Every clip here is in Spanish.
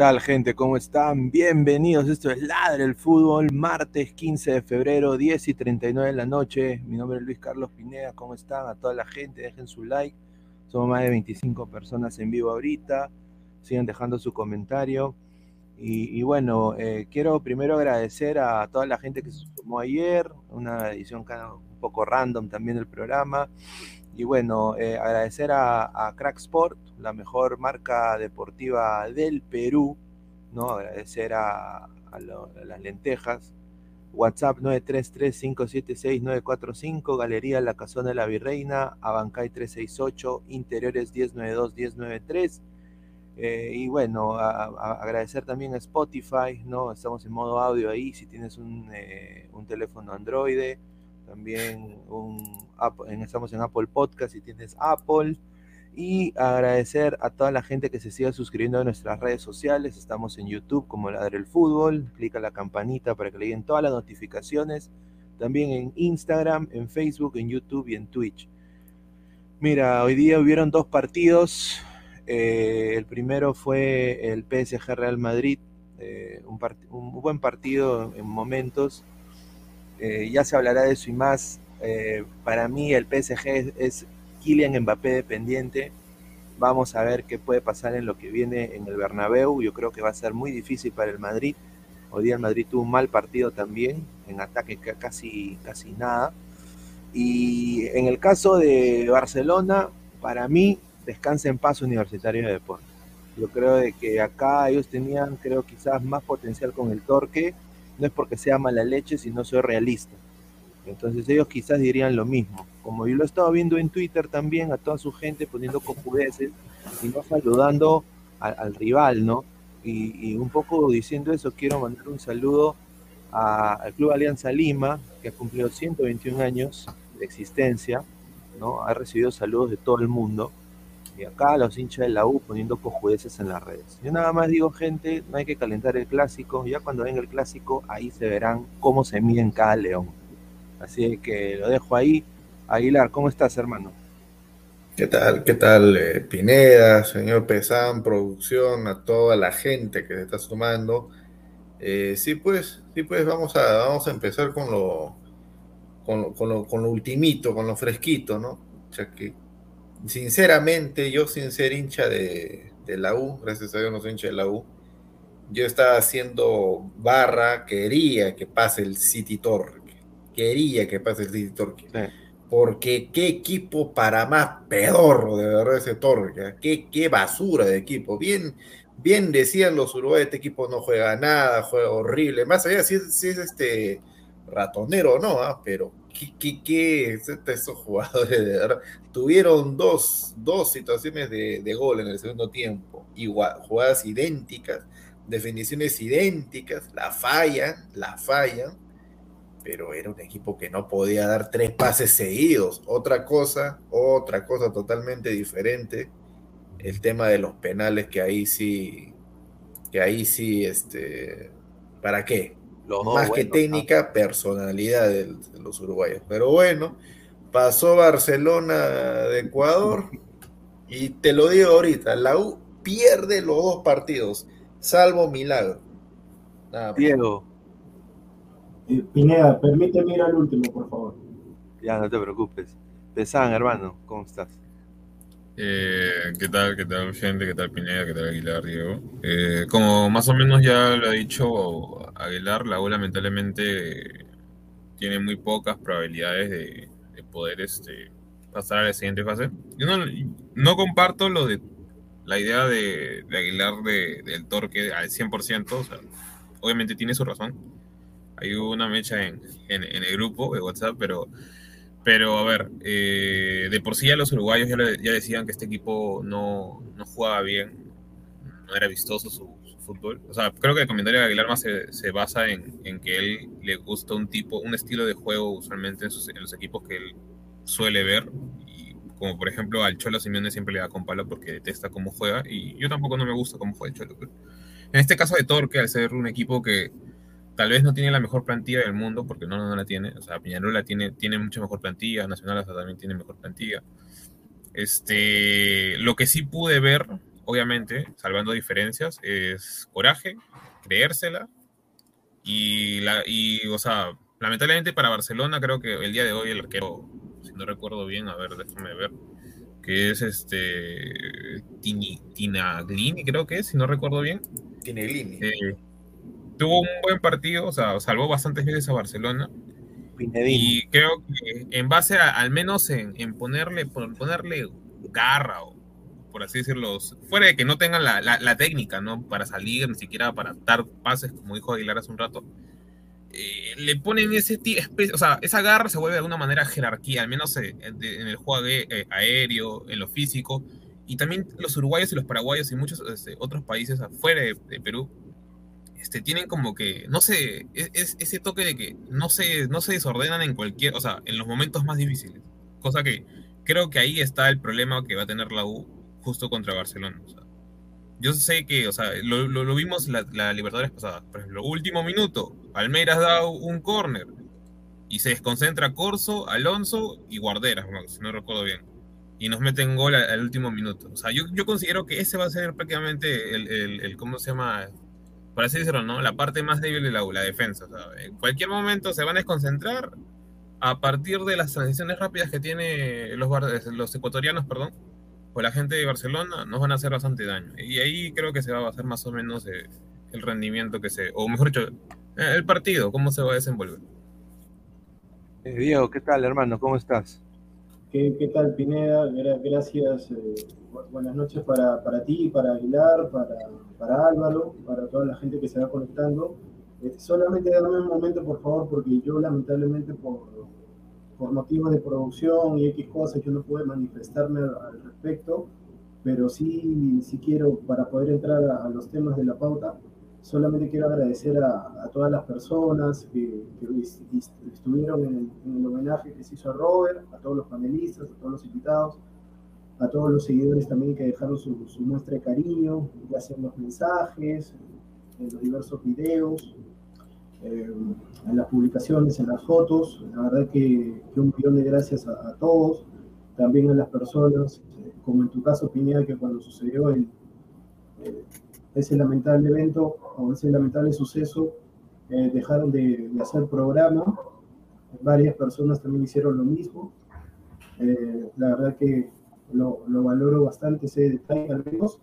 Tal, gente? ¿Cómo están? Bienvenidos. Esto es Ladre el Fútbol, martes 15 de febrero, 10 y 39 de la noche. Mi nombre es Luis Carlos Pineda. ¿Cómo están? A toda la gente, dejen su like. Somos más de 25 personas en vivo ahorita. Sigan dejando su comentario. Y, bueno, eh, quiero primero agradecer a toda la gente que se sumó ayer. Una edición un poco random también del programa. Y bueno, eh, agradecer a, Crack Sport, la mejor marca deportiva del Perú, ¿no? Agradecer a las lentejas. WhatsApp 933-576-945, Galería La Casona de la Virreina, Abancay 368, Interiores 1092-1093. Eh, y bueno, agradecer también a Spotify, ¿no? Estamos en modo audio ahí, si tienes un, eh, un teléfono Android también un, estamos en Apple Podcast si tienes Apple. Y agradecer a toda la gente que se siga suscribiendo a nuestras redes sociales. Estamos en YouTube como Ladre el Fútbol. Clica la campanita para que le lleguen todas las notificaciones. También en Instagram, en Facebook, en YouTube y en Twitch. Mira, hoy día hubieron dos partidos. Eh, el primero fue el PSG Real Madrid. Eh, un, un, buen partido en momentos. Eh, ya se hablará de eso y más. Eh, para mí el PSG es, es, Kylian Mbappé dependiente. Vamos a ver qué puede pasar en lo que viene en el Bernabéu. Yo creo que va a ser muy difícil para el Madrid. Hoy día el Madrid tuvo un mal partido también, en ataque casi, casi nada. Y en el caso de Barcelona, para mí, descansa en paz Universitario de Deportes. Yo creo de que acá ellos tenían, creo, quizás más potencial con el torque no es porque sea mala leche, sino soy realista. Entonces ellos quizás dirían lo mismo. Como yo lo he estado viendo en Twitter también, a toda su gente poniendo cojudeces y no saludando al, al rival, ¿no? Y, un poco diciendo eso, quiero mandar un saludo al Club Alianza Lima, que ha cumplido 121 años de existencia, ¿no? Ha recibido saludos de todo el mundo. Y acá los hinchas de la U poniendo cojudeces en las redes. Yo nada más digo, gente, no hay que calentar el clásico. Ya cuando venga el clásico, ahí se verán cómo se miden cada león. Así que lo dejo ahí. Aguilar, ¿cómo estás, hermano? ¿Qué tal? ¿Qué tal, eh, Pineda, señor Pesán, producción, a toda la gente que se está sumando? Eh, sí, pues, sí, pues vamos a, vamos a empezar con lo, con lo, con lo, con lo ultimito, con lo fresquito, ¿no? O sea que, sinceramente, yo sin ser hincha de, de la U, gracias a Dios no soy hincha de la U, yo estaba haciendo barra, quería que pase el City Torque, quería que pase el City Torque. Porque qué equipo para más pedorro de verdad ese Torque, qué, qué basura de equipo. Bien, bien decían los uruguayos, este equipo no juega nada, juega horrible, más allá si es, si es este ratonero o no, ¿ah? pero ¿qué, qué, qué esos jugadores de verdad? Tuvieron dos, dos situaciones de, de, gol en el segundo tiempo, igual, jugadas idénticas, definiciones idénticas, la fallan, la fallan, pero era un equipo que no podía dar tres pases seguidos. Otra cosa, otra cosa totalmente diferente el tema de los penales, que ahí sí, que ahí sí, este, ¿para qué? Más que técnica, personalidad de, los uruguayos. Pero bueno, pasó Barcelona de Ecuador y te lo digo ahorita, la U pierde los dos partidos, salvo milagro. Diego. Eh, Pineda, permíteme ir al último, por favor. Ya, no te preocupes. Pesan, hermano, ¿cómo estás? Eh, ¿Qué tal? ¿Qué tal, gente? ¿Qué tal, Pineda? ¿Qué tal, Aguilar, Diego? Eh, como más o menos ya lo ha dicho Aguilar, la U lamentablemente tiene muy pocas probabilidades de, poder este, pasar a la siguiente fase. Yo no, no comparto lo de la idea de, Aguilar del torque al 100%, o sea, obviamente tiene su razón. Hay una mecha en, en el grupo de WhatsApp, pero pero a ver, eh, de por sí ya los uruguayos ya, ya, decían que este equipo no, no jugaba bien, no era vistoso su, fútbol. O sea, creo que el comentario de Aguilar más se, se basa en, en, que él le gusta un tipo, un estilo de juego usualmente en, sus, en, los equipos que él suele ver. Como por ejemplo al Cholo Simeone siempre le da con palo porque detesta cómo juega. Y yo tampoco no me gusta cómo juega el Cholo. En este caso de Torque, al ser un equipo que tal vez no tiene la mejor plantilla del mundo, porque no, no la tiene. O sea, Peñarola tiene, tiene mucha mejor plantilla, Nacional también tiene mejor plantilla. Este, lo que sí pude ver, obviamente, salvando diferencias, es coraje, creérsela. Y, la, y, o sea, lamentablemente para Barcelona, creo que el día de hoy el arquero, si no recuerdo bien, a ver, déjame ver, que es este Tinaglini, creo que es, si no recuerdo bien. Tinaglini. Eh, tuvo un buen partido, o sea, salvó bastantes veces a Barcelona. Y creo que en base a, al menos en, en ponerle, ponerle garra, o por así decirlo, fuera de que no tengan la, la, técnica, ¿no? Para salir, ni siquiera para dar pases, como dijo Aguilar hace un rato. Eh, le ponen ese o sea, esa garra se vuelve de alguna manera jerarquía, al menos en, el juego eh, aéreo, en lo físico, y también los uruguayos y los paraguayos y muchos este, otros países afuera de Perú este, tienen como que, no sé, es, ese toque de que no se, no se desordenan en cualquier, o sea, en los momentos más difíciles. Cosa que creo que ahí está el problema que va a tener la U justo contra Barcelona. yo sé que, o sea, lo, lo, vimos la, la, Libertadores pasada. Por ejemplo, último minuto, Palmeiras da un córner y se desconcentra Corso, Alonso y Guarderas, si no recuerdo bien. Y nos meten gol al, último minuto. O sea, yo, yo, considero que ese va a ser prácticamente el, el, el ¿cómo se llama? Por así decirlo, ¿no? La parte más débil de la, la defensa. En cualquier momento se van a desconcentrar a partir de las transiciones rápidas que tiene los, los ecuatorianos, perdón, o la gente de Barcelona, nos van a hacer bastante daño. Y ahí creo que se va a hacer más o menos eh, el rendimiento que se, o mejor dicho, eh, el partido, cómo se va a desenvolver. Eh, Diego, ¿qué tal, hermano? ¿Cómo estás? ¿Qué, qué tal, Pineda? Gracias. Eh, buenas noches para, para ti, para Aguilar, para, para Álvaro, para toda la gente que se va conectando. Eh, solamente dame un momento, por favor, porque yo lamentablemente por, por motivos de producción y X cosas, yo no puedo manifestarme al, respecto, pero sí, sí quiero, para poder entrar a, los temas de la pauta, solamente quiero agradecer a, a todas las personas que, que estuvieron en, en, el homenaje que se hizo a Robert, a todos los panelistas, a todos los invitados, a todos los seguidores también que dejaron su, muestra de cariño, ya sea en los mensajes, en los diversos videos. en las publicaciones, en las fotos. La verdad que, un millón de gracias a, todos, también a las personas, como en tu caso, Pineda, que cuando sucedió el, ese lamentable evento o ese lamentable suceso, dejaron de, de hacer programa varias personas también hicieron lo mismo. Eh, la verdad que lo, lo, valoro bastante ese detalle al menos.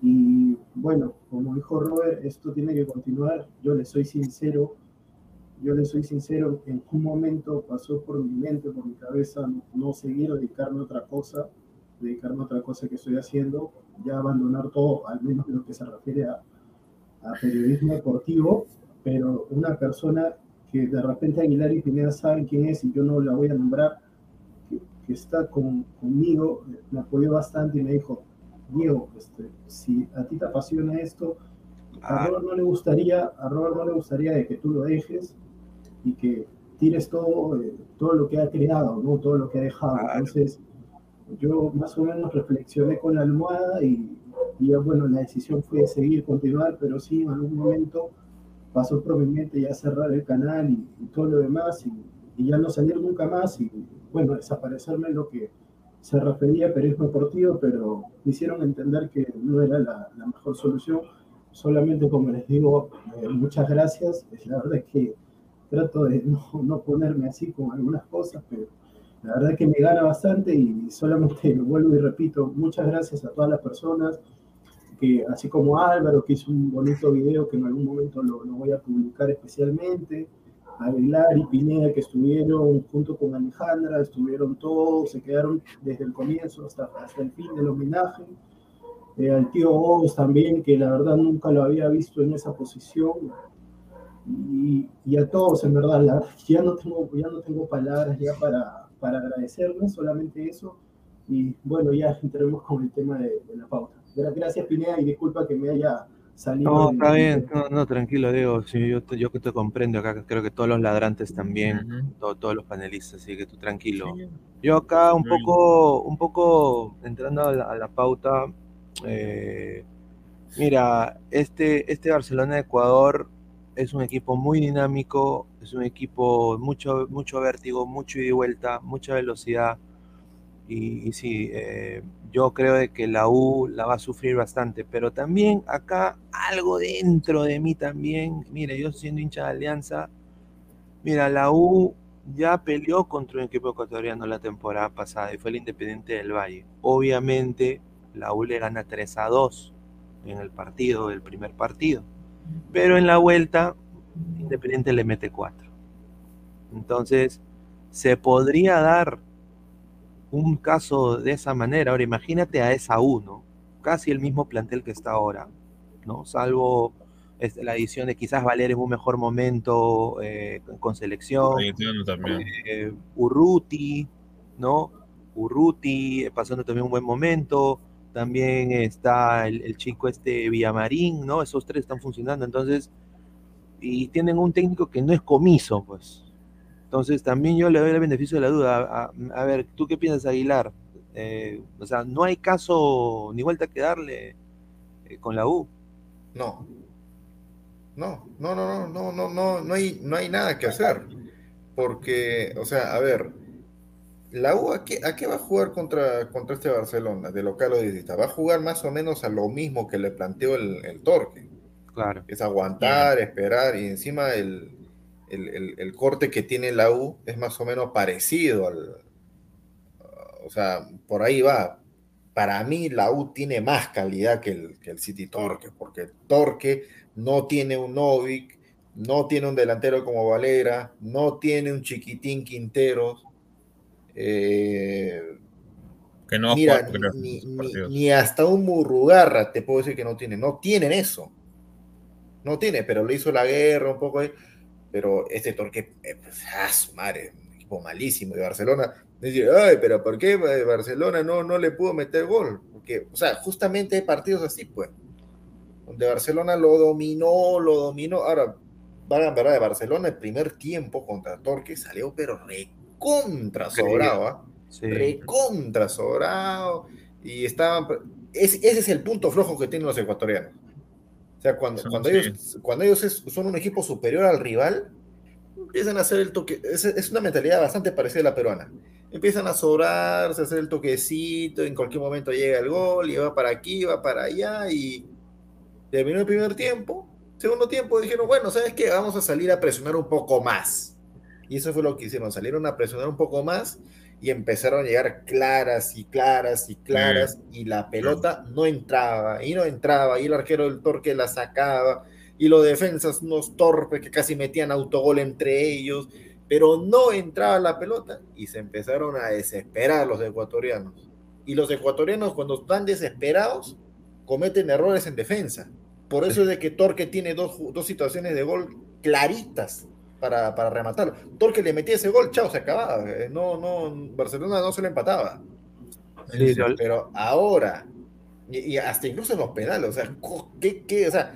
Y bueno, como dijo Robert, esto tiene que continuar. Yo le soy sincero, yo le soy sincero, en un momento pasó por mi mente, por mi cabeza, no, seguir, dedicarme a otra cosa, dedicarme a otra cosa que estoy haciendo, ya abandonar todo, al menos lo que se refiere a, a periodismo deportivo, pero una persona que de repente Aguilar y Pineda saben quién es y yo no la voy a nombrar, que, está con, conmigo, me apoyó bastante y me dijo, Diego, este, si a ti te apasiona esto, a ah. Robert no le gustaría, a Robert no le gustaría de que tú lo dejes y que tires todo, eh, todo lo que ha creado, ¿no? todo lo que ha dejado. Entonces, yo más o menos reflexioné con la almohada y, y bueno, la decisión fue seguir, continuar, pero sí, en algún momento pasó por mi mente ya cerrar el canal y, todo lo demás y, ya no salir nunca más y bueno, desaparecerme lo que se refería a periodismo deportivo, pero me hicieron entender que no era la, mejor solución. Solamente como les digo, eh, muchas gracias. La verdad es que trato de no, no, ponerme así con algunas cosas, pero la verdad es que me gana bastante y solamente vuelvo y repito, muchas gracias a todas las personas, así como Álvaro, que hizo un bonito video que en algún momento lo, voy a publicar especialmente, Aguilar y Pineda que estuvieron junto con Alejandra, estuvieron todos, se quedaron desde el comienzo hasta, hasta el fin del homenaje. Eh, al tío Oz también, que la verdad nunca lo había visto en esa posición. Y, y a todos, en verdad, ya, no tengo, ya no tengo palabras ya para, para agradecerles, solamente eso. Y bueno, ya entremos con el tema de la pauta. Gracias, Pineda, y disculpa que me haya No, está bien, no, tranquilo, Diego. Sí, yo, yo que te comprendo acá, creo que todos los ladrantes también, todos los panelistas, así que tú tranquilo. Yo acá un poco, un poco entrando a la, pauta, eh, mira, este, este Barcelona-Ecuador es un equipo muy dinámico, es un equipo mucho, mucho vértigo, mucho ida y vuelta, mucha velocidad. Y, y sí, eh, yo creo de que la U la va a sufrir bastante, pero también acá algo dentro de mí también, mire, yo siendo hincha de Alianza, mira, la U ya peleó contra un equipo ecuatoriano la temporada pasada y fue el Independiente del Valle. Obviamente la U le gana 3 a 2 en el partido, el primer partido, pero en la vuelta Independiente le mete 4. Entonces, se podría dar un caso de esa manera. Ahora imagínate a esa uno, casi el mismo plantel que está ahora, ¿no? Salvo la edición de quizás Valer en un mejor momento eh, con selección. Eh, Urruti, ¿no? Urruti eh, pasando también un buen momento. También está el, el, chico este Villamarín, ¿no? Esos tres están funcionando. Entonces, y tienen un técnico que no es comiso, pues. Entonces también yo le doy el beneficio de la duda. A, ver, ¿tú qué piensas, Aguilar? Eh, o sea, no hay caso ni vuelta que darle eh, con la U. No. No, no, no, no, no, no, no, hay, no hay nada que hacer. Porque, o sea, a ver, la U a qué, a qué va a jugar contra, contra este Barcelona, de local o de visita? Va a jugar más o menos a lo mismo que le planteó el, el Torque. Claro. Es aguantar, esperar y encima el, el, corte que tiene la U es más o menos parecido al. O sea, por ahí va. Para mí, la U tiene más calidad que el, que el City Torque, porque Torque no tiene un Novik, no tiene un delantero como Valera, no tiene un chiquitín Quinteros. Eh, que no mira, ni, ni, hasta un Murrugarra te puedo decir que no tiene. No tienen eso. No tiene, pero le hizo la guerra un poco ahí pero este Torque, eh, pues, ah, su madre, un equipo malísimo de Barcelona. Dice, ay, pero ¿por qué Barcelona no, no le pudo meter gol? Porque, o sea, justamente hay partidos así, pues, donde Barcelona lo dominó, lo dominó. Ahora, van a ver de Barcelona el primer tiempo contra Torque salió, pero recontra sobrado, ¿ah? Recontra sobrado. Y estaban. ese es el punto flojo que tienen los ecuatorianos O sea, cuando, cuando, ellos, cuando ellos son un equipo superior al rival, empiezan a hacer el toque. Es, es, una mentalidad bastante parecida a la peruana. Empiezan a sobrarse, a hacer el toquecito, en cualquier momento llega el gol y va para aquí, va para allá y terminó el primer tiempo. Segundo tiempo dijeron, bueno, ¿sabes qué? Vamos a salir a presionar un poco más. Y eso fue lo que hicieron, salieron a presionar un poco más y empezaron a llegar claras y claras y claras y la pelota no entraba y no entraba y el arquero del Torque la sacaba y los defensas unos torpes que casi metían autogol entre ellos, pero no entraba la pelota y se empezaron a desesperar los ecuatorianos. Y los ecuatorianos cuando están desesperados cometen errores en defensa. Por eso es de que Torque tiene dos, dos situaciones de gol claritas para, para rematarlo. Torque le metía ese gol, chao, se acababa. Eh, no, no, Barcelona no se lo empataba. pero ahora, y, hasta incluso en los penales, o sea, qué, qué, o sea,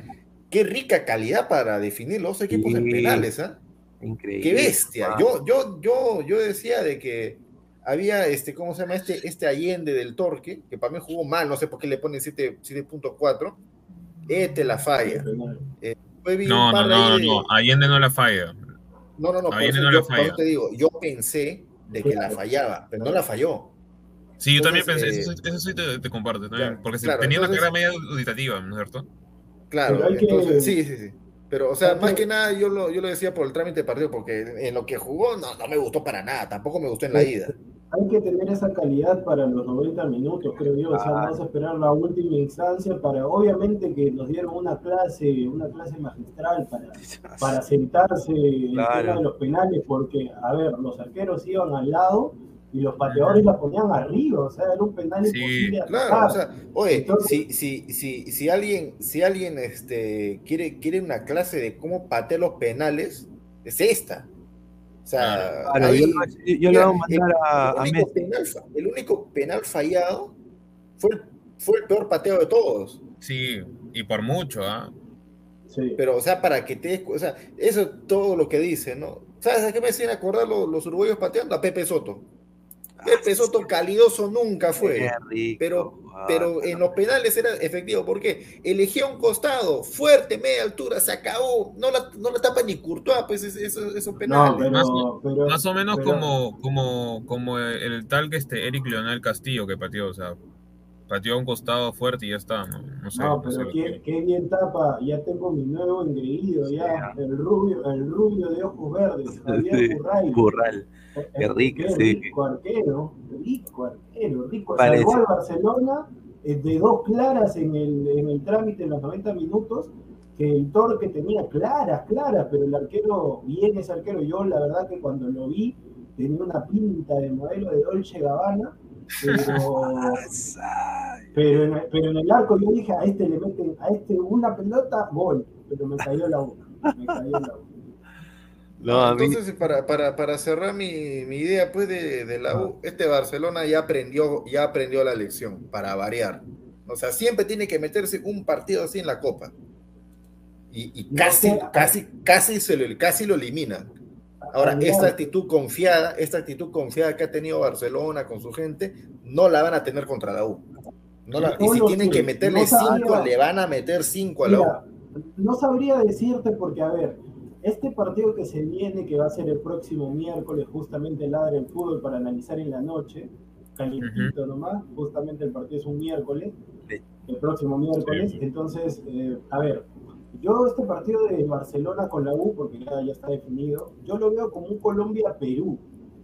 qué rica calidad para definir los equipos en penales, ¿ah? Increíble. Qué bestia. Yo, yo, yo, yo decía de que había este, ¿cómo se llama? Este, este Allende del Torque, que para mí jugó mal, no sé por qué le ponen 7.4. Este la falla. Eh, no, no, no, no, Allende no la falla. No, no, no, por eso, yo, te digo, yo pensé de que la fallaba, pero no la falló. Sí, yo también pensé, eso, eso, sí te, te comparto, también, porque tenía una carrera media auditativa, ¿no es cierto? Claro, entonces, sí, sí, sí. Pero, o sea, más que nada yo lo, yo lo decía por el trámite de partido, porque en lo que jugó no, no me gustó para nada, tampoco me gustó en la ida hay que tener esa calidad para los 90 minutos, creo yo. O sea, vamos a esperar la última instancia para, obviamente, que nos dieron una clase, una clase magistral para, para sentarse en el de los penales, porque, a ver, los arqueros iban al lado y los pateadores la ponían arriba, o sea, era un penal imposible. Claro, o sea, oye, si, si, si, si alguien, si alguien este, quiere, quiere una clase de cómo patear los penales, es esta. O sea, yo, le voy a mandar a, el, único penal, el único penal fallado fue el, fue el peor pateo de todos. Sí, y por mucho, ¿ah? Sí. Pero, o sea, para que te. O sea, eso es todo lo que dice, ¿no? ¿Sabes a qué me hacían acordar los, los uruguayos pateando? A Pepe Soto. Pepe Soto calidoso nunca fue. pero, pero en los penales era efectivo, porque elegía un costado, fuerte, media altura, se acabó. No la, no la tapa ni Courtois, pues esos, penales. más, o menos como, como, como el tal que este Eric Leonel Castillo que pateó, o sea, pateó un costado fuerte y ya está, ¿no? No, sé, no pero qué, qué, bien tapa, ya tengo mi nuevo engreído, ya, el rubio, el rubio de ojos verdes, Javier Curral. Qué rico, sí. Rico arquero, rico arquero, rico. Salvó al Barcelona eh, de dos claras en el, en el trámite en los 90 minutos, que el Torque tenía claras, claras, pero el arquero, bien ese arquero, yo la verdad que cuando lo vi, tenía una pinta de modelo de Dolce Gabbana, pero, pero, en, pero en el arco yo dije, a este le meten, a este una pelota, gol, pero me cayó la una, me cayó la una. Entonces, para, para, para, cerrar mi, mi idea pues de, la U, este Barcelona ya aprendió, ya aprendió la lección, para variar. O sea, siempre tiene que meterse un partido así en la Copa. Y, casi, casi, casi, se lo, casi lo eliminan. Ahora, esta actitud confiada, esta actitud confiada que ha tenido Barcelona con su gente, no la van a tener contra la U. y si tienen que meterle cinco, le van a meter cinco a la U. No sabría decirte porque, a ver, este partido que se viene, que va a ser el próximo miércoles, justamente Ladra el Fútbol para analizar en la noche, calientito nomás, justamente el partido es un miércoles, el próximo miércoles, entonces, eh, a ver, yo este partido de Barcelona con la U, porque ya, está definido, yo lo veo como un Colombia-Perú,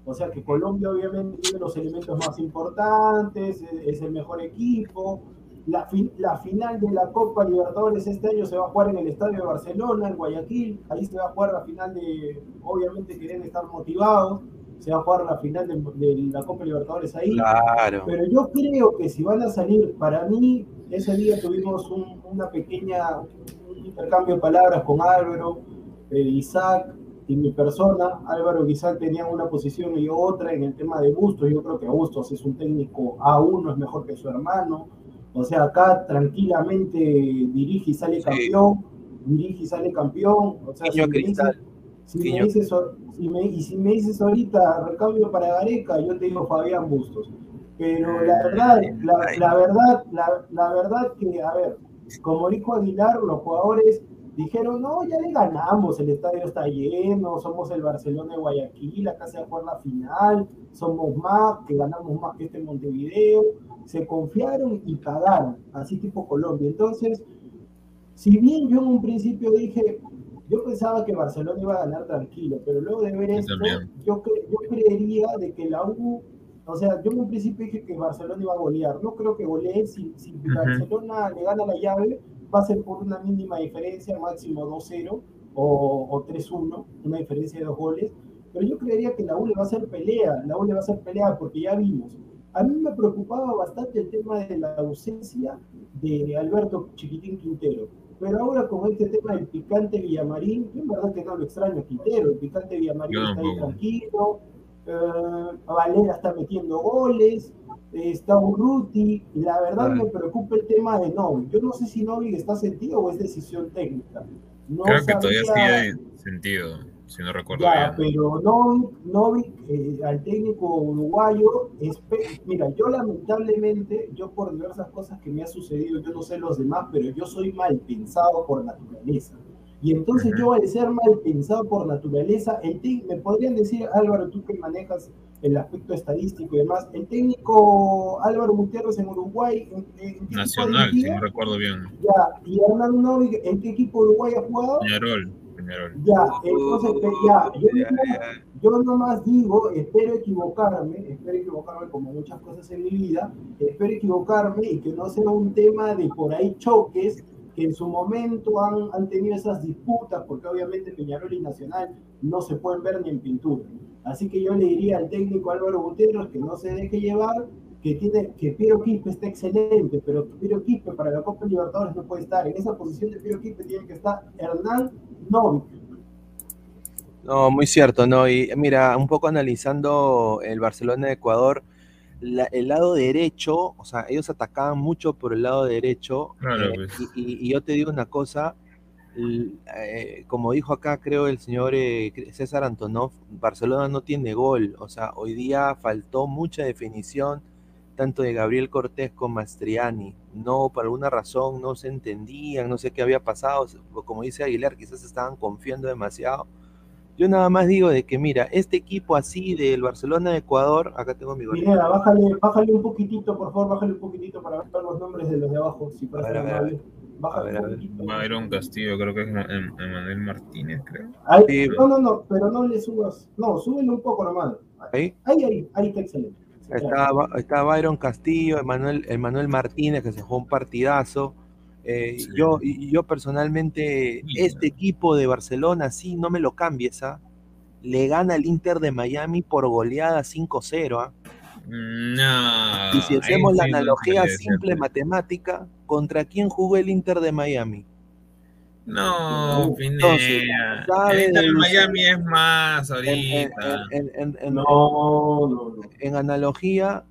o sea que Colombia obviamente tiene los elementos más importantes, es el mejor equipo, la, la, final de la Copa Libertadores este año se va a jugar en el Estadio de Barcelona, en Guayaquil. Ahí se va a jugar la final de, obviamente quieren estar motivados, se va a jugar la final de, la Copa Libertadores ahí. Claro. Pero yo creo que si van a salir, para mí, ese día tuvimos una pequeña, un intercambio de palabras con Álvaro, eh, Isaac y mi persona. Álvaro y Isaac tenían una posición y otra en el tema de Bustos. Yo creo que Bustos es un técnico A1, es mejor que su hermano o sea, acá tranquilamente dirige y sale campeón, dirige y sale campeón. O sea, si me, dices, si me y si me dices ahorita recambio para Gareca, yo te digo Fabián Bustos. Pero la verdad, la, la verdad, la, la, verdad que, a ver, como dijo Aguilar, los jugadores dijeron, no, ya le ganamos, el estadio está lleno, somos el Barcelona de Guayaquil, acá se va a jugar la final, somos más, que ganamos más que este Montevideo, se confiaron y cagaron, así tipo Colombia. Entonces, si bien yo en un principio dije, yo pensaba que Barcelona iba a ganar tranquilo, pero luego de ver esto, yo, yo creería de que la U, o sea, yo en un principio dije que Barcelona iba a golear, no creo que golee, si, si Barcelona le gana la llave, va a ser por una mínima diferencia, máximo 2-0 o, o 3-1, una diferencia de dos goles, pero yo creería que la U le va a hacer pelea, la U le va a hacer pelea porque ya vimos. A mí me preocupaba bastante el tema de la ausencia de Alberto Chiquitín Quintero, pero ahora con este tema del picante Villamarín, yo en verdad que no lo extraño Quintero, el picante Villamarín está ahí tranquilo, eh, Valera está metiendo goles, está Urruti, la verdad me preocupa el tema de Novi. Yo no sé si Novi está sentido o es decisión técnica. Creo que todavía sigue sentido, si no recuerdo ya, Pero Novi, eh, al técnico uruguayo, mira, yo lamentablemente, yo por diversas cosas que me ha sucedido, yo no sé los demás, pero yo soy mal pensado por naturaleza. Y entonces yo al ser mal pensado por naturaleza, el me podrían decir, Álvaro, tú que manejas el aspecto estadístico y demás, el técnico Álvaro Gutiérrez en Uruguay... En, Nacional, si no recuerdo bien. Ya, y Hernán Novi, ¿en qué equipo Uruguay ha jugado? Peñarol. Peñarol. Ya, entonces, ya, yo, yo nomás digo, espero equivocarme, espero equivocarme como muchas cosas en mi vida, espero equivocarme y que no sea un tema de por ahí choques que en su momento han, han tenido esas disputas, porque obviamente Peñarol y Nacional no se pueden ver ni en pintura. Así que yo le diría al técnico Álvaro Gutiérrez que no se deje llevar, que tiene que Piero Quispe está excelente, pero Piero Quispe para la Copa Libertadores no puede estar. En esa posición de Piero Quispe tiene que estar Hernán Novik. No, muy cierto, ¿no? Y mira, un poco analizando el Barcelona de Ecuador, el lado derecho, o sea, ellos atacaban mucho por el lado derecho. Eh, pues. y, yo te digo una cosa, eh, como dijo acá, creo el señor eh, César Antonov, Barcelona no tiene gol. O sea, hoy día faltó mucha definición, tanto de Gabriel Cortés como Mastriani. No, por alguna razón no se entendían, no sé qué había pasado. Como dice Aguilar, quizás estaban confiando demasiado yo nada más digo de que, mira, este equipo así del Barcelona de Ecuador, acá tengo mi gol. Mira, bájale, bájale un poquitito, por favor, bájale un poquitito para ver los nombres de los de abajo, si a ver, a ver, Bájale a ver, Byron Castillo, creo que es Emanuel Martínez, creo. No, no, no, pero no le subas. No, súbelo un poco nomás. Ahí, ahí, ahí, ahí está excelente. Está, está Byron Castillo, Emanuel, Emanuel Martínez, que se jugó un partidazo. Eh, yo, yo personalmente, este equipo de Barcelona, sí, no me lo cambies, ¿ah? Le gana el Inter de Miami por goleada 5-0, ¿ah? No. Y si hacemos la analogía simple matemática, ¿contra quién jugó el Inter de Miami? No, Entonces, el Miami es más ahorita. En, no, no, en analogía,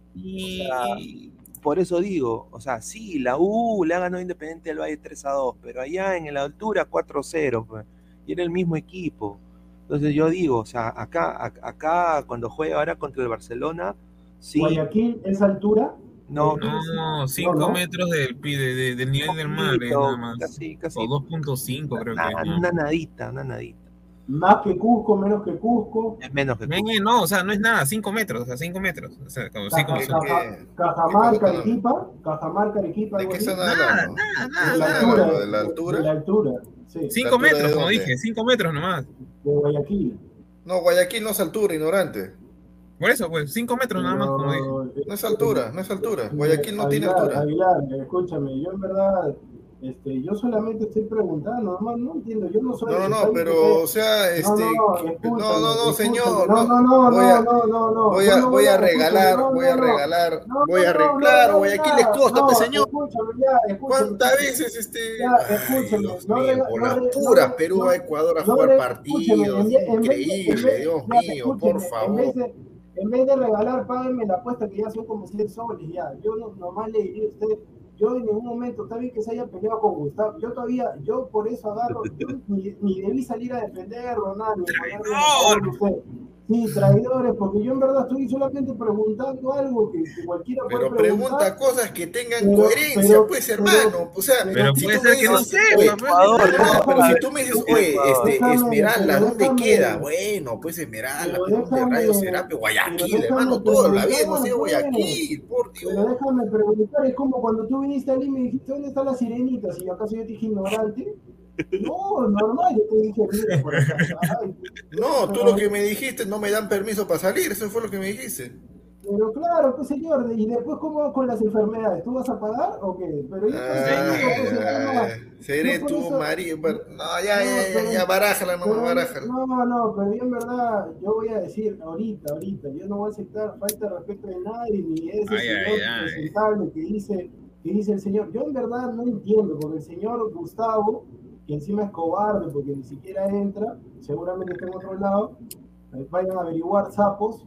por eso digo, o sea, sí, la U le ha ganado Independiente del Valle 3 a 2, pero allá en la altura 4 0, pues, y era el mismo equipo. Entonces yo digo, o sea, acá, acá cuando juega ahora contra el Barcelona, sí. ¿Guayaquil es altura? No, no, 5 metros del, de, del nivel del mar, nada más. Casi, casi. O 2.5 creo que. Una nadita, una nadita. Más que Cusco, menos que Cusco. Es menos que Cusco. No, o sea, no es nada, 5 metros, o sea, 5 metros. O sea, como 5 metros. Cajamarca, Arequipa, Cajamarca, Arequipa. ¿De qué? Nada, nada, nada. ¿De la altura? De la altura, sí. 5 metros, como dije, 5 metros nomás. De Guayaquil. No, Guayaquil no es altura, ignorante. Por eso, pues, 5 metros nada más, como dije. No es altura, no es altura. Guayaquil no tiene altura. Aguilar, escúchame, yo en verdad este, yo solamente estoy preguntando, no, no entiendo, yo no soy... No, no, no, pero, o sea, este... No, no, no, señor, no, no, no, no, no, no, no, Voy a, voy a regalar, voy a regalar, voy a arreglar, voy aquí les costa, pues, señor. ¿Cuántas veces, este... escúchame, por las puras Perú a Ecuador a jugar partidos, increíble, Dios mío, por favor. En vez de regalar, páguenme la apuesta que ya son como 100 soles, ya. Yo nomás le diría a usted yo en ningún momento, está bien que se haya peleado con Gustavo, yo todavía, yo por eso agarro, ni, ni, debí salir a defenderlo, nada, ni Sí, traidores, porque yo en verdad estoy solamente preguntando algo que, cualquiera puede Pero pregunta cosas que tengan coherencia, pues, hermano. o sea, pero puede ser que no sé, pero si tú me dices, oye, este, Esmeralda, ¿dónde queda? Bueno, pues Esmeralda, de Radio Serape, Guayaquil, hermano, toda la vida hemos ido Guayaquil, por Dios. Pero déjame preguntar, es como cuando tú viniste a Lima y dijiste, ¿dónde están las sirenitas? Y acaso yo te dije ignorante. No, normal, yo te dije, por No, tú lo que me dijiste, no me dan permiso para salir, eso fue lo que me dijiste. Pero claro, pues señor, y después cómo con las enfermedades, ¿tú vas a pagar o qué? Pero yo ah, seré tu marido, no, ya, ya, ya, ya, barájala, no, barájala. No, no, pero yo en verdad, yo voy a decir, ahorita, ahorita, yo no voy a aceptar falta de respeto de nadie, ni ese señor presentable que dice, que dice el señor, yo en verdad no entiendo, porque el señor Gustavo que encima es cobarde porque ni siquiera entra, seguramente está en otro lado, vayan a averiguar sapos.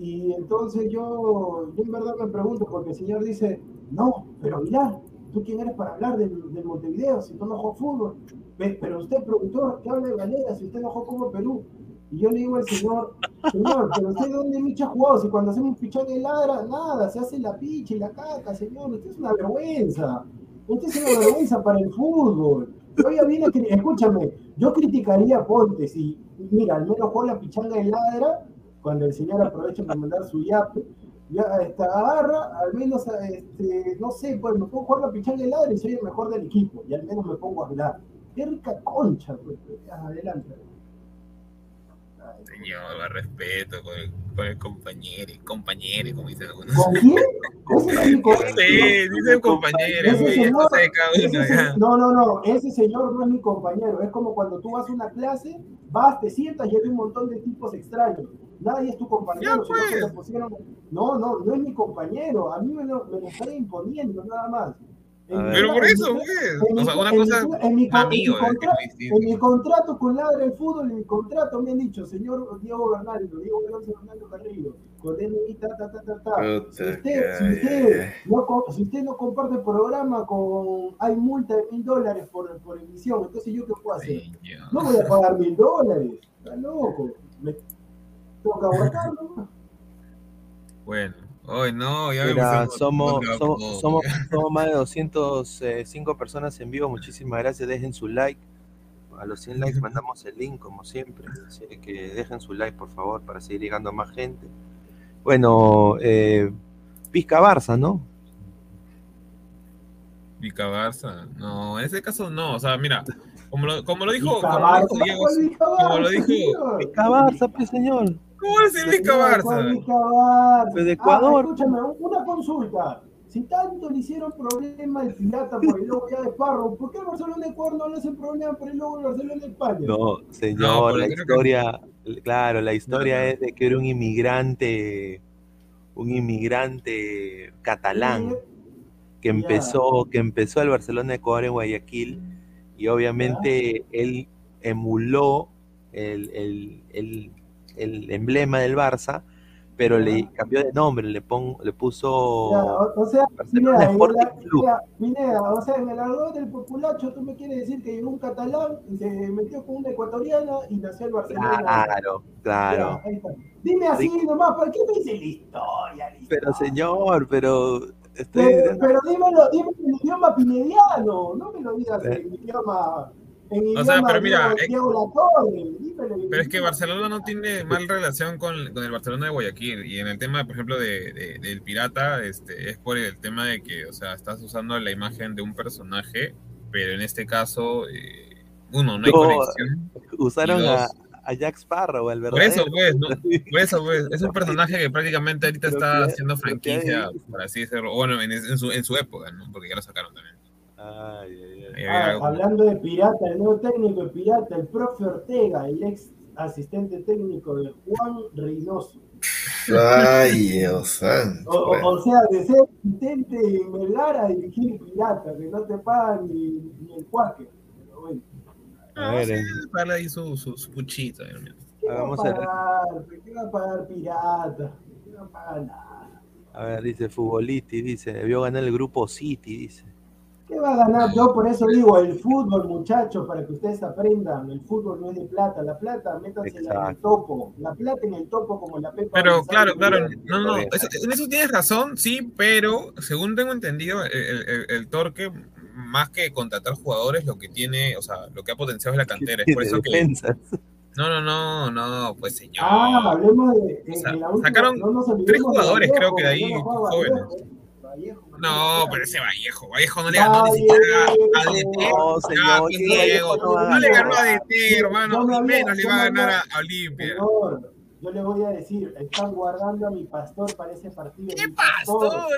Y entonces yo, yo en verdad me pregunto, porque el señor dice, no, pero mirá, ¿tú quién eres para hablar del, Montevideo si tú no juegas fútbol? Pero usted, productor, que habla de galera si usted no juega como Perú. Y yo le digo al señor, señor, pero usted dónde Micha ha jugado, si cuando hacemos pichón de ladra, nada, se hace la picha y la caca, señor, usted es una vergüenza. Usted es una vergüenza para el fútbol. Yo ya escúchame, yo criticaría a Ponte si, mira, al menos con la pichanga de ladra, cuando el señor aprovecha para mandar su yape, ya está, agarra, al menos, este, no sé, pues me pongo a jugar la pichanga de ladra y soy el mejor del equipo, y al menos me pongo a hablar. Qué rica concha, pues, pues adelante. Señor, va respeto con el, con el compañero, compañero, como dicen algunos. ¿Con quién? sí, dicen compañero, no, no, no, ese señor no es mi compañero. Es como cuando tú vas a una clase, vas, te sientas y hay un montón de tipos extraños. Nadie es tu compañero. Pues. no, no, no es mi compañero. A mí me lo, me lo están imponiendo, nada más. Pero por eso. O sea, una cosa en mi, amigo, en, mi contrato con Ladra el Fútbol, en mi contrato me han dicho, señor Diego Bernardo, Diego Bernardo Carrillo, con DNI, ta, ta, ta, ta, ta. Si usted, si, usted no, si usted no comparte el programa con, hay multa de mil dólares por, por emisión, entonces yo qué puedo hacer? No voy a pagar mil dólares, está loco. Me tengo que aguantarlo. Bueno. Hoy no, ya Mira, somos, somos, somos, somos, más de 205 personas en vivo. Muchísimas gracias. Dejen su like. A los 100 likes mandamos el link, como siempre. Así que dejen su like, por favor, para seguir llegando a más gente. Bueno, eh, Pizca Barça, ¿no? Pica Barça, no, en ese caso no. O sea, mira, como lo, como lo dijo, como lo dijo Diego, como lo dijo. Pica Barça, pues señor. ¿Cómo es el Vizca Barça? De Ecuador. Ah, escúchame, una consulta. Si tanto le hicieron problema al pirata por el logo ya de Parro, ¿por qué el Barcelona de Ecuador no le hacen problema por el logo del Barcelona de España? No, señor, la historia, claro, la historia es de que era un inmigrante, un inmigrante catalán que empezó, que empezó el Barcelona de Ecuador en Guayaquil y obviamente él emuló el, el, el el emblema del Barça, pero le cambió de nombre, le, pon, le puso. o, sea, Pineda, o sea, en el argot del populacho, tú me quieres decir que llegó un catalán y se metió con una ecuatoriana y nació el Barcelona. Claro, claro. Dime así nomás, ¿por qué me dice la historia? Pero señor, pero. Pero, pero dímelo, dímelo en idioma pinediano, no me lo digas ¿Eh? en idioma o sea, pero mira, eh, pero es que Barcelona no tiene mal relación con, con, el Barcelona de Guayaquil y en el tema, por ejemplo, de, del pirata, este, es por el tema de que, o sea, estás usando la imagen de un personaje, pero en este caso, eh, uno, no hay conexión. Usaron a, a Jack Sparrow, el verdadero. Por eso, pues, ¿no? por eso, pues, es un personaje que prácticamente ahorita está haciendo franquicia, por así decirlo, bueno, en, en, su, en su época, ¿no? Porque ya lo sacaron también. Ah, hablando de pirata, el nuevo técnico de pirata, el profe Ortega, el ex asistente técnico de Juan Reynoso. Ay, Dios santo. O, sea, de ser asistente en Melgar a dirigir pirata, que no te pagan ni, el cuaque. Pero bueno. A ver, eh. Dale ahí su, su, su puchito. ¿Qué va a pagar? ¿Qué va a pagar pirata? ¿Qué va a pagar nada? A ver, dice Futboliti, dice, debió ganar el grupo City, dice. ¿Qué va a ganar? Yo por eso digo, el fútbol, muchachos, para que ustedes aprendan, el fútbol no es de plata, la plata, métansela en el topo, la plata en el topo como la pepa. Pero claro, claro, no, no, en eso tienes razón, sí, pero según tengo entendido, el, Torque, más que contratar jugadores, lo que tiene, o sea, lo que ha potenciado es la cantera, es por eso que... No, no, no, no, pues señor. Ah, hablemos de. sacaron tres jugadores, creo que de ahí, jóvenes. No, pero ese Vallejo, Vallejo no le ganó ni siquiera a DT. No, señor, no, le ganó a DT, hermano, ni menos le va a ganar a, Olimpia. yo le voy a decir, están guardando a mi pastor para ese partido. ¿Qué pastor?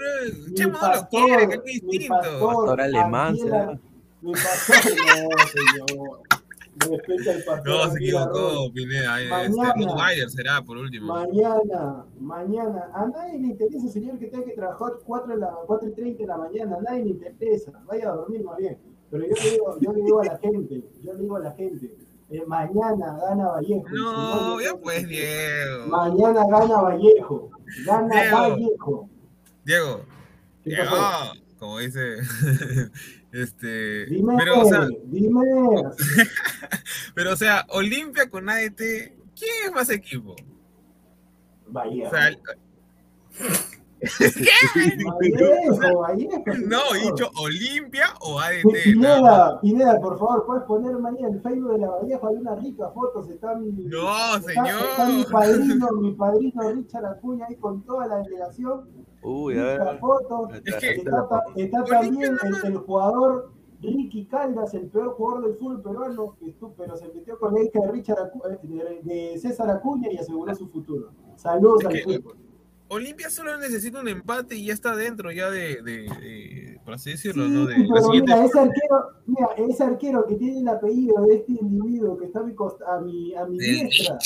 No lo quiere, que es distinto. Pastor alemán. Mi pastor, no, señor. No, se equivocó, Pineda. Este, mañana, será por último. Mañana, mañana. A nadie le interesa, señor, que tenga que trabajar 4, la, 4 y 30 de la mañana. A nadie le interesa. Vaya a dormir más bien. Pero yo le digo, yo le digo a la gente, yo le digo a la gente. Eh, mañana gana Vallejo. No, no ya pues, Diego. Mañana gana Vallejo. Gana Vallejo. Diego. Diego. Como dice Este, dime, pero, o sea, dime. pero, o sea, Olimpia con AET, ¿quién es más equipo? Vaya. O sea, ¿Qué? Vallejo, Vallejo, no, he dicho Olimpia o ADT. Pineda, Pineda, por favor, puedes poner mañana el Facebook de la Vallejo, hay unas ricas fotos, está mi, no, está, señor. Está mi padrino, mi padrino Richard Acuña ahí con toda la delegación. Uy, a ver. Es que, está, está también el, el, jugador Ricky Caldas, el peor jugador del fútbol peruano, pero se metió con la hija de, Richard de, de César Acuña y aseguró su futuro. Saludos al fútbol. Olimpia solo necesita un empate y ya está dentro ya de, de, por así decirlo, ¿no? De, pero mira, ese arquero, mira, ese arquero que tiene el apellido de este individuo que está a mi, a mi, a mi diestra.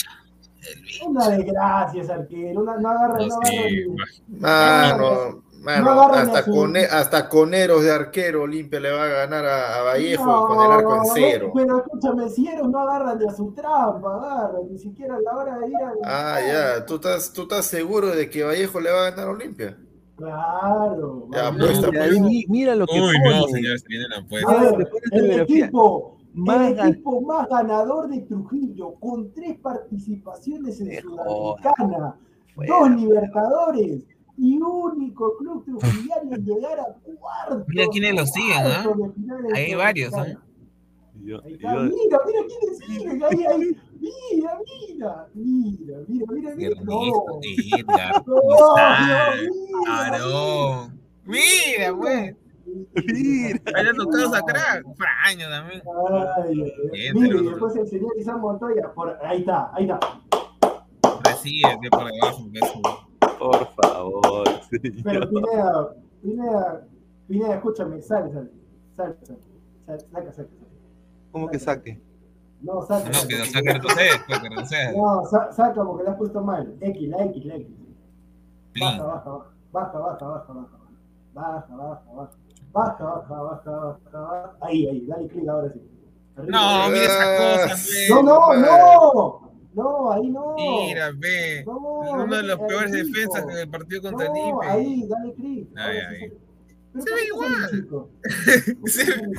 Una desgracia ese arquero, una, no agarra, no, no agarra. Mano, Mano, hasta, con, hasta coneros de arquero Olimpia le va a ganar a, Vallejo con el arco en cero. Pero escúchame, si Eros no agarran de a su trampa, agarran, ni siquiera a la hora de ir a. Ah, ya, ¿Tú estás, ¿tú estás seguro de que Vallejo le va a ganar a Olimpia? Claro. Ya, apuesta, pues. Mira lo que Uy, pone. no, viene la apuesta. A ver, el equipo, más el equipo más ganador de Trujillo, con tres participaciones en Sudamericana, dos Libertadores y único club trujillano en llegar a cuarto. Mira quiénes lo siguen, ¿no? Hay varios, ¿no? Yo, mira, mira quiénes siguen, ahí, ahí. Mira, mira, mira, mira, mira, mira. No. Mira, no, Mira, pues. Mira. Ahí le tocado sacar. Fraño también. Ay, mira, y después el señor Isam Montoya. Por, ahí está, ahí está. Recibe que por debajo, que es por favor. Pero Pineda, Pineda, Pineda, escúchame, sale, sale. Sale, sale. Saca, saca, ¿Cómo que saque? No, saca. No, que no saque pues, que no. No, saca porque la has puesto mal. X, la X, la X. Baja, baja, baja. Baja, baja, baja, baja. Baja, baja, baja. Baja, baja, baja, baja, baja. Ahí, ahí, dale clic ahora sí. No, mira esa cosa, No, no, no. No, ahí no. Mira, ve. No, uno de los peores defensas en el partido contra no, Lipe. Ahí, dale clic. Ahí, ahí. Se ve igual.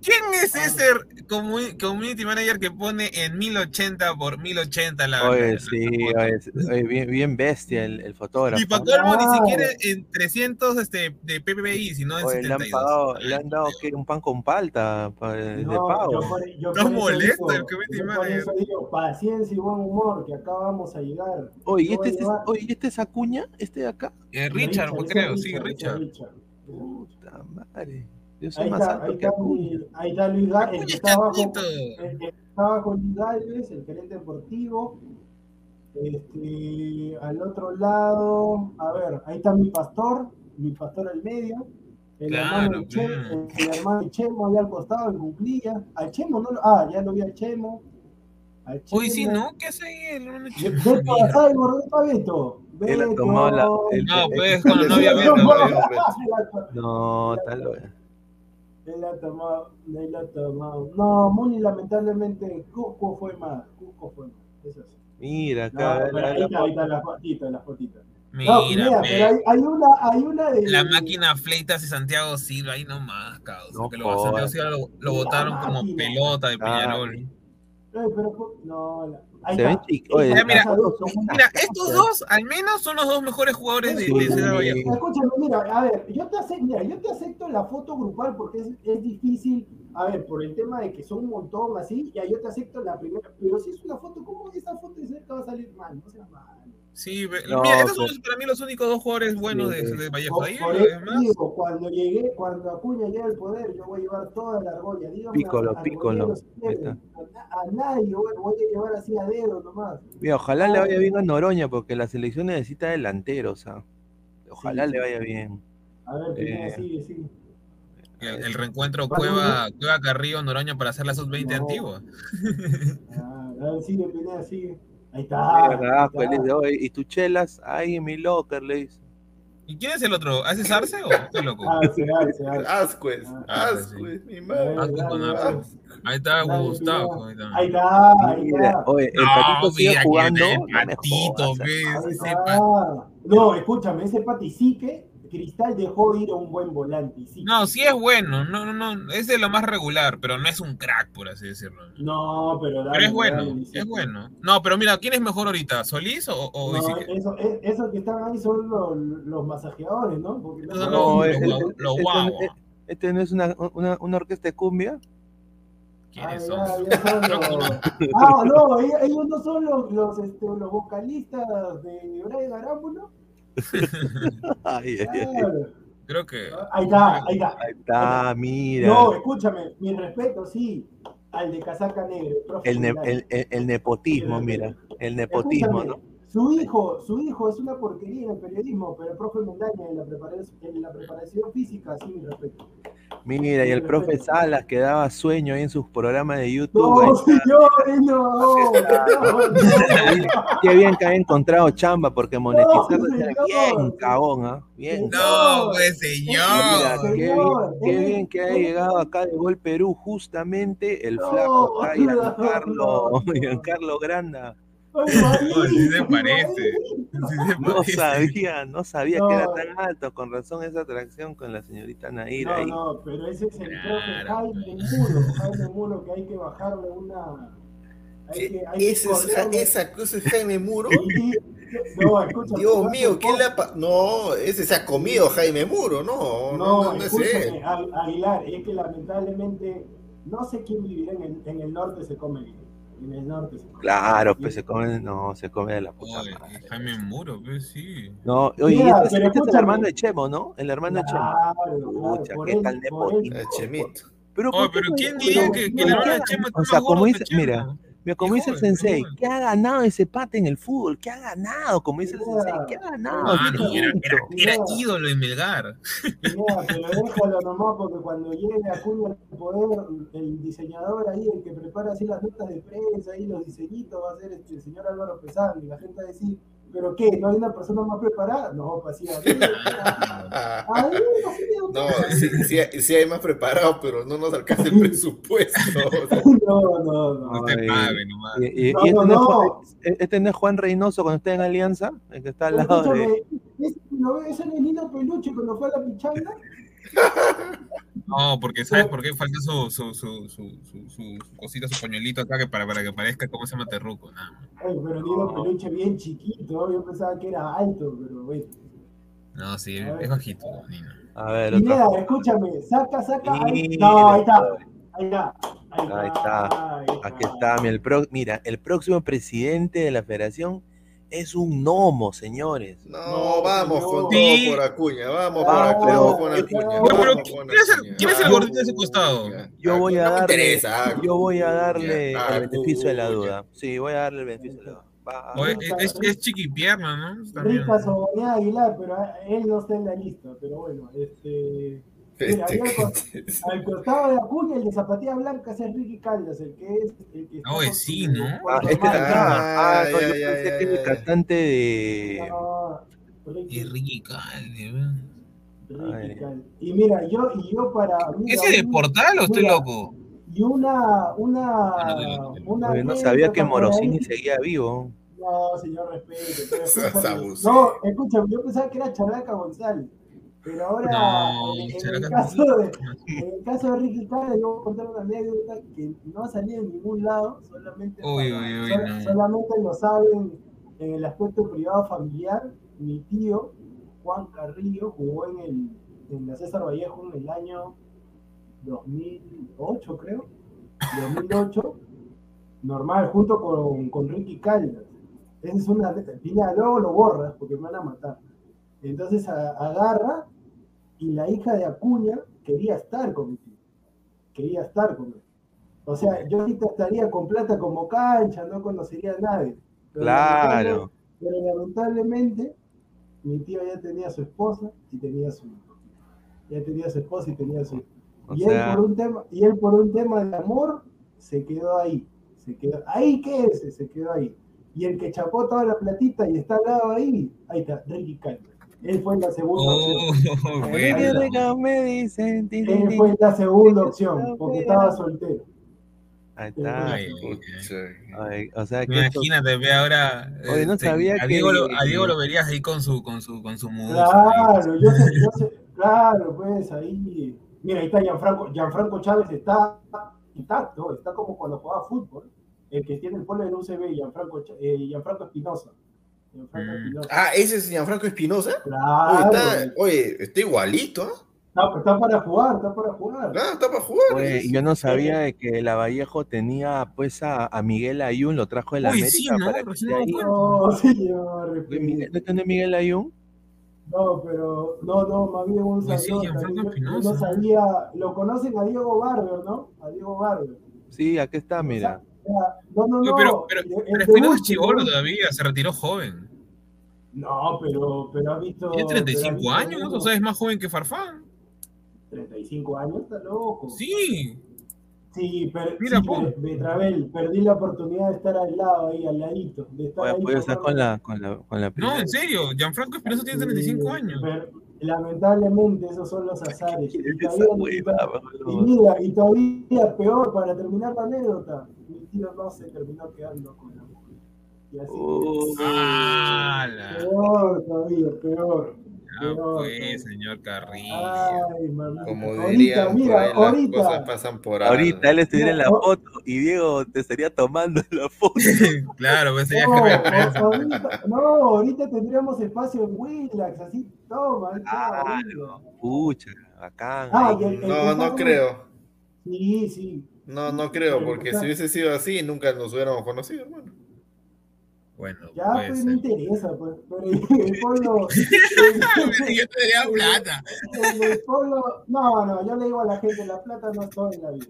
¿Quién es ese community manager que pone en 1080 por 1080 la Oye, sí, oye, bien, bien, bestia el, el fotógrafo. Y para colmo ni siquiera en 300 este, de PPI, sino en oye, 72. Le han, pagado, le han dado ¿qué? un pan con palta de no, pago. Yo por, yo no molesta el community manager. Digo, paciencia y buen humor, que acá vamos a llegar. Oye, ¿y este, es, oye, ¿este es Acuña? ¿Este de acá? Eh, Richard, Richard, creo, sí, Richard. Richard. Puta madre. Yo soy ahí más está, alto ahí, que está mi, ahí está Luis Gálvez, el que Luis Gálvez, el gerente deportivo. Este, al otro lado, a ver, ahí está mi pastor, mi pastor al medio, el claro, hermano de Chemo, el, el, hermano de Chemo allá al costado, el cumplía. Al Chemo no lo, ah, ya lo vi al Chemo. Al Chemo. Uy, sí, ¿no? ¿Qué hace ahí el hermano de Chemo? Beto Beto. Él ha tomado la. El, no, pues con la novia Beto. No, tal vez. Él ha tomado, él ha tomado. No, Muni lamentablemente Cusco fue más. Cusco fue más. Eso sí. Mira, acá. No, ahí, está, ahí está la fotita, la fotita. Mira, pero hay, una, hay una de... La máquina fleitas de Santiago Silva, ahí nomás, cabrón. No, que lo, Santiago Silva lo, lo botaron como pelota de Peñarol. pero, no, mira, estos dos, al menos, son los dos mejores jugadores de, de Ciudad Vallejo. Escúchame, mira, a ver, yo te, acepto, mira, yo te acepto la foto grupal porque es, es, difícil, a ver, por el tema de que son un montón así, ya yo te acepto la primera, pero si es una foto, ¿cómo esa foto de cerca va a salir mal? No sea mal. Sí, mira, estos son para mí los únicos dos jugadores buenos de, de, Vallejo. Ahí, por demás... digo, cuando llegué, cuando Acuña llegue al poder, yo voy a llevar toda la argolla. Dígame pícolo, a, pícolo. A, a, nadie voy, voy, a llevar así a dedo nomás. Mira, ojalá le vaya bien a Noroña, porque la selección necesita delanteros. ¿ah? Ojalá sí, le vaya bien. A ver, eh, sigue, sigue. El, el, reencuentro Cueva, Cueva Carrillo Noroña para hacer la sub-20 no. antigua. Ah, a ver, sigue, Pineda, sigue. Ahí está. Ahí está. Y tu chelas, ahí en mi locker, le dice. ¿Y quién es el otro? ¿Haces Arce o qué loco? Arce, Arce, Arce. Ascuez, Ascuez, mi madre. Ahí está Gustavo. Ahí está, ahí está. Ahí está. Oye, el patito sigue jugando. El patito, ¿ves? No, escúchame, ese pati sí que Cristal dejó ir a un buen volante. Sí. No, sí es bueno, no, no, no, es de lo más regular, pero no es un crack, por así decirlo. No, pero, dale, pero es bueno, dale, es bueno. No, pero mira, ¿quién es mejor ahorita? ¿Solís o, o no, eso, esos que están ahí son los, los masajeadores, ¿no? Porque no, no, no es, lo, lo este, guau. Este, este, no es una, una, una orquesta de cumbia. ¿Quiénes ah, son? Ya, ya son los... ah, no, ellos, no son los, los, este, los vocalistas de Brian Garámbulo. ay, ay, ay. Creo que. Ahí está, ahí está. Ahí está, mira. No, escúchame, mi respeto, sí, al de casaca negra. El, ne el, el, el, nepotismo, mira. El nepotismo, escúchame, ¿no? Su hijo, su hijo es una porquería en el periodismo, pero el profe Mendaña en la preparación, en la preparación física, sí, mi respeto. Mira, y el profe Salas que daba sueño ahí en sus programas de YouTube. No, señores, no, Qué bien que haya encontrado chamba, porque monetizarlo no, era bien cagón, ¿ah? ¿eh? Bien. No, pues señor. Mira, qué, bien, qué bien que haya llegado acá de Gol Perú, justamente el flaco acá, Giancarlo Granda. Sí se parece. Sí se no parece. sabía, no sabía no. que era tan alto, con razón esa atracción con la señorita Naira no, ahí. No, pero ese es el claro, profe Jaime Muro, Jaime Muro, que hay que bajarle una... Hay que, hay ¿Esa, que esa cosa es Jaime Muro? No, escucha, Dios mío, ¿qué le ha No, ese se ha comido Jaime Muro, no, no, no, no es. Aguilar, es que lamentablemente no sé quién vivirá en el, en el norte se come bien. En el norte se come Claro, pues se come, no, se come de la puta Oye, madre. Jaime Muro, pues sí. No, oye, Mira, este, este es el hermano de Chemo, ¿no? El hermano de Chemo. Claro, Pucha, qué tal nepotismo. El Chemito. Pero, Oye, ¿por qué pero ¿quién diría que, que el hermano de qué- Chema O es sea, más como gordo dice, que Chema? mira, mira, como dice el sensei. ¿qué ha ganado ese pata en el fútbol? ¿Qué ha ganado? Como dice el sensei, ¿qué ha ganado? Mano, Ah, era, era ídolo en Melgar. Mira, pero déjalo nomás porque cuando llegue a Acuña al poder, el diseñador ahí, el que prepara así las notas de prensa y los diseñitos va a ser este, el señor Álvaro Pesán y la gente va a decir, ¿pero qué? ¿No hay una persona más preparada? No, pues sí, No, sí, sí, sí hay más preparados, pero no nos alcanza el presupuesto. No, no, no. No te Ay. pague nomás. Y, y- No, y este, no, no es no. Juan, este no es Juan Reynoso cuando está en Alianza, el que está al lado de. ¿ese ve- ese no es Nino Peluche cuando fue a la pichanga? No, porque ¿sabes por qué falta su, su, su, su, su, su- su cosita, su pañuelito acá que para, para que parezca cómo se llama Terruco? Nada más. Ay, pero Nino Peluche bien chiquito, yo pensaba que era alto, pero bueno. No, sí, es bajito, Nino. A ver, Y otro. mira, escúchame, saca, saca. Ahí, no, ahí está. Ahí está. Ahí Ahí está. ahí Aquí está. Mira el, pro- mira, el próximo presidente de la federación es un gnomo, señores. No, vamos con Sí. todo por Acuña, vamos Ah, por pero- con Acuña. No, No, pero ¿quién es el, quién es el Ah, gordito de ese costado? Yo voy a no darle, interesa. yo voy a darle el beneficio de la duda. Sí, voy a darle el beneficio de la duda. Va. Es, es, es chiquipierna, ¿no? También. Rita Soboña Aguilar, pero él no está en la lista, pero bueno, este. Mira, al, co- al costado de Acuña, el de zapatilla blanca es Enrique Caldas, el que es. El que está Oye, con sí, ¿no? Ah, este. Ah, Ah, no, ya, yo ya, pensé ya, que era el cantante de. No, Ricky, Es Ricky. Ricky. Caldas. Y mira, yo, y yo para. mira, ¿Ese de portal o estoy mira, loco? Y una. una, Ah, no, no, no, no. una Oye, no sabía que ahí. Morosini seguía vivo. No, señor, respeto. no, escúchame, yo pensaba que era Chalaca González. Pero ahora, en, el caso de, en el caso de Ricky Cale, le voy a contar una anécdota que no ha salido en ningún lado, solamente, solamente lo saben en el aspecto privado familiar. Mi tío, Juan Carrillo, jugó en, el, en la César Vallejo en el año 2008, creo. 2008, normal, junto con, con Ricky Caldas. Esa es una. luego lo borras porque me van a matar. Entonces agarra y la hija de Acuña quería estar con mi tío. Quería estar con él. O sea, yo ahorita estaría con plata como cancha, no conocería a nadie. claro. pero lamentablemente, mi tío ya tenía su esposa y tenía su hijo. Ya tenía su esposa y tenía su hijo. Y, él por un tema, y él por un tema de amor se quedó ahí. Se quedó, ahí qué es, se quedó ahí. Y el que chapó toda la platita y está al lado ahí, ahí está, Ricky Calma. Él fue la segunda oh, opción. Él fue la segunda opción, porque estaba soltero. Ahí está. o sea, que Imagínate, ve ahora. Oye, no este, sabía a Diego, Lo, a Diego lo verías ahí con su, con su, con su Claro, yo sé, yo sé, claro, pues ahí. Mira, ahí está Gianfranco, Gianfranco Chávez, está intacto, está como cuando jugaba fútbol. El que tiene el polo del UCB, Gianfranco, eh, Gianfranco Espinosa. Mm. Ah, ese es Gianfranco Espinosa. Claro. Oye, está, oye, está igualito, ¿eh? está, para jugar, está para jugar. Ah, está para jugar. Oye, yo no sabía de que el Vallejo tenía pues a, a, Miguel Ayun, lo trajo de la América. Sí, ¿no? Para que no, no, señor. ¿No tiene Miguel Ayun? No, pero no, no, más bien un no sabía, lo conocen a Diego Barber, ¿no? A Diego Barber. Sí, aquí está, mira. No, no, no. Pero, pero, pero es chivolo todavía, se retiró joven. No, pero, pero ha visto. Tiene 35 años, o sea, es más joven que Farfán. 35 años, está loco. Sí. Sí, pero, Mira, sí, Betravel, perdí la oportunidad de estar al lado, ahí, al ladito. De estar ahí puede estar con la, con, la, con la No, en serio, Gianfranco Espinosa tiene 35 años. lamentablemente, esos son los azares. Y todavía, y, mira, y todavía peor, para terminar la anécdota, no se terminó quedando con la mujer. Y así uh, peor todavía, peor. Ah, pues, señor Carrillo. Como diría, mira, ahorita, las cosas pasan por Ahorita él estuviera en la foto y Diego te estaría tomando la foto. claro, pues sería no, que ahorita, no, ahorita tendríamos espacio en Willax, así, toma. Claro, pucha, bacán. Ah, no, no creo. Sí, sí. No, no creo, porque si hubiese sido así, nunca nos hubiéramos conocido, hermano. Bueno, ya pues no interesa, pues. Pero el pueblo. yo te daría plata. El pueblo. No, no, yo le digo a la gente, la plata no está en la vida.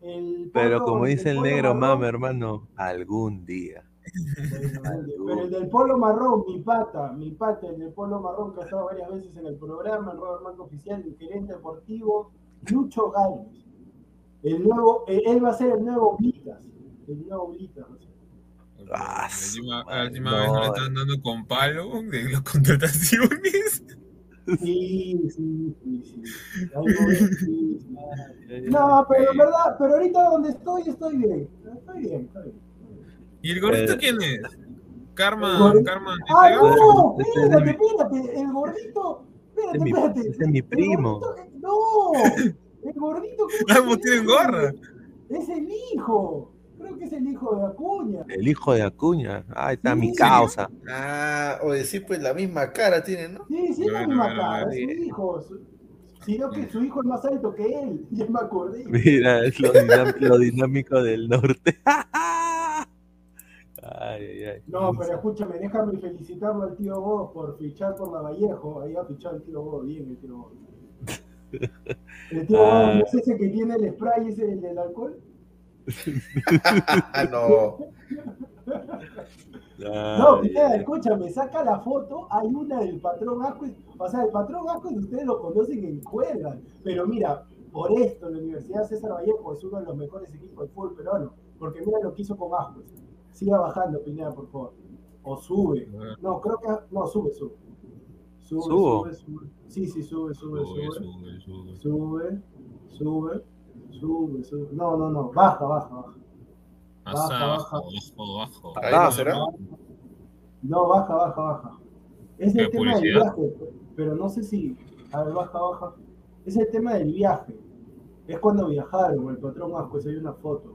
El pero como dice el, negro mama, hermano, algún día. Pero el del polo marrón, mi pata, mi pata, el del polo marrón que ha estado varias veces en el programa, el Robert Marco Oficial, el gerente deportivo, Lucho Galvez. El nuevo, él va a ser el nuevo Blitas. El nuevo Blitas. Ah, la última, vez no le están dando con palo de las contrataciones. Sí, sí, sí, No, pero en verdad, pero ahorita donde estoy, estoy bien. Estoy bien, estoy bien. ¿Y el gordito eh, quién es? Karma, Karma. Ah, no, espérate, espérate, el gordito. Espérate, espérate. Ese es mi primo. no, el gordito. Ambos tienen gorra. Es el hijo. Creo que es el hijo de Acuña. El hijo de Acuña. Ah, está mi causa. Ah, oye, sí, pues la misma cara tiene, ¿no? Sí, sí, la misma cara, es su hijo. Sino que su hijo es más alto que él, ya me acordé. Mira, es lo, dinámico, del norte. ay, ay, ay. No, pero escúchame, déjame felicitarlo al tío Vos por fichar por la Vallejo. Ahí ha fichado el tío Vos, bien el tío Vos. El tío ah. ¿no es ese que tiene el spray, ese del alcohol? no. No, escúchame, saca la foto, hay una del patrón Ascuez, o sea, el patrón Ascuez ustedes lo conocen en juegan, pero mira, por esto la Universidad César Vallejo es uno de los mejores equipos de fútbol peruano, porque mira lo que hizo con Ascuez. Siga bajando, Pineda, por favor. O sube. No, creo que, no, sube, sube. Sube, sube, sube. Sí, sí, sube, sube, sube. Sube, sube, sube. sube. Sube, sube. No, no, no. Baja, baja, baja. Baja, baja. Bajo, bajo. No será. No, baja, baja, baja. Es el tema del viaje, pero no sé si. A ver, baja, baja. Es el tema del viaje. Es cuando viajaron, el patrón Asco, hay una foto.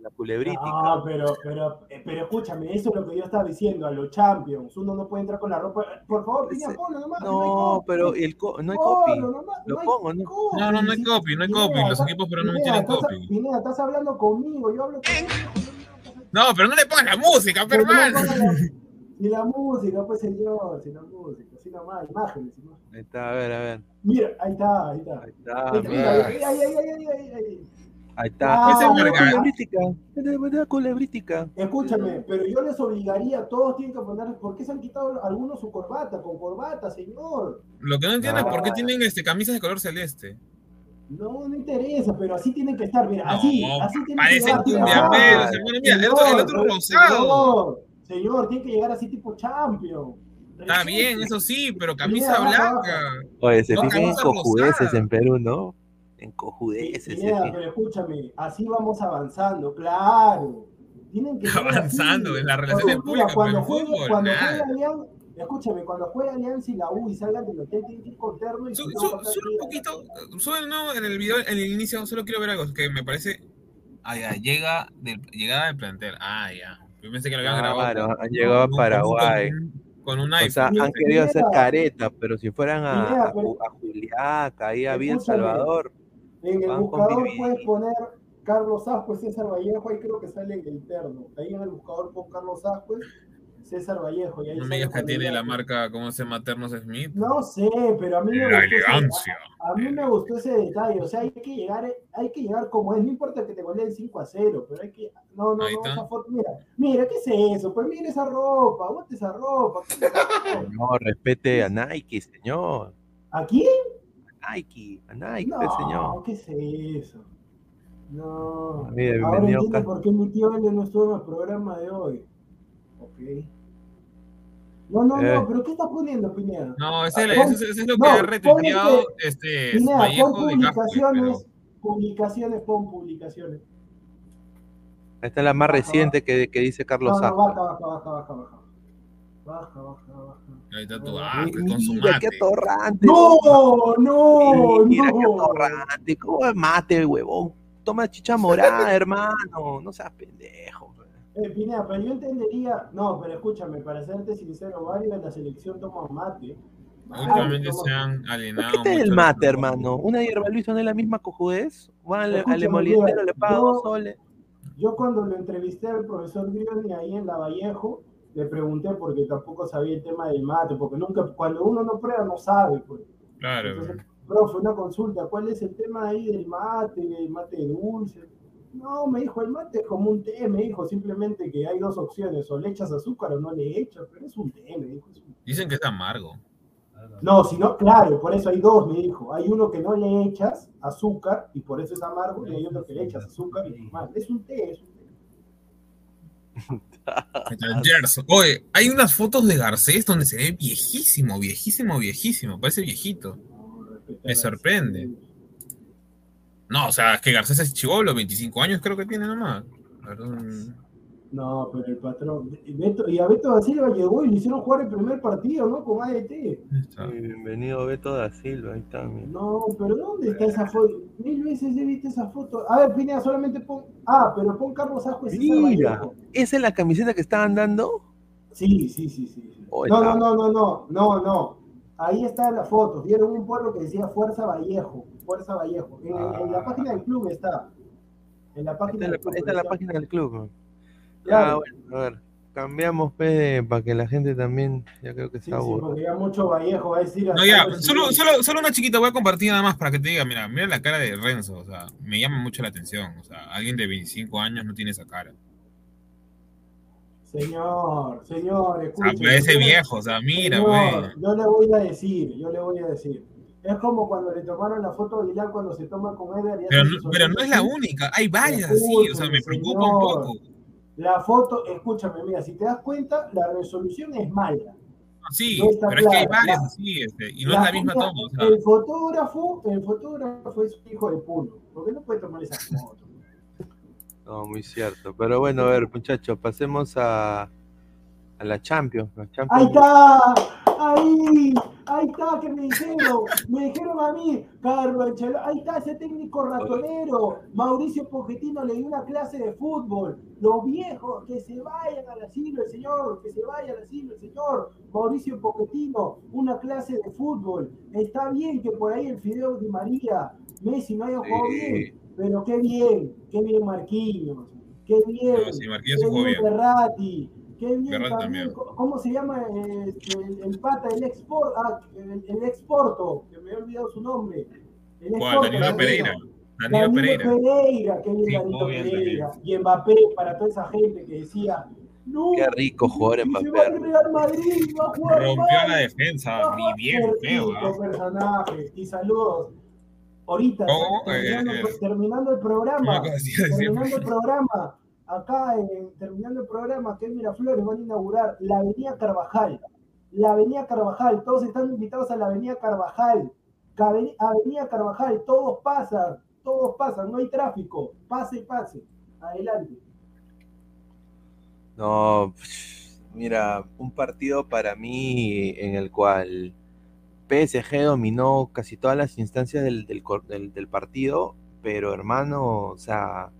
la culebrítica. Ah, pero, pero, pero escúchame, eso es lo que yo estaba diciendo, a los Champions, uno no puede entrar con la ropa. Por favor, piña, ponlo nomás. No, pero el no hay copy. lo pongo, no. No, no, no hay copy, no hay copy. Los equipos pero no me tienen copy. Pineda, estás hablando conmigo, yo hablo conmigo. No, pero no le pongas la música, pero hermano. Ni la música, pues señor, sin la música, sin más, imágenes, imágenes. Ahí está, a ver, a ver. Mira, ahí está, ahí está. Ahí está, ahí está. Ahí, ahí, ahí, ahí, ahí. Está. Ah, es culebrítica. Es culebrítica. Escúchame, pero yo les obligaría, todos tienen que poner, ¿por qué se han quitado algunos su corbata? Con corbata, señor. Lo que no entiendo es por qué tienen este, camisas de color celeste. No, no interesa, pero así tienen que estar, mira, así, así tienen parecen que estar. Mira, el otro, el otro rosado. Señor, señor, tiene que llegar así tipo champion. Está bien, eso sí, pero camisa blanca. Oye, se fijan en cojudeces en Perú, ¿no? En cojudeces. pero escúchame, así vamos avanzando, claro. Tienen que avanzando en la relación públicas cuando juega, cuando juega Alianza, escúchame, cuando juega Alianza y la U y salgan del hotel, tienen que ir con terno y Solo un poquito, solo no, en el video, en el inicio, solo quiero ver algo que me parece. Ah, ya, llega del, llegada del plantel. Ah, ya. Yo pensé que lo habían ah, grabado. Claro, han llegado a Paraguay. Con un iPhone. O sea, han querido hacer careta, pero si fueran a, a, a Juliaca, ahí a Bien Salvador, en el buscador puedes poner Carlos Ascuez, César Vallejo, ahí creo que sale en el terno. Ahí en el buscador pon Carlos Ascuez, César Vallejo. Y ahí no me digas que tiene la marca, ¿cómo se llama Ternos Smith? No sé, pero a mí me la gustó elegancia. Ese, a, mí me gustó ese detalle. O sea, hay que llegar, hay que llegar como es. No importa que te goleen 5 a 0, pero hay que. No, no, no, esa foto. Mira, mira, ¿qué es eso? Pues mira esa ropa, bote esa ropa. No, respete a Nike, señor. ¿A quién? Nike, a Nike, no, señor. ¿qué es eso? No. Mira, Ahora entiendo por qué mi tío no estuvo en el programa de hoy. Ok. No, no, no, eh. pero ¿qué estás poniendo, Pineda? No, ese, ah, es, ese es lo que ha retuiteado este Pineda, pon publicaciones, publicaciones, pon publicaciones. Esta es la más reciente que, que dice Carlos no, no, baja, baja, baja, baja, baja. Baja, baja, baja. Ahí está tu ah, con su mate. qué atorrante. No, no, mira no. qué atorrante. ¿Cómo es mate, huevón? Toma chicha morada, hermano. No seas pendejo. Eh, Pineda, pero yo entendería. No, pero escúchame, para serte sincero, varios de la selección toman mate. Últimamente se han alienado. ¿Qué es el mate, hermano? ¿Una hierba Luis no es la misma cojudez? ¿Van al, al emolientero le paga dos soles? Yo cuando lo entrevisté al profesor Grioni ahí en La Vallejo, le pregunté porque tampoco sabía el tema del mate, porque nunca, cuando uno no prueba no sabe. Pues. Claro. Entonces, profe, una consulta, ¿cuál es el tema ahí del mate, del mate dulce? No, me dijo, el mate es como un té, me dijo, simplemente que hay dos opciones, o le echas azúcar o no le echas, pero es un té, me dijo. Dicen que es amargo. No, si no, claro, por eso hay dos, me dijo. Hay uno que no le echas azúcar y por eso es amargo, y hay otro que le echas azúcar y es mal. Es un té, es un. Hay unas fotos de Garcés donde se ve viejísimo, viejísimo, viejísimo. Parece viejito. Me sorprende. No, o sea, es que Garcés es chivolo, 25 años creo que tiene nomás. No, pero el patrón. y a Beto da Silva llegó y le hicieron jugar el primer partido, ¿no? Con ADT. bienvenido Beto da Silva, ahí está. No, pero ¿dónde está esa foto? Mil veces he visto esa foto. A ver, Pineda, solamente pon. Ah, pero pon Carlos Ascuez. Mira, ¿esa es la camiseta que estaban dando? Sí, sí, sí, sí. no, no, no, no, no, no, no. Ahí está la foto. Vieron un pueblo que decía Fuerza Vallejo. Fuerza Vallejo. En, la ah. página del club está. En la página esta del club. Esta es la página del club. Ya, bueno, a ver, cambiamos P para que la gente también, ya creo que está sí, sí, porque ya mucho Vallejo va a decir. No, ya, solo, solo, solo, una chiquita, voy a compartir nada más para que te diga, mira, mira la cara de Renzo, o sea, me llama mucho la atención, o sea, alguien de 25 años no tiene esa cara. Señor, señor, escucha. parece viejo, o sea, mira, güey. Yo le voy a decir, yo le voy a decir. Es como cuando le tomaron la foto a Aguilar cuando se toma con Eder. Pero, no, pero no es la única, hay varias así, o sea, me preocupa un poco. La foto, escúchame, mira, si te das cuenta, la resolución es mala. Sí, pero es que hay varias así, este, y no es la misma toma. El fotógrafo, el fotógrafo es un hijo de puto, porque no puede tomar esas fotos. No, muy cierto. Pero bueno, a ver, muchachos, pasemos a, a la Champions. La Champions. Ahí está, ahí, ahí está, que me dijeron, me dijeron a mí, Carlos ahí está ese técnico ratonero, Mauricio Pochettino le dio una clase de fútbol, los viejos, que se vayan al asilo el señor, que se vaya al asilo el señor, Mauricio Pochettino, una clase de fútbol, está bien que por ahí el Fideo de María, Messi no haya jugado bien, pero qué bien, qué bien Marquinhos, qué bien, qué bien Qué bien también. ¿Cómo se llama este, el, pata, el export, ah, el, exporto? Que me he olvidado su nombre. El Danilo Pereira. Danilo, Pereira. Pereira. Qué bien Danilo Pereira. Y Mbappé, para toda esa gente que decía, no, Qué rico jugar Mbappé. Se va a Real Madrid, va a jugar Rompió la defensa, ni bien feo. personaje. Y saludos. Ahorita, terminando, eh, terminando, el programa, terminando el programa, acá terminando el programa, que Miraflores van a inaugurar la Avenida Carvajal. La Avenida Carvajal, todos están invitados a la Avenida Carvajal. Avenida Carvajal, todos pasan, todos pasan, no hay tráfico. Pase, pase. Adelante. No, mira, un partido para mí en el cual PSG dominó casi todas las instancias del, del partido, pero hermano, o sea,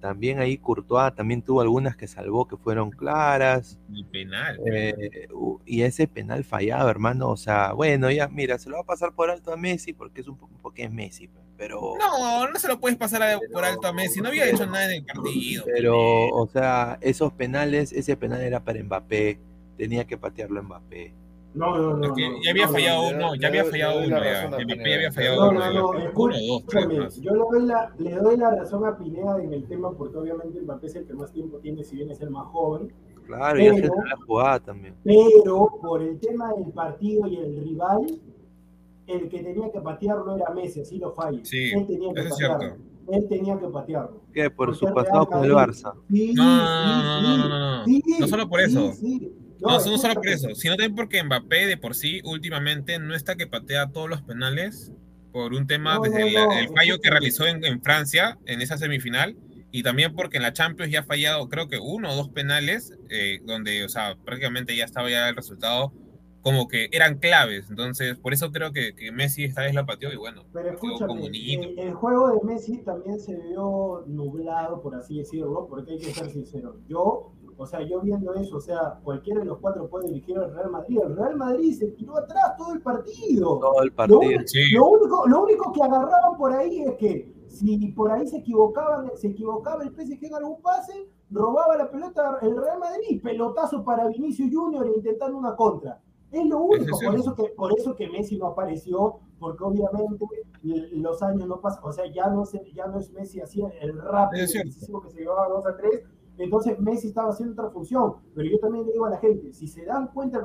también ahí Courtois también tuvo algunas que salvó que fueron claras. Y penal. Eh, y ese penal fallado, hermano. O sea, bueno, ya, mira, se lo va a pasar por alto a Messi porque es un porque es Messi, pero. No, no se lo puedes pasar por alto a Messi. No había hecho nada en el partido. Pero, o sea, esos penales, ese penal era para Mbappé. Tenía que patearlo Mbappé. No, no, no. ya había fallado uno, ya había fallado uno. Ya, había fallado uno. No, no, no, yo le doy, la, le doy la razón a Pineda en el tema porque obviamente Mbappé es el que más tiempo tiene, si bien es el más joven. Claro, y hace la jugada también. Pero por el tema del partido y el rival, el que tenía que patearlo era Messi, así lo falla. Sí, Él tenía que patearlo. Es cierto. Él tenía que patearlo. ¿Qué? Por su pasado con el Barça. Sí, no, no, no, no, no, no, no solo por eso. No, no, solo por eso, sino también porque Mbappé de por sí últimamente no está que patea todos los penales por un tema desde el, fallo que realizó en, Francia en esa semifinal y también porque en la Champions ya ha fallado creo que uno o dos penales eh, donde, o sea, prácticamente ya estaba ya el resultado como que eran claves. Entonces, por eso creo que, que Messi esta vez la pateó y bueno, Pero escúchame, el, el, juego de Messi también se vio nublado, por así decirlo, porque hay que ser sincero. Yo o sea, yo viendo eso, o sea, cualquiera de los cuatro puede dirigir al Real Madrid. El Real Madrid se tiró atrás todo el partido. Todo el partido. Lo, único, lo único que agarraban por ahí es que si por ahí se equivocaban, se equivocaba el PSG en algún pase, robaba la pelota el Real Madrid, pelotazo para Vinicius Junior e intentando una contra. Es lo único, por eso que, por eso que Messi no apareció, porque obviamente los años no pasan, o sea, ya no, se, ya no es Messi así el rápido que se llevaba 2 a 3, entonces Messi estaba haciendo otra función, pero yo también le digo a la gente, si se dan cuenta,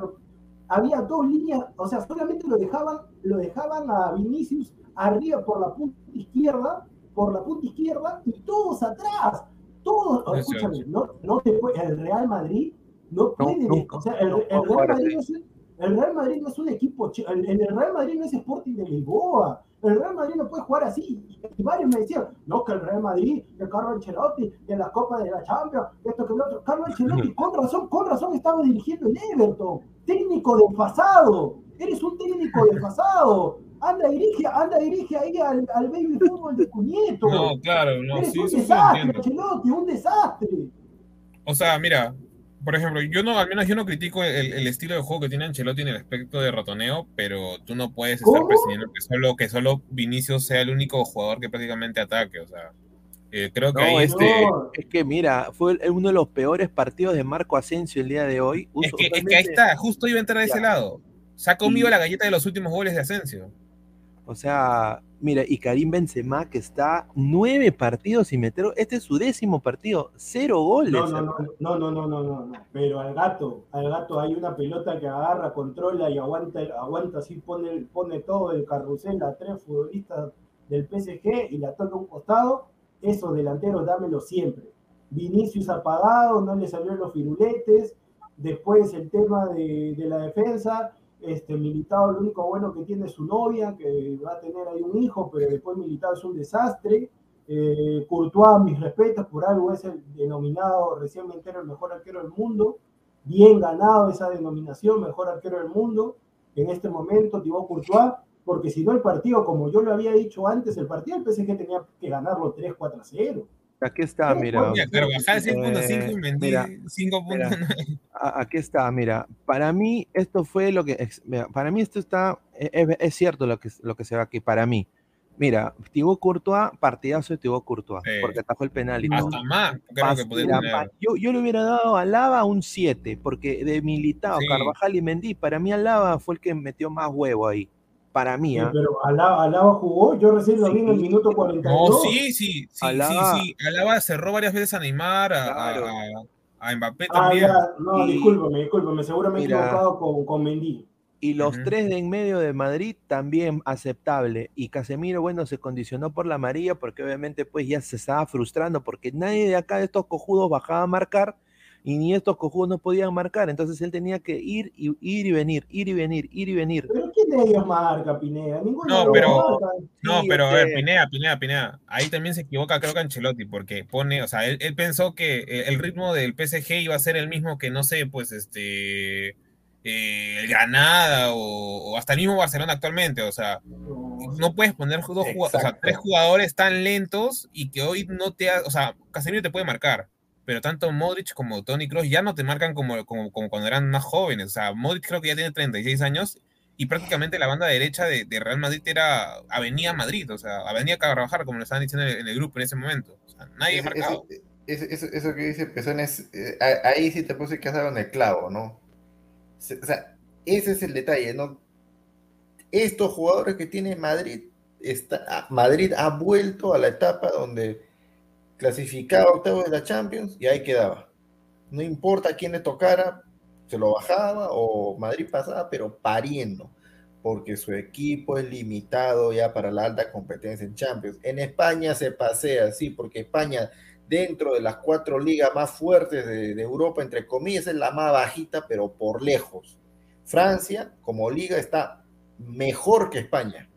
había dos líneas, o sea, solamente lo dejaban, lo dejaban a Vinicius arriba por la punta izquierda, por la punta izquierda y todos atrás, todos, escúchame, no, no te puede, el Real Madrid no puede, o sea, el, Real Madrid no es, el Real Madrid no es un equipo, el, el Real Madrid no es Sporting de Lisboa, el Real Madrid no puede jugar así. Y varios me decían, no, que el Real Madrid, que Carlo Ancelotti, que la Copa de la Champions, esto que el otro. Carlo Ancelotti, con razón, con razón estaba dirigiendo el Everton. Técnico desfasado. Eres un técnico desfasado. Anda, dirige, anda, dirige ahí al, al baby fútbol de Cuñeto. No, claro, no, Eres sí, un desastre, Ancelotti, un desastre. O sea, mira, por ejemplo, yo no, al menos yo no critico el, estilo de juego que tiene Ancelotti en el aspecto de ratoneo, pero tú no puedes estar presidiendo que solo, que solo Vinicius sea el único jugador que prácticamente ataque, o sea. Eh, creo que ahí este... Es que mira, fue uno de los peores partidos de Marco Asensio el día de hoy. Es que, es que ahí está, justo iba a entrar a ese lado. Se ha comido la galleta de los últimos goles de Asensio. O sea, mira, y Karim Benzema que está nueve partidos sin meter, este es su décimo partido, cero goles. No, no, no, no, no, no, no, pero al gato, al gato hay una pelota que agarra, controla y aguanta, aguanta así, pone, pone todo el carrusel a tres futbolistas del PSG y la toca a un costado, esos delanteros dámelo siempre. Vinicius apagado, no le salió los firuletes, después el tema de, la defensa, este Militado lo único bueno que tiene es su novia, que va a tener ahí un hijo, pero después Militado es un desastre. Eh, Courtois, mis respetos, por algo es el denominado recientemente el mejor arquero del mundo. Bien ganado esa denominación, mejor arquero del mundo. En este momento, Thibaut Courtois, porque si no el partido, como yo lo había dicho antes, el partido el PSG tenía que ganarlo 3-4 0. Aquí está, mira. Pero bajar 6.5 y mentir 5.9. Aquí está, mira. Para mí, esto fue lo que. Para mí, esto está. Es, es, cierto lo que, lo que se ve aquí. Para mí, Mira, Thibaut Courtois, partidazo de Thibaut Courtois, porque atajó el penal y Hasta más, yo, yo, le hubiera dado a Lava un 7, porque de Militao, Carvajal y Mendy, para mí Alaba fue el que metió más huevo ahí. Para mí, ¿ah? Pero Alaba, jugó, yo recién lo vi en el minuto 42. No, sí, sí, sí, Alaba, sí, sí. Alaba cerró varias veces a Neymar, a, a, Mbappé ah, también. no, discúlpeme, discúlpeme, seguro me he equivocado con, con Mendy. Y los tres de en medio de Madrid también aceptable. Y Casemiro, bueno, se condicionó por la amarilla porque obviamente pues ya se estaba frustrando porque nadie de acá de estos cojudos bajaba a marcar y ni estos cojudos no podían marcar. Entonces él tenía que ir y ir y venir, ir y venir, ir y venir. ¿Pero quién de ellos marca, Pineda? no, pero, no, pero a ver, Pineda, Pineda, Pineda. Ahí también se equivoca creo que Ancelotti porque pone, o sea, él, él pensó que el ritmo del PSG iba a ser el mismo que, no sé, pues este eh, Granada o, hasta el mismo Barcelona actualmente. O sea, no puedes poner dos o sea, tres jugadores tan lentos y que hoy no te. Ha, o sea, Casemiro te puede marcar, pero tanto Modric como Tony Kroos ya no te marcan como, como, cuando eran más jóvenes. O sea, Modric creo que ya tiene 36 años y prácticamente la banda derecha de, Real Madrid era Avenida Madrid, o sea, Avenida Carvajal, como lo estaban diciendo en el, grupo en ese momento. O sea, nadie eso, marcado. Eso, que dice Pesón es. Eh, ahí sí te puse que has en el clavo, ¿no? O sea, ese es el detalle, ¿no? Estos jugadores que tiene Madrid, está, Madrid ha vuelto a la etapa donde clasificaba octavo de la Champions y ahí quedaba. No importa quién le tocara, se lo bajaba o Madrid pasaba, pero pariendo, porque su equipo es limitado ya para la alta competencia en Champions. En España se pasea, sí, porque España dentro de las cuatro ligas más fuertes de, Europa, entre comillas, es la más bajita, pero por lejos. Francia, como liga, está mejor que España.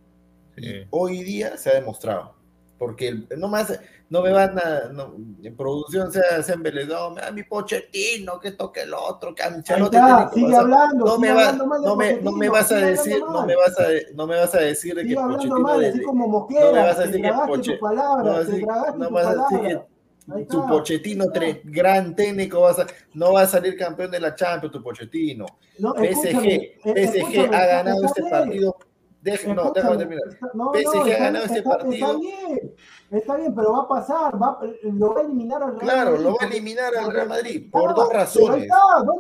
hoy día se ha demostrado. Porque no más, no me van a, en producción se, ha embelezado, me da mi pochetino, que toque el otro, que Ancelotti sigue hablando, no, me, no, me, no me vas a decir, no me vas a, no me vas a decir que Pochettino así como Mosquera, no me vas a decir que Pochettino, no, vas a decir que tu Pochettino, gran técnico, vas a, no va a salir campeón de la Champions, tu Pochettino. PSG, PSG ha ganado este partido. No, déjame terminar. PSG ha ganado este partido. Está bien, está bien, pero va a pasar, va, lo va a eliminar al Real Claro, Madrid. lo va a eliminar al Real Madrid por dos razones.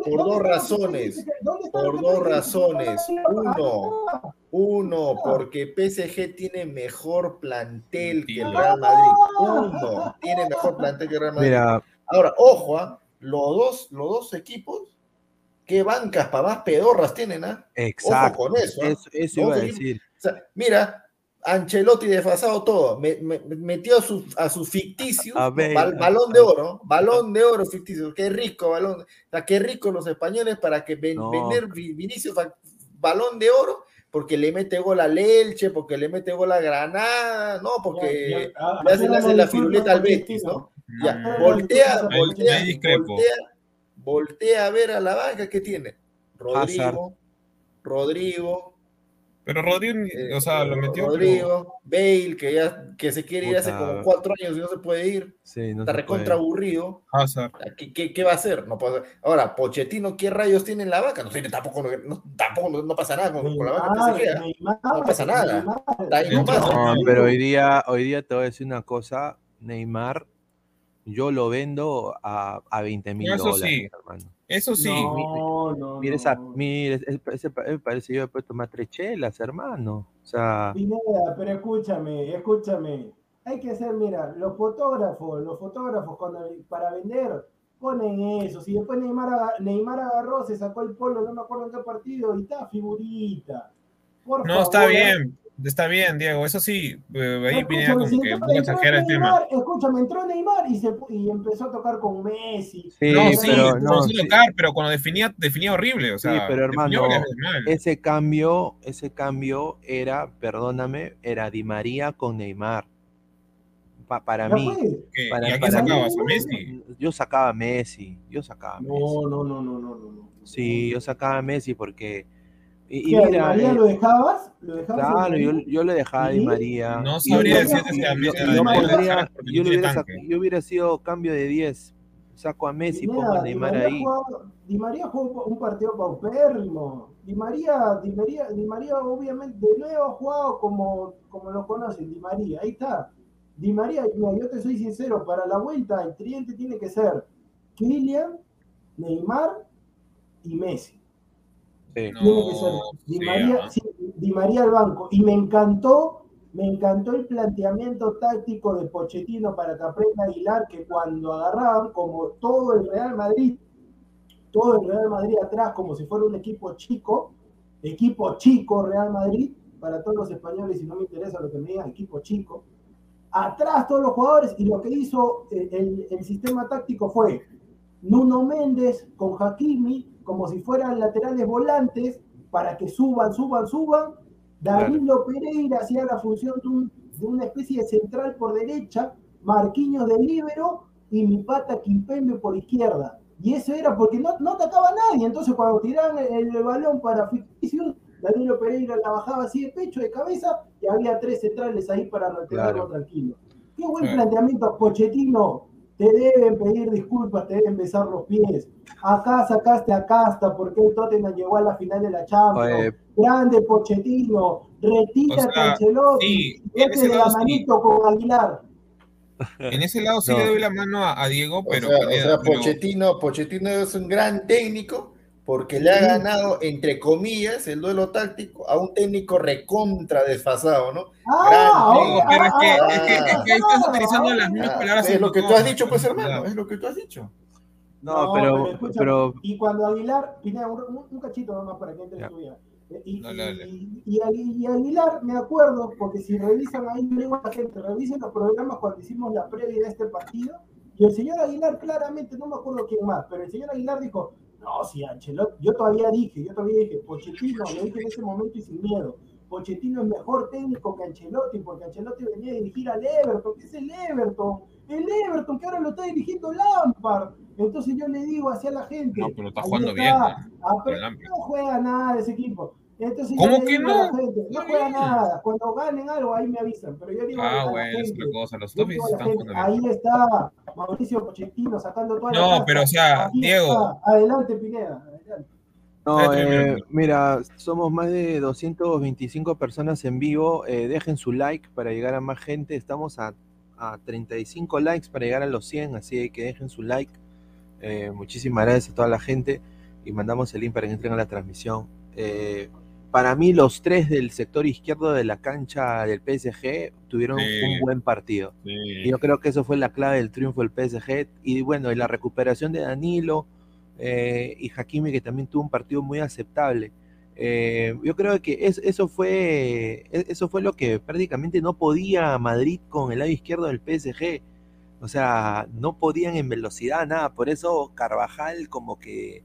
Por dos razones. Por dos razones. Uno uno, porque PSG tiene mejor plantel que el Real Madrid. Uno, tiene mejor plantel que el Real Madrid. Ahora, ojo, ¿ah? los, dos, los dos equipos, qué bancas para más pedorras tienen, ¿ah? Exacto. Ojo con eso. ¿ah? Eso, iba a decir. mira, Ancelotti desfasado todo, metió a su, a su ficticio balón de oro, balón de oro ficticio, qué rico balón, o qué rico los españoles para que vender Vinicius balón de oro porque le mete gol a Leche, porque le mete gol a Granada, no, porque le hace, la firuleta al Betis, ¿no? Ya, voltea, voltea, voltea, voltea a ver a la banca que tiene. Rodrigo, Rodrigo, pero Rodrigo, o sea, lo metió. Rodrigo, Bale, que ya que se quiere ir hace como cuatro años y no se puede ir. Sí, no está recontra aburrido. ¿Qué, ¿Qué, va a hacer? No puede... Ahora, Pochettino, ¿qué rayos tiene en la vaca? No tiene tampoco, no, tampoco no, pasa nada con, la vaca. no pasa nada. no, pero hoy día, hoy día te voy a decir una cosa, Neymar, yo lo vendo a, a 20 mil dólares, sí. hermano. Eso sí. No, no, mire, esa, mire ese, parece yo he puesto más tres chelas, hermano. O sea. pero escúchame, escúchame. Hay que hacer, mira, los fotógrafos, los fotógrafos cuando para vender ponen eso. Si después Neymar, Neymar agarró, se sacó el polo, no me acuerdo en qué partido, y está figurita. no, está bien, Está bien, Diego, eso sí, eh, ahí Pineda como que un exagera el tema. Escúchame, entró Neymar y, se, y empezó a tocar con Messi. Sí, no, sí, pero, no, sí. tocar, pero cuando definía, definía horrible, o sea, sí, pero hermano, ese cambio, ese cambio era, perdóname, era Di María con Neymar. Pa, para mí. Para, ¿Y a quién sacabas? ¿A Messi? Yo sacaba a Messi, yo sacaba a Messi. No, no, no, no, no, no. Sí, yo sacaba a Messi porque y, ¿Qué, mira, María eh, lo dejabas? ¿Lo dejabas claro, yo, yo le dejaba a Di María. No sabría decirte si a Yo, yo, hubiera, yo hubiera sido cambio de 10. Saco a Messi y pongo a Neymar Di ahí. Jugaba, Di María jugó un partido paupérrimo. Di María, Di María, Di María obviamente de nuevo ha jugado como, como lo conocen, Di María. Ahí está. Di María, mira, yo te soy sincero, para la vuelta el cliente tiene que ser Kylian, Neymar y Messi. Tiene que ser Di María, sí, Di María al banco. Y me encantó, me encantó el planteamiento táctico de Pochettino para que aprenda Aguilar, que cuando agarraban, como todo el Real Madrid, todo el Real Madrid atrás, como si fuera un equipo chico, equipo chico Real Madrid, para todos los españoles, y no me interesa lo que me digan, equipo chico, atrás todos los jugadores, y lo que hizo el, el, el sistema táctico fue Nuno Méndez con Hakimi, como si fueran laterales volantes, para que suban, suban, suban. Danilo Pereira hacía la función de, un, de, una especie de central por derecha, Marquinhos de libero y mi pata Quimpembe por izquierda. Y eso era porque no, no atacaba a nadie. Entonces, cuando tiraban el, el balón para ficticios, Danilo Pereira la bajaba así de pecho, de cabeza, y había tres centrales ahí para retenerlo claro. tranquilo. Qué buen claro. planteamiento, Pochettino te deben pedir disculpas, te deben besar los pies. Acá sacaste a Casta porque el Tottenham llegó a la final de la Champions. Oye. Grande Pochettino, retira o sea, Ancelotti, sí, de la manito sí. con Aguilar. En ese lado sí no. le doy la mano a, a Diego, pero. O sea, o sea. Pochettino, Pochettino es un gran técnico porque le ha ganado, entre comillas, el duelo táctico a un técnico recontra desfasado, ¿no? Ah, oh, pero es que, ah, es que, es que estás utilizando las mismas ah, palabras. Es lo que tú has dicho, pues, hermano, es lo que tú has dicho. No, no pero, pero, escucha, pero, Y cuando Aguilar, Pineda, un, un, cachito nomás para que entre en tu vida. Y, no, no, no. Y, y, y, Aguilar, me acuerdo, porque si revisan ahí, le digo a la gente, revisen los programas cuando hicimos la previa de este partido, y el señor Aguilar claramente, no me acuerdo quién más, pero el señor Aguilar dijo, no, si Ancelotti, yo todavía dije, yo todavía dije, Pochettino, lo dije en ese momento y sin miedo. Pochettino es mejor técnico que Ancelotti, porque Ancelotti venía a dirigir al Everton, que es el Everton, el Everton que ahora lo está dirigiendo Lampard. Entonces yo le digo hacia la gente. No, pero está jugando está, bien. ¿no? no juega nada ese equipo. Entonces, ¿Cómo que no? No juega nada. Cuando ganen algo, ahí me avisan. Pero yo digo. Ah, bueno, es otra cosa. Los top están Ahí está Mauricio Pochettino sacando toda No, pero o sea, Diego. Está. Adelante, Pineda. Adelante. No, eh, mira, somos más de 225 personas en vivo. Eh, dejen su like para llegar a más gente. Estamos a, a 35 likes para llegar a los 100, así que dejen su like. Eh, muchísimas gracias a toda la gente y mandamos el link para que entren a la transmisión. Eh, para mí los tres del sector izquierdo de la cancha del PSG tuvieron sí. un buen partido. Sí. Y yo creo que eso fue la clave del triunfo del PSG. Y bueno, y la recuperación de Danilo eh, y Hakimi, que también tuvo un partido muy aceptable. Eh, yo creo que es, eso, fue, e, eso fue lo que prácticamente no podía Madrid con el lado izquierdo del PSG. O sea, no podían en velocidad, nada. Por eso Carvajal como que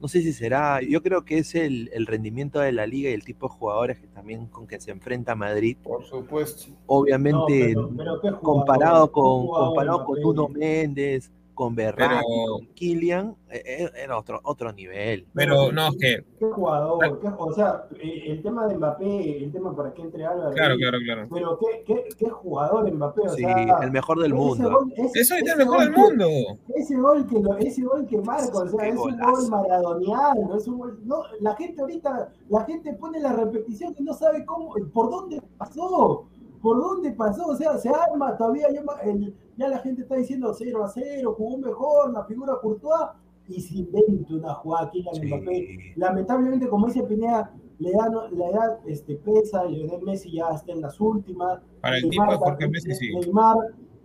no sé si será, yo creo que es el, el, rendimiento de la liga y el tipo de jugadores que también con que se enfrenta Madrid. Por supuesto. Obviamente, no, pero, pero comparado con, comparado con Nuno Méndez, con Berratti, pero... con Kylian, eh, eh, era otro, otro nivel. Pero no, es que. ¿Qué jugador? ¿Qué, o sea, el tema de Mbappé, el tema para que entre Álvaro. Claro, claro, claro. Pero qué, qué, qué jugador Mbappé. O sí, sea, el mejor del mundo. Gol, ese, Eso es el mejor del mundo. Ese gol que, lo, ese gol que marca, o sea, es un gol maradoniano. Es un gol, no, la gente ahorita, la gente pone la repetición y no sabe cómo, por dónde pasó. ¿Por dónde pasó? O sea, se arma todavía. Ya, el, ya la gente está diciendo 0 a 0, jugó mejor, la figura Courtois y se inventa una jugada aquí en sí. Mbappé. Lamentablemente, como dice Pineda, le da, la edad este, pesa, Lionel Messi ya está en las últimas. Para el Neymar, tipo, porque Messi sí. Neymar,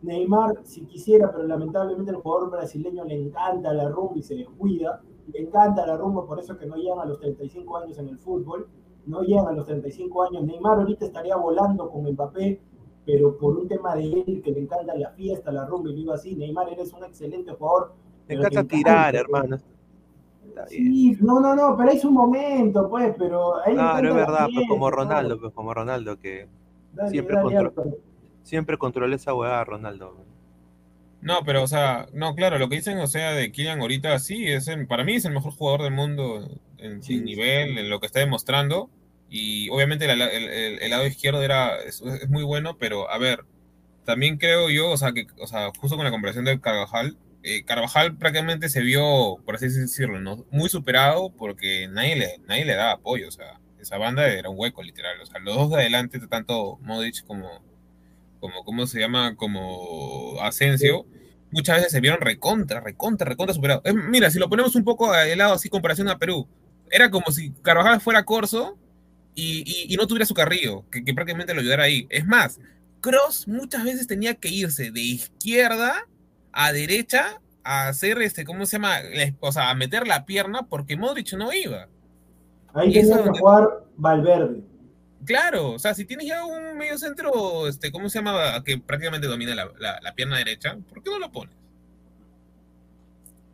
Neymar, si quisiera, pero lamentablemente el jugador brasileño le encanta la rumba y se descuida. Le encanta la rumba, por eso que no llegan a los 35 años en el fútbol no llegan a los 35 años. Neymar ahorita estaría volando con Mbappé, pero por un tema de él que le encanta la fiesta, la rumba y digo así, Neymar eres un excelente jugador. Te encanta tirar, hermano. Sí, no, no, no, pero es un momento, pues, pero ahí Claro, es verdad, pues como Ronaldo, pues como Ronaldo que siempre, siempre controló esa hueá Ronaldo. No, pero, o sea, no, claro, lo que dicen, o sea, de Kylian ahorita sí, es para mí es el mejor jugador del mundo en sin nivel, en lo que está demostrando. Y obviamente el, lado izquierdo era, es, muy bueno, pero a ver, también creo yo, o sea, que, o sea, justo con la comparación de Carvajal, eh, Carvajal prácticamente se vio, por así decirlo, ¿no? muy superado porque nadie le, nadie le daba apoyo, o sea, esa banda era un hueco, literal. O sea, los dos de adelante, tanto Modric como, como ¿cómo se llama? Como Asensio, muchas veces se vieron recontra, recontra, recontra superados. mira, si lo ponemos un poco de lado, así, comparación a Perú, era como si Carvajal fuera Corso y, no tuviera su carrillo, que, prácticamente lo ayudara ahí. Es más, Cross muchas veces tenía que irse de izquierda a derecha a hacer este, ¿cómo se llama? O sea, a meter la pierna porque Modric no iba. Ahí tenía que jugar Valverde. Claro, o sea, si tienes ya un medio centro, este, ¿cómo se llama? Que prácticamente domina la, pierna derecha, ¿por qué no lo pones?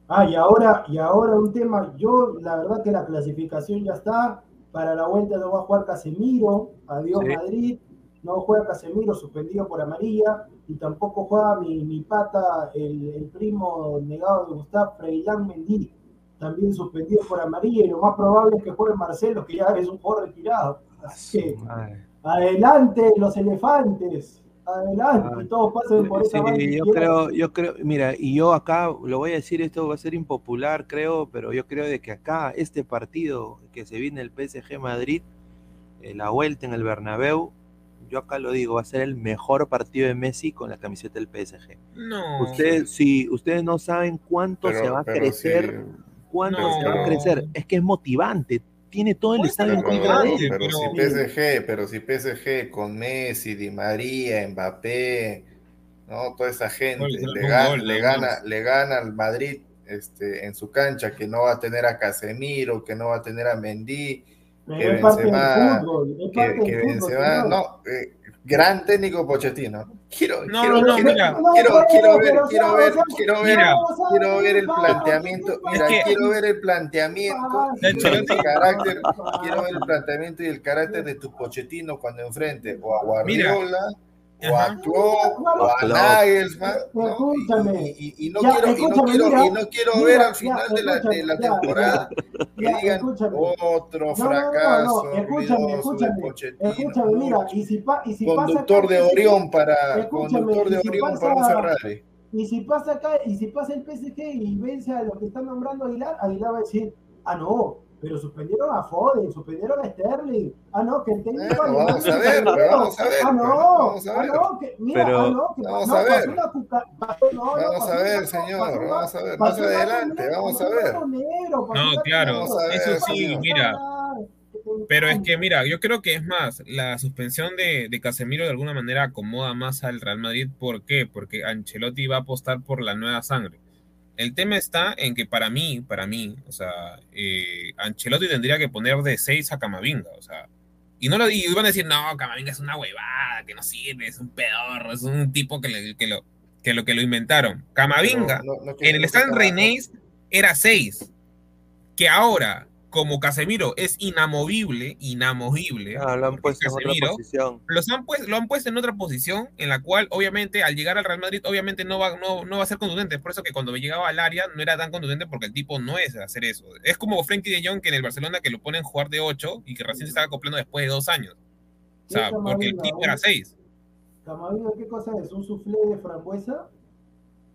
Ah, y ahora, y ahora un tema, yo la verdad que la clasificación ya está, para la vuelta no va a jugar Casemiro, adiós Madrid, no juega Casemiro, suspendido por amarilla, y tampoco juega mi, mi pata, el, primo negado de Gustavo, Freilán Mendy, también suspendido por amarilla, y lo más probable es que juegue Marcelo, que ya es un jugador retirado. Así que, adelante los elefantes, adelante, y todos pasen por esa sí, Yo creo, yo creo, mira, y yo acá lo voy a decir, esto va a ser impopular, creo, pero yo creo de que acá, este partido que se viene el PSG Madrid, eh, la vuelta en el Bernabéu, yo acá lo digo, va a ser el mejor partido de Messi con la camiseta del PSG. No. Ustedes, si ustedes no saben cuánto se va a crecer, cuánto se va a crecer, es que es motivante. Tiene todo el pues, estadio en contra de él. Pero, si PSG, pero si PSG con Messi, Di María, Mbappé, ¿no? Toda esa gente le, gana, le, gana, le gana al Madrid este, en su cancha, que no va a tener a Casemiro, que no va a tener a Mendy, que Benzema, que, que Benzema, no, eh, gran técnico Pochettino. Quiero, quiero, quiero, quiero, quiero, ver, quiero ver, quiero ver, quiero ver el planteamiento, mira, quiero ver el planteamiento y el carácter, quiero ver el planteamiento y el carácter de tu Pochettino cuando enfrente o a Guardiola o a Klopp o a Nagelsmann y, no quiero y no quiero y no quiero ver al final de la, de la temporada que digan otro fracaso escúchame escúchame escúchame mira y si, pa, y si conductor de Orión para conductor de Orión para un Ferrari. y si pasa acá y si pasa el PSG y vence a lo que está nombrando Aguilar Aguilar va a decir ah no pero suspendieron a Foden, suspendieron a Sterling. Ah, no, que el técnico. vamos a ver, vamos a ver. Ah, no, vamos a ver. Ah, no, que, mira, pero, ah, no, que vamos a ver. vamos a ver, señor, vamos a ver. Más adelante, vamos a ver. No, claro, eso sí, mira. Pero es que, mira, yo creo que es más, la suspensión de, de, Casemiro de alguna manera acomoda más al Real Madrid. ¿Por qué? Porque Ancelotti va a apostar por la nueva sangre. El tema está en que para mí, para mí, o sea, eh, Ancelotti tendría que poner de 6 a Camavinga, o sea, y no lo y iban a decir, no, Camavinga es una huevada, que no sirve, es un pedorro, es un tipo que, lo, que, lo, que lo inventaron. Camavinga, en el Stand Reynés era 6, que ahora como Casemiro es inamovible, inamovible. Ah, lo han puesto en otra posición. Los han lo han puesto en otra posición en la cual, obviamente, al llegar al Real Madrid, obviamente no va, no, no va a ser contundente. Por eso que cuando llegaba al área no era tan contundente porque el tipo no es hacer eso. Es como Frenkie de Jong que en el Barcelona que lo ponen jugar de 8 y que recién se estaba acoplando después de dos años. O sea, porque el tipo era 6. Camavinga, ¿qué cosa es? ¿Un suflé de frambuesa?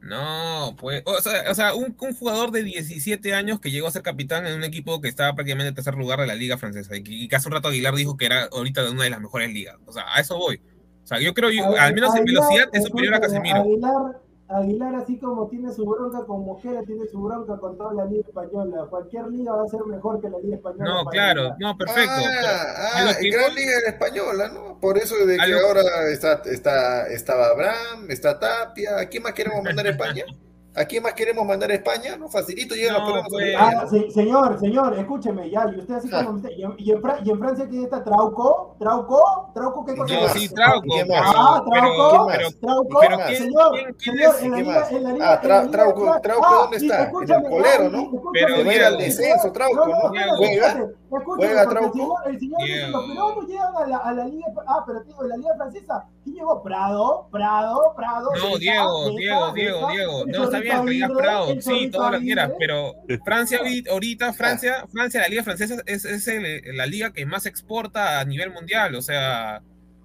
No, pues, o sea, o sea un, un, jugador de 17 años que llegó a ser capitán en un equipo que estaba prácticamente en tercer lugar de la liga francesa y que, hace un rato Aguilar dijo que era ahorita una de las mejores ligas. O sea, a eso voy. O sea, yo creo, yo, al menos en velocidad es superior a Casemiro. Aguilar, Aguilar, así como tiene su bronca con Mojera, tiene su bronca con toda la Liga Española. Cualquier liga va a ser mejor que la Liga Española. No, claro, no, perfecto. Ah, ah gran Liga Española, ¿no? Por eso de que ahora está, está, estaba Abraham, está Tapia. ¿A quién más queremos mandar a España? ¿A quién más queremos mandar a España? No, facilito llegan no, los pues, ah, sí, Señor, señor, escúcheme, ya, y usted así como... Y, en, y, en, y en Francia, ¿quién está? ¿Trauco? ¿Trauco? ¿Trauco qué cosa? No, sí, Trauco. Ah, Trauco, pero, Trauco, pero, ¿quién, señor, ¿quién, quién señor, en la ¿Qué liga, más? en la liga, Ah, tra, en la Trauco, liga, Trauco, ah, ¿dónde está? En el escúchame, colero, ah, ¿no? escúchame, Pero Juega el descenso, Trauco, no, Juega, escúchame, el Trauco. señor, el señor los peruanos llegan a la, a la liga, ah, pero digo, en la liga francesa, ¿quién llegó? Prado, Prado, Prado. No, Diego, Diego, Diego, Diego. No, está bien que digas Prado, sí, todo lo que quieras, pero Francia ahorita- Francia, Francia, la liga francesa es, es el- la liga que más exporta a nivel mundial, o sea,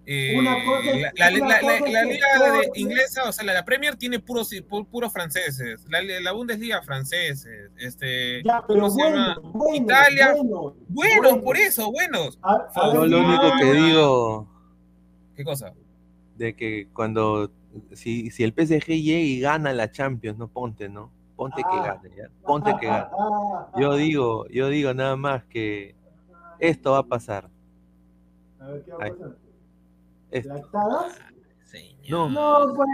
eh, la, liga de- inglesa, o sea, la, la Premier tiene puros pu- puros franceses, la, la Bundesliga franceses, este, Ya, Italia. bueno, Buenos, bueno. por eso, buenos. A- a Yo ver, lo sí, único que Ah. digo ¿Qué cosa? De que cuando si, si el PSG llega y gana la Champions, no ponte, ¿no? Ponte que Ah. gane, ¿ya? Ponte que gane. Yo digo, yo digo nada más que esto va a pasar. A ver, ¿qué va a pasar? ¿Lactadas? No. No, pues,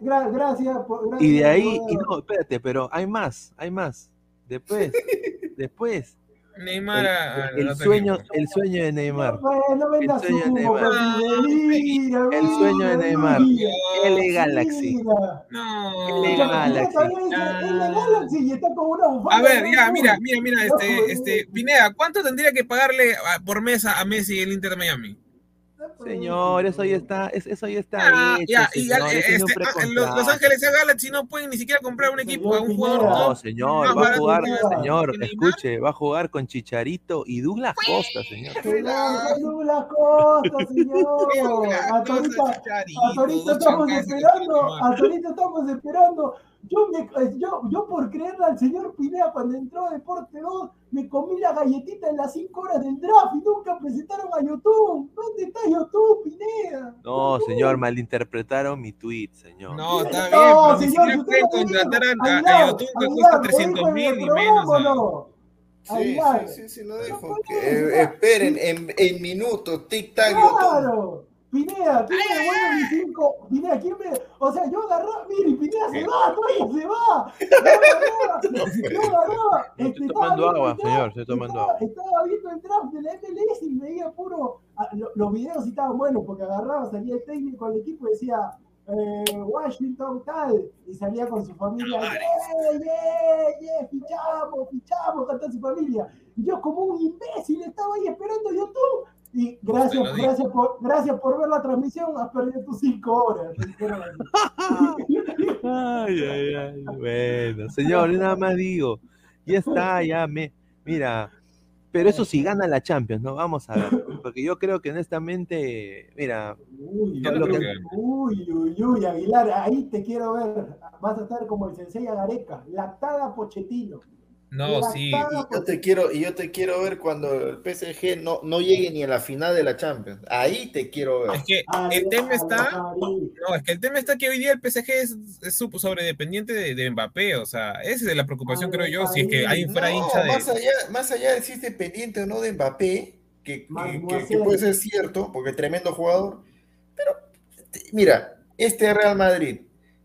gra- gracias. Por, gracias Y de ahí, por- y no, espérate, pero hay más, hay más. Después, después, Neymar a- el, sueño, el sueño de Neymar. El sueño de Neymar. El sueño de Neymar. mira, L Galaxy. mira. No. L Galaxy. Galaxy y está con una bufanda. A ver, ya, mira, mira, mira, este, este, Pineda, ¿cuánto tendría que pagarle a- por mes a a Messi el Inter de Miami? Señor, eso ya está, es- eso ya está Ah, hecho, ya, y señor, ya, ese es un este, ah, los, Ángeles Galaxy no pueden ni siquiera comprar un equipo a un jugador No, top. señor, va a jugar, señor, escuche, va a jugar con Chicharito y Douglas Costa, señor. Douglas Costa, señor. Hasta ahorita estamos esperando, hasta ahorita estamos esperando. Yo, me, yo, yo por creerle al señor Pineda cuando entró a Deporte 2, me comí la galletita en las 5 horas del draft y nunca presentaron a YouTube. ¿Dónde está YouTube, Pineda? No, señor, malinterpretaron mi tweet, señor. No, está bien, No, pero señor, siquiera usted contratar a, a YouTube que cuesta lo 300 dijo en el mil y menos. ah. ¿no? Sí, sí, sí, sí, lo No ser. eh, esperen, en, en minutos, tic-tac, YouTube. Pineda, ¿quién me devuelve mis cinco? Pineda, ¿quién me.? O sea, yo agarraba. Mire, Pineda se va, todavía se va. Yo agarraba. Yo agarraba. No, estoy estaba tomando viendo agua, señor, estoy tomando estaba, agua. Estaba viendo el draft de la MLS y veía puro. ah, lo- Los videos sí estaban buenos porque agarraba, salía el técnico del equipo y decía. Eh, Washington tal y salía con su familia yeah, yeah, yeah, fichamos, fichamos, cantó su familia y yo como un imbécil estaba ahí esperando YouTube y gracias, gracias por, gracias por ver la transmisión, has perdido tus cinco horas. Ay, ay, ay. Bueno, señor, nada más digo, ya está, ya me, mira, pero eso sí gana la Champions, ¿no? Vamos a ver, porque yo creo que honestamente, mira, Uy, Yo que- uy, uy, uy, Aguilar, ahí te quiero ver. Vas a estar como el Sensei Agareca, lactada Pochettino. No, sí. Y yo te quiero, y yo te quiero ver cuando el PSG no, no llegue ni a la final de la Champions. Ahí te quiero ver. Es que el tema está. No, es que el tema está que hoy día el PSG es, sobredependiente de, de Mbappé, o sea, esa es la preocupación, Ay, creo yo, si es que hay fuera No, hincha de... más allá, más allá de si es dependiente o no de Mbappé, que, que- puede ser cierto, porque es tremendo jugador, pero mira, este Real Madrid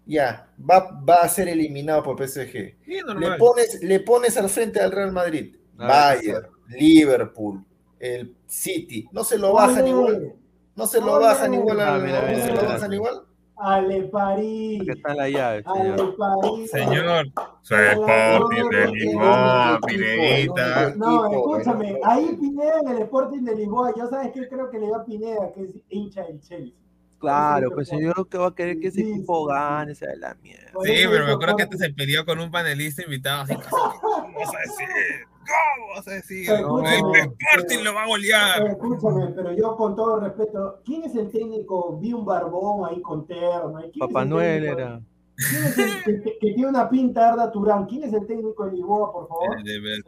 ya va, va a ser eliminado por PSG. Sí, Le pones, le pones al frente al Real Madrid, Bayern, Liverpool, el City, no se lo bajan igual, no se lo bajan igual, Ah, al- mira, no mira, se lo mira. bajan igual. Ale París. que está la llave, Ale. París. Señor, soy Sporting de Lisboa, hola, Pinedita. No, escúchame, ahí Pineda en el Sporting de Lisboa, yo sabes que creo que le da a Pineda, que es hincha del Chelsea. Claro, pues sí, señor que va a querer que ese equipo gane, sea de la mierda. Sí, pero me acuerdo que antes se peleó con un panelista invitado, así ¿cómo vas a decir? ¿Cómo vas a decir? Escúchame, Sporting pero- lo va a golear. Eh, Escúchame, pero yo con todo respeto, ¿quién es el técnico? Vi un barbón ahí con terno. ¿quién es Papá el Noel era. ¿Quién es el que, que- que tiene una pinta Arda Turán? ¿Quién es el técnico de Lisboa, por favor? ¿El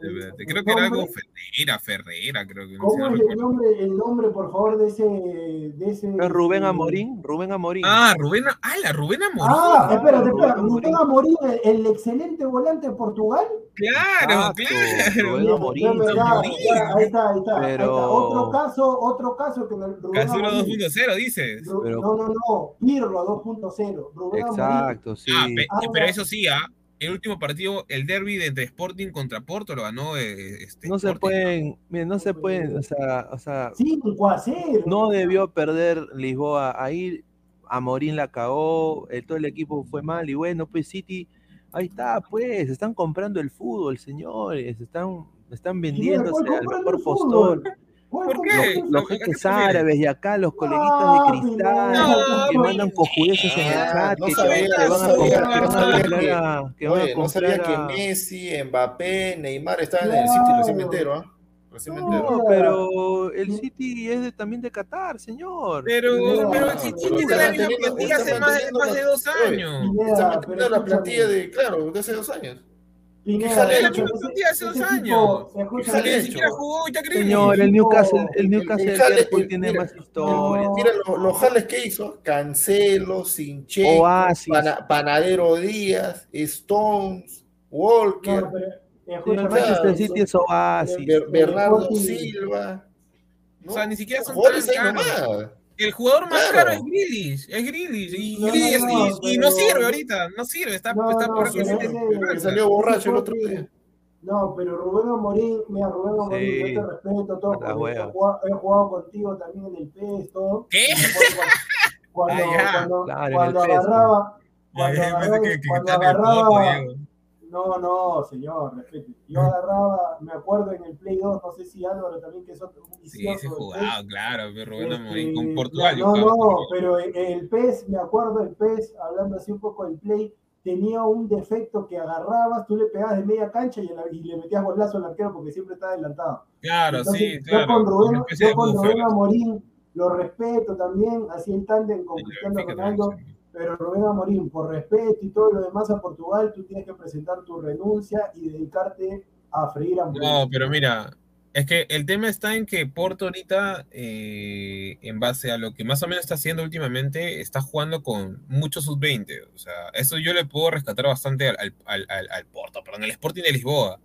Creo que era algo? Ferreira, Ferreira, creo que ¿Cómo no es el nombre, el nombre, por favor, de ese... De ese ¿No es Rubén este, Amorín? Rubén Amorín. Ah, Rubén, ah, la Rubén Amorín. Ah, espérate, espérate. Rubén Rubén Amorín, el, el excelente volante de Portugal. Claro, claro. Rubén Amorín, Amorín. ahí está, ahí está, Pero-. Otro caso, otro caso que me- Rubén Amorín. 2.0, dices. Ru- Pero- No, no, no. Pirlo 2.0. Rubén Amorín. Exacto, sí. Ah, pe- Ah, pero ya. eso sí, ah, el último partido, el derby de entre Sporting contra Porto, lo ganó eh, este, No se pueden, miren, no se pueden, o sea, o sea, 5 a 0. no debió perder Lisboa ahí, a Morín la cagó, eh, todo el equipo fue mal y bueno, pues City, ahí está, pues, están comprando el fútbol, señores, están, están vendiéndose ¿cuál al mejor postor. ¿Cuál ¿Por qué? Los ¿A qué jeques árabes y acá los coleguitas de No, cristal no, que no, mandan cojudeces en el Ah, chat no que, sabía, que no van a comprar, que no van a sabía comprar que- a- que van a Oye, no sabía que Messi, Mbappé, Neymar estaban en el recién me entero, ¿ah? No, pero el City es de- también de Qatar, señor. Pero, No, pero el City está tiene la misma plantilla hace más más de dos años. Pineda, Está manteniendo la plantilla de, claro, de hace dos años. Pineda, Es la misma plantilla hace dos años. Que ni siquiera jugó ya creo. Señor, el Newcastle, el Newcastle el Liverpool el- tiene mira, más historia. no, Mira lo- los jales que hizo: Cancelo, Oasis. Pana- Panadero Díaz, Stones, Walker, El Manchester City es oasis. Ber- Bernardo Silva. ¿no? O sea, ni siquiera son tan caros. El jugador más Claro. caro es Grealish, es Grealish, y, No, Grealish- no, y- no, y no pero- sirve ahorita, no sirve, está, No, está no, por Que salió borracho el otro día. No, pero Rubén Amorín, mira, Rubén Amorín, Sí, yo te respeto todo, he jugado, he jugado contigo también en el PES, todo. ¿Qué? Cuando, Ah, cuando, Claro, cuando el PES, agarraba, cuando agarraba, que- que cuando agarraba. No, no, señor, respete. Yo agarraba, me acuerdo en el Play 2, no sé si Álvaro también, que es otro un Sí, ese jugado, claro, pero Rubén Este, Amorím con Portugal. No, no, con- pero el, el PES, me acuerdo el PES, hablando así un poco del play, tenía un defecto que agarrabas, tú le pegabas de media cancha y, le metías golazo al arquero porque siempre estaba adelantado. Claro, Entonces, sí, yo claro. con Rubén, yo con. Rubén Amorín lo respeto también, así en tándem con Cristiano Ronaldo, sí. Pero Rubén Amorín, por respeto y todo lo demás a Portugal, tú tienes que presentar tu renuncia y dedicarte a freír hamburguesas. No, pero mira, es que el tema está en que Porto ahorita, eh, en base a lo que más o menos está haciendo últimamente, está jugando con muchos sub-20. O sea, eso yo le puedo rescatar bastante al, al, al- al- Porto, perdón, al Sporting de Lisboa.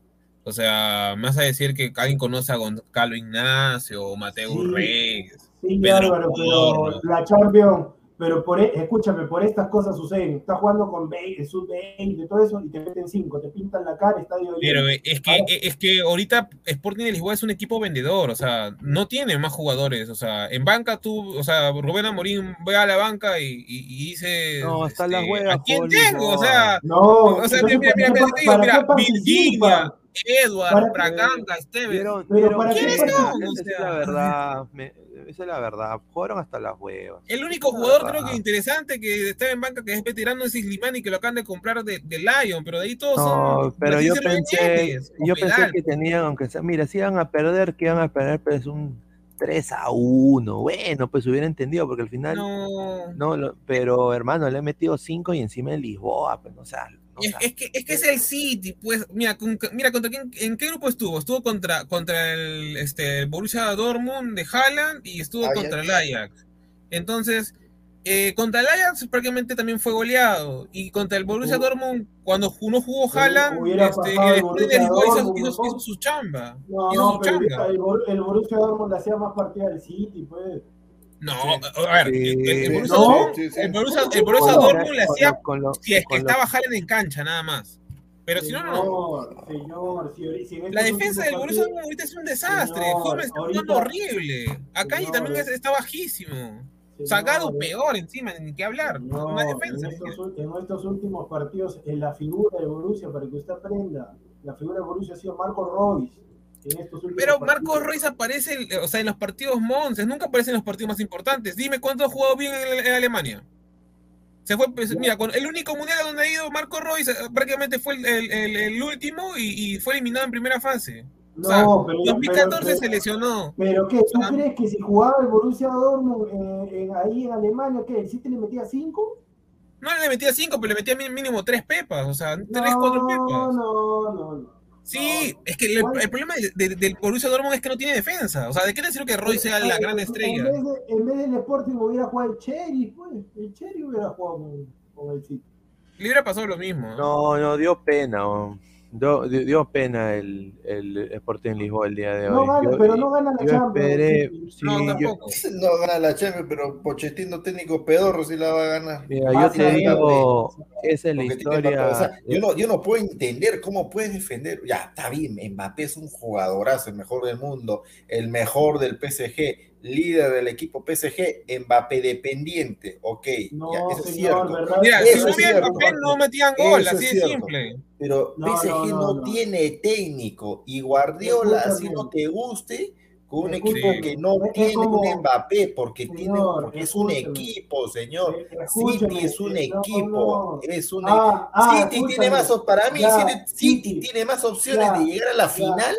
O sea, vas a decir que alguien conoce a Gonzalo Ignacio o Mateo Sí. Reyes. Sí, Pedro Álvaro, pero la Champions, pero por, e- escúchame, por estas cosas suceden. Estás jugando con 20, sub-20, todo eso, y te meten 5, te pintan la cara, estadio Pero eh, es que, Ahora- es que ahorita Sporting de Lisboa es un equipo vendedor, o sea, no tiene más jugadores, o sea, en banca tú, o sea, Rubén Amorín ve a la banca y, y, y dice, No, las este, huevas, ¿a quién tengo? O sea, No, o sea, mira, mira, ¿para mira, te digo, mira? Virginia, Edward. Braganga, Esteves, ¿Vieron, Pero para qué ¿Quiénes son? esa es la verdad, me- esa es la verdad. Jugaron hasta las huevas. el único jugador creo que interesante que está en banca que es veterano es Islimani que lo acaban de comprar de, de Lion, pero de ahí todos son No, pero yo pensé, yo pensé que tenían, aunque sea, mira, si iban a perder, que iban a perder, pero es un 3 a 1. Bueno, pues hubiera entendido, porque al final, no, No, lo- pero hermano, le he metido 5 y encima en Lisboa, pues, no o sea, no, Es, o sea, es que, es que es el City, pues, mira, con- mira contra quién, ¿en qué grupo estuvo? Estuvo contra, contra el, este, el Borussia Dortmund de Haaland y estuvo Ajax. contra el Ajax. Entonces, eh, contra el Ajax prácticamente también fue goleado. Y contra el Borussia. Dortmund, cuando uno jugó Haaland, este, pasado el el Sporting de Borussia Lisboa hizo, Dortmund, hizo- mejor. hizo su chamba. No, hizo no, su pero chamba. el, Bor- el Borussia Dortmund le hacía más partida al City, pues. No, a ver, Sí. el, el Borussia No. Dortmund, Sí, sí. el Borussia, el Borussia No, Dortmund le hacía lo- con lo- si es que estaba Haaland en cancha, nada más. Pero si no, no. Señor, señor, si, si La defensa del Borussia Dortmund ahorita es un desastre. Señor, está ahorita- jugando horrible. Akanji Señor, también es- está bajísimo. Sagado eh, peor encima, ni qué hablar. No, Una defensa. en, estos, ul- en estos últimos partidos, en la figura de Borussia, para que usted aprenda, la figura de Borussia ha sido Marco Royce. Pero. Marcos Royce aparece, o sea, en los partidos monces, nunca aparece en los partidos más importantes. Dime cuánto ha jugado bien en, en Alemania. Se fue, pues, mira, con el único mundial donde ha ido Marco Royce eh, prácticamente fue el, el- el- el último y, y fue eliminado en primera fase. No, o sea, pero, 2014 pero- se lesionó. Pero qué, ¿tú Ah. crees que si jugaba el Borussia Dortmund eh, en- ahí en Alemania, que el City le metía 5? No le metía cinco, pero le metía mínimo tres pepas, o sea, tres, No, cuatro pepas. no, no, no. Sí, No. es que el, problema de- de- del Borussia Dortmund es que no tiene defensa. O sea, ¿de qué te sirve que Roy sea la Eh, gran en- estrella? En vez, de, en vez del Sporting hubiera jugado el Cherry, pues. El Cherry hubiera jugado con, con el City. Le hubiera pasado lo mismo. ¿no? No, no, dio pena. Oh. dio pena el, el Sporting Lisboa el día de hoy. No pero no gana la Champions. no, tampoco. no gana la Champions, pero Pochettino técnico pedorro si la va a ganar. Mira, yo te digo, esa es la historia. yo, no, yo no puedo entender cómo puedes defender. Ya, está bien, Mbappé es un jugadorazo, el mejor del mundo, el mejor del PSG líder del equipo PSG, Mbappé dependiente, ok, no, ya, eso es cierto. Mira, si no hubiera Mbappé no metían gol, así de simple. Pero PSG no, tiene técnico y Guardiola, así no te guste, con un equipo que no tiene un Mbappé, porque, tiene, porque es un equipo, señor. City es un equipo, es un ah, ah, City tiene más para mí, City, tiene más opciones de llegar a la final,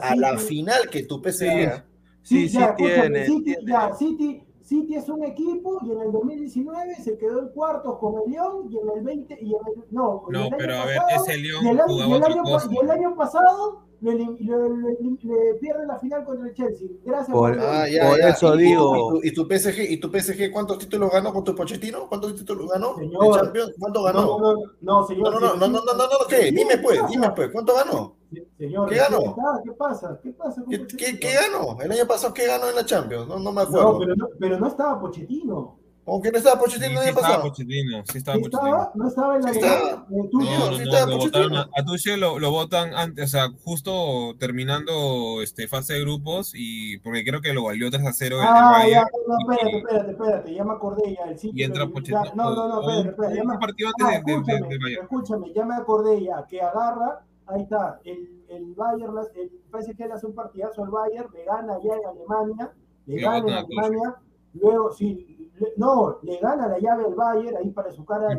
a la final que tu PSG. Sí, sí, tiene. City, Ya, City, City, es un equipo y en el 2019 se quedó en cuartos con el León y en el 20 y en el, no, no el pero a ver, ese León y el, y el, año, y el año pasado le, le, le, pierde la final contra el Chelsea. Gracias por, ah, ya, por eso ¿Y, digo. ¿Y tu, PSG, ¿Y tu PSG cuántos títulos ganó con tu Pochettino? ¿Cuántos títulos ganó? Señor, Champions? ¿Cuánto ganó? No, no, no, señor. No, no, no, no, no, no, no, ¿qué? Dime pues, dime pues, ¿cuánto ganó? Señor, ¿Qué ganó? ¿Qué pasa? ¿Qué pasa? ¿Qué, qué, ¿Qué, ganó? El año pasado, ¿qué ganó en la Champions? No, no me acuerdo. No, pero no, pero no estaba Pochettino. ¿Cómo que no estaba Pochettino el año pasado? Pochettino, sí estaba Pochettino. ¿No estaba en la sí estaba, no, no, sí estaba lo votaron a, a Tuchel lo, lo votan antes, o sea, justo terminando este, fase de grupos y porque creo que lo valió 3 a 0 ah, el, el ya, no, espérate, espérate, espérate, ya me acordé ya. El y entra Pochettino. no, no, no, espérate, espérate. Ya me, partido antes ah, de, de, de, de, Escúchame, ya me acordé ya que agarra, ahí está, el, el Bayern, el PSG le hace un partidazo al Bayern, le gana ya en Alemania, le gana en Alemania, luego sí no, le gana la llave al Bayern ahí para su cara de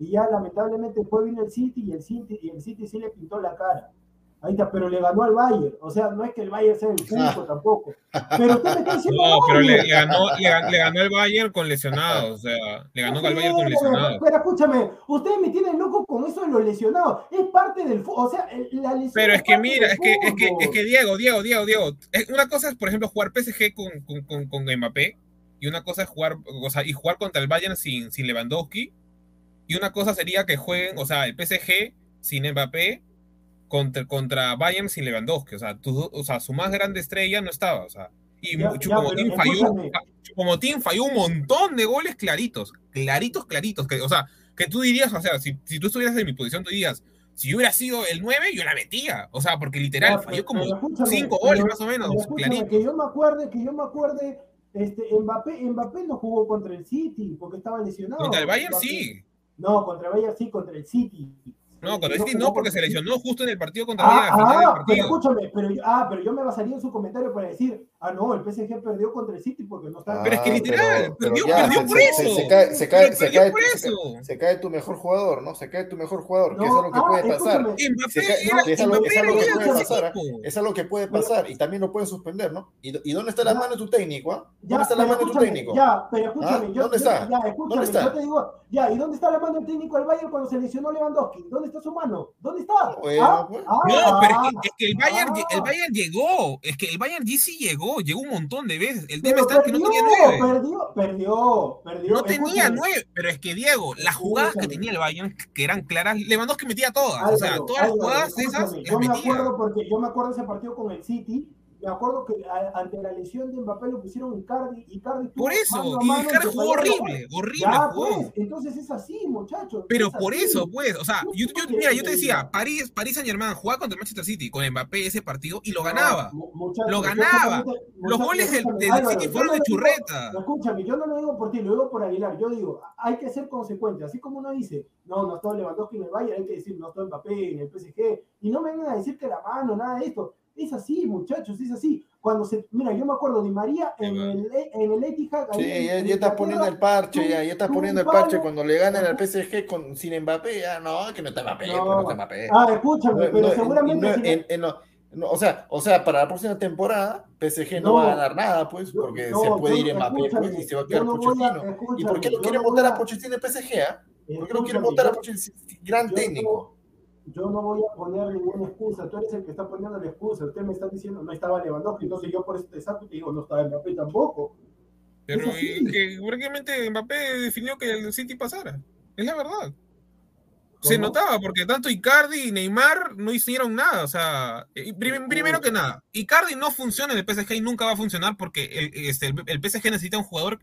y ya lamentablemente después vino el City y el City, y el City sí le pintó la cara. Ahí está, pero le ganó al Bayern. O sea, no es que el Bayern sea el punto tampoco. Pero usted me está diciendo. No, pero le, ganó, le, ganó el Bayern con lesionados. O sea, le ganó al Bayern con lesionados. Pero escúchame, ustedes me tienen loco con eso de los lesionados. Es parte del fútbol. O sea, la lesión. Pero es que mira, es que, es que, es que Diego, Diego, Diego, Diego. Una cosa es, por ejemplo, jugar PSG con, con, con, con Mbappé y una cosa es jugar, o sea, y jugar contra el Bayern sin, sin Lewandowski, y una cosa sería que jueguen, o sea, el PSG sin Mbappé contra, contra Bayern sin Lewandowski, o sea, tu, o sea, su más grande estrella no estaba, o sea, y Chupomotín, falló, falló un montón de goles claritos, claritos, claritos, que, o sea, que tú dirías, o sea, si, si tú estuvieras en mi posición, tú dirías, si yo hubiera sido el 9, yo la metía. O sea, porque literal, falló como 5 goles más o menos. Que yo me acuerde, que yo me acuerde este, Mbappé, Mbappé no jugó contra el City porque estaba lesionado. Contra el Bayern sí. No, contra el Bayern sí, contra el City. No, contra el City no, porque se lesionó justo en el partido contra Bayern. Ah, pero escúchame, pero, ah, pero yo me basaría en su comentario para decir, Ah, no, el PSG perdió contra el City porque no está. pero es que literal, perdió, perdió por eso. Se, cae, se cae, se cae, se cae, tu mejor jugador, ¿no? Se cae tu mejor jugador, que es algo que puede pasar. Es algo que puede pasar. Es algo que puede pasar y también lo puede suspender, ¿no? ¿Y, dónde está la mano de tu técnico? ¿Dónde está la mano de tu técnico? Ya, pero escúchame. ¿Dónde está? Ya, escúchame. Yo te digo, ya, ¿y dónde está la mano del técnico del Bayern cuando se lesionó Lewandowski? ¿Dónde está su mano? ¿Dónde está? No, pero es que el Bayern llegó. Es que el Bayern sí llegó, llegó un montón de veces. El tema está que no tenía nueve. Perdió, perdió, perdió. No tenía nueve, pero es que Diego, las jugadas que tenía el Bayern, que eran claras, Lewandowski metía todas. o sea, todas las jugadas esas. Yo me acuerdo porque yo me acuerdo ese partido con el City me acuerdo que ante la lesión de Mbappé lo pusieron Icardi. Icardi por eso, y Icardi jugó horrible, horrible jugó. Pues, entonces es así, muchachos. Pero por eso, pues, o sea, yo, yo, mira, yo te decía, París, París Saint Germain jugaba contra el Manchester City con Mbappé ese partido y lo ganaba. lo ganaba. Los goles del, del City fueron de churreta. escúchame, yo no lo digo por ti, lo digo por Aguilar. Yo digo, hay que ser consecuente. Así como uno dice, no, no estoy Lewandowski en el Bayern, hay que decir, no estoy Mbappé en el PSG. Y no me vengan a decir que la mano, nada de esto. Es así, muchachos, es así. Cuando se, mira, yo me acuerdo de María en el, en el Etihad. Sí, ya, ya está poniendo el parche, ya, ya está poniendo el parche. Cuando le ganan al PSG con, sin Mbappé, ya no, que no está Mbappé, no, no está Mbappé. Ah, escúchame, pero seguramente. En, o, sea, o sea, para la próxima temporada, PSG no, va a ganar nada, pues, porque se puede ir Mbappé pues, y se va a quedar Pochettino. ¿Y por qué no quieren votar a Pochettino en PSG? Ah? ¿Por qué no quieren votar a Pochettino? Gran técnico yo no voy a poner ninguna excusa, tú eres el que está poniendo la excusa, usted me está diciendo no estaba Lewandowski, entonces yo por eso te saco y te digo no estaba Mbappé tampoco. Pero que prácticamente Mbappé definió que el City pasara, es la verdad. Se notaba porque tanto Icardi y Neymar no hicieron nada. O sea, primero que nada, Icardi no funciona en el PSG y nunca va a funcionar porque el, este, el, PSG necesita un jugador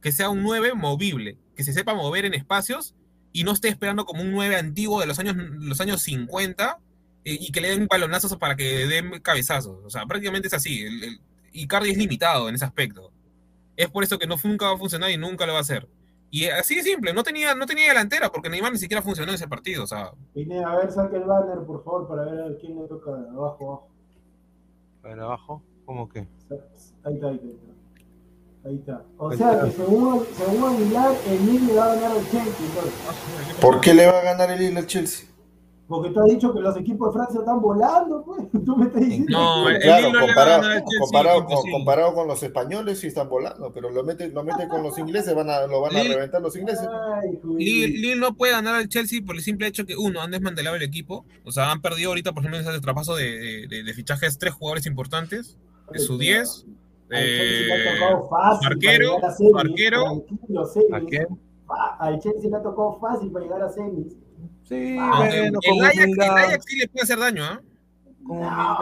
que sea un 9 movible, que se sepa mover en espacios y no esté esperando como un 9 antiguo de los años, los años 50 eh, y que le den balonazos para que den cabezazos. O sea, prácticamente es así. El, Icardi es limitado en ese aspecto. Es por eso que no, nunca va a funcionar y nunca lo va a hacer. Y así de simple, no tenía, no tenía delantera porque Neymar ni siquiera funcionó en ese partido. O sea. Vine a ver, saque el banner, por favor, para ver a quién le toca abajo, abajo. ¿Para abajo? ¿Cómo que? Ahí está, ahí está. Ahí está. O sea que según, según Aguilar, el Lille le va a ganar al Chelsea. ¿Por qué le va a ganar el Lille al Chelsea? Porque tú has dicho que los equipos de Francia están volando, pues. Tú me estás diciendo. No, claro, comparado, comparado, con, comparado, con, los españoles sí están volando, pero lo mete, lo mete con los ingleses, van a, lo van a reventar los ingleses. Lille, no puede ganar al Chelsea por el simple hecho que, uno, han desmantelado el equipo. O sea, han perdido ahorita, por ejemplo, ese traspaso de, de, de, fichajes tres jugadores importantes, de su 10. Eh, Marquero, Marquero. Al Chelsea le ha tocado fácil para llegar a semis. Sí, bueno, el, Ajax, el, Ajax, sí le puede hacer daño, ¿ah?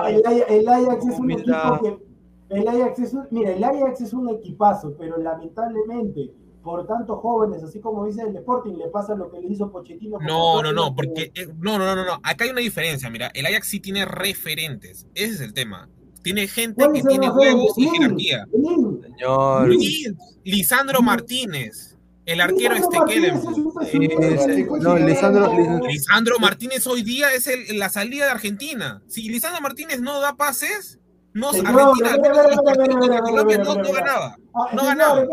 ¿eh? el, Ajax es un equipo que. El Ajax es un, mira, el Ajax es un equipazo, pero lamentablemente, por tantos jóvenes, así como dice el Sporting, le pasa lo que le hizo Pochettino. No, no, no, porque. Eh, no, no, no, no. Acá hay una diferencia, mira. El Ajax sí tiene referentes. Ese es el tema. Tiene gente que tiene huevos y jerarquía. Señor. Lisandro Martínez. El arquero este Kellen. no, Lisandro, Lisandro Martínez hoy día es el, la salida de Argentina. Si Lisandro Martínez no da pases, no, Argentina no, no ganaba. No ganaba.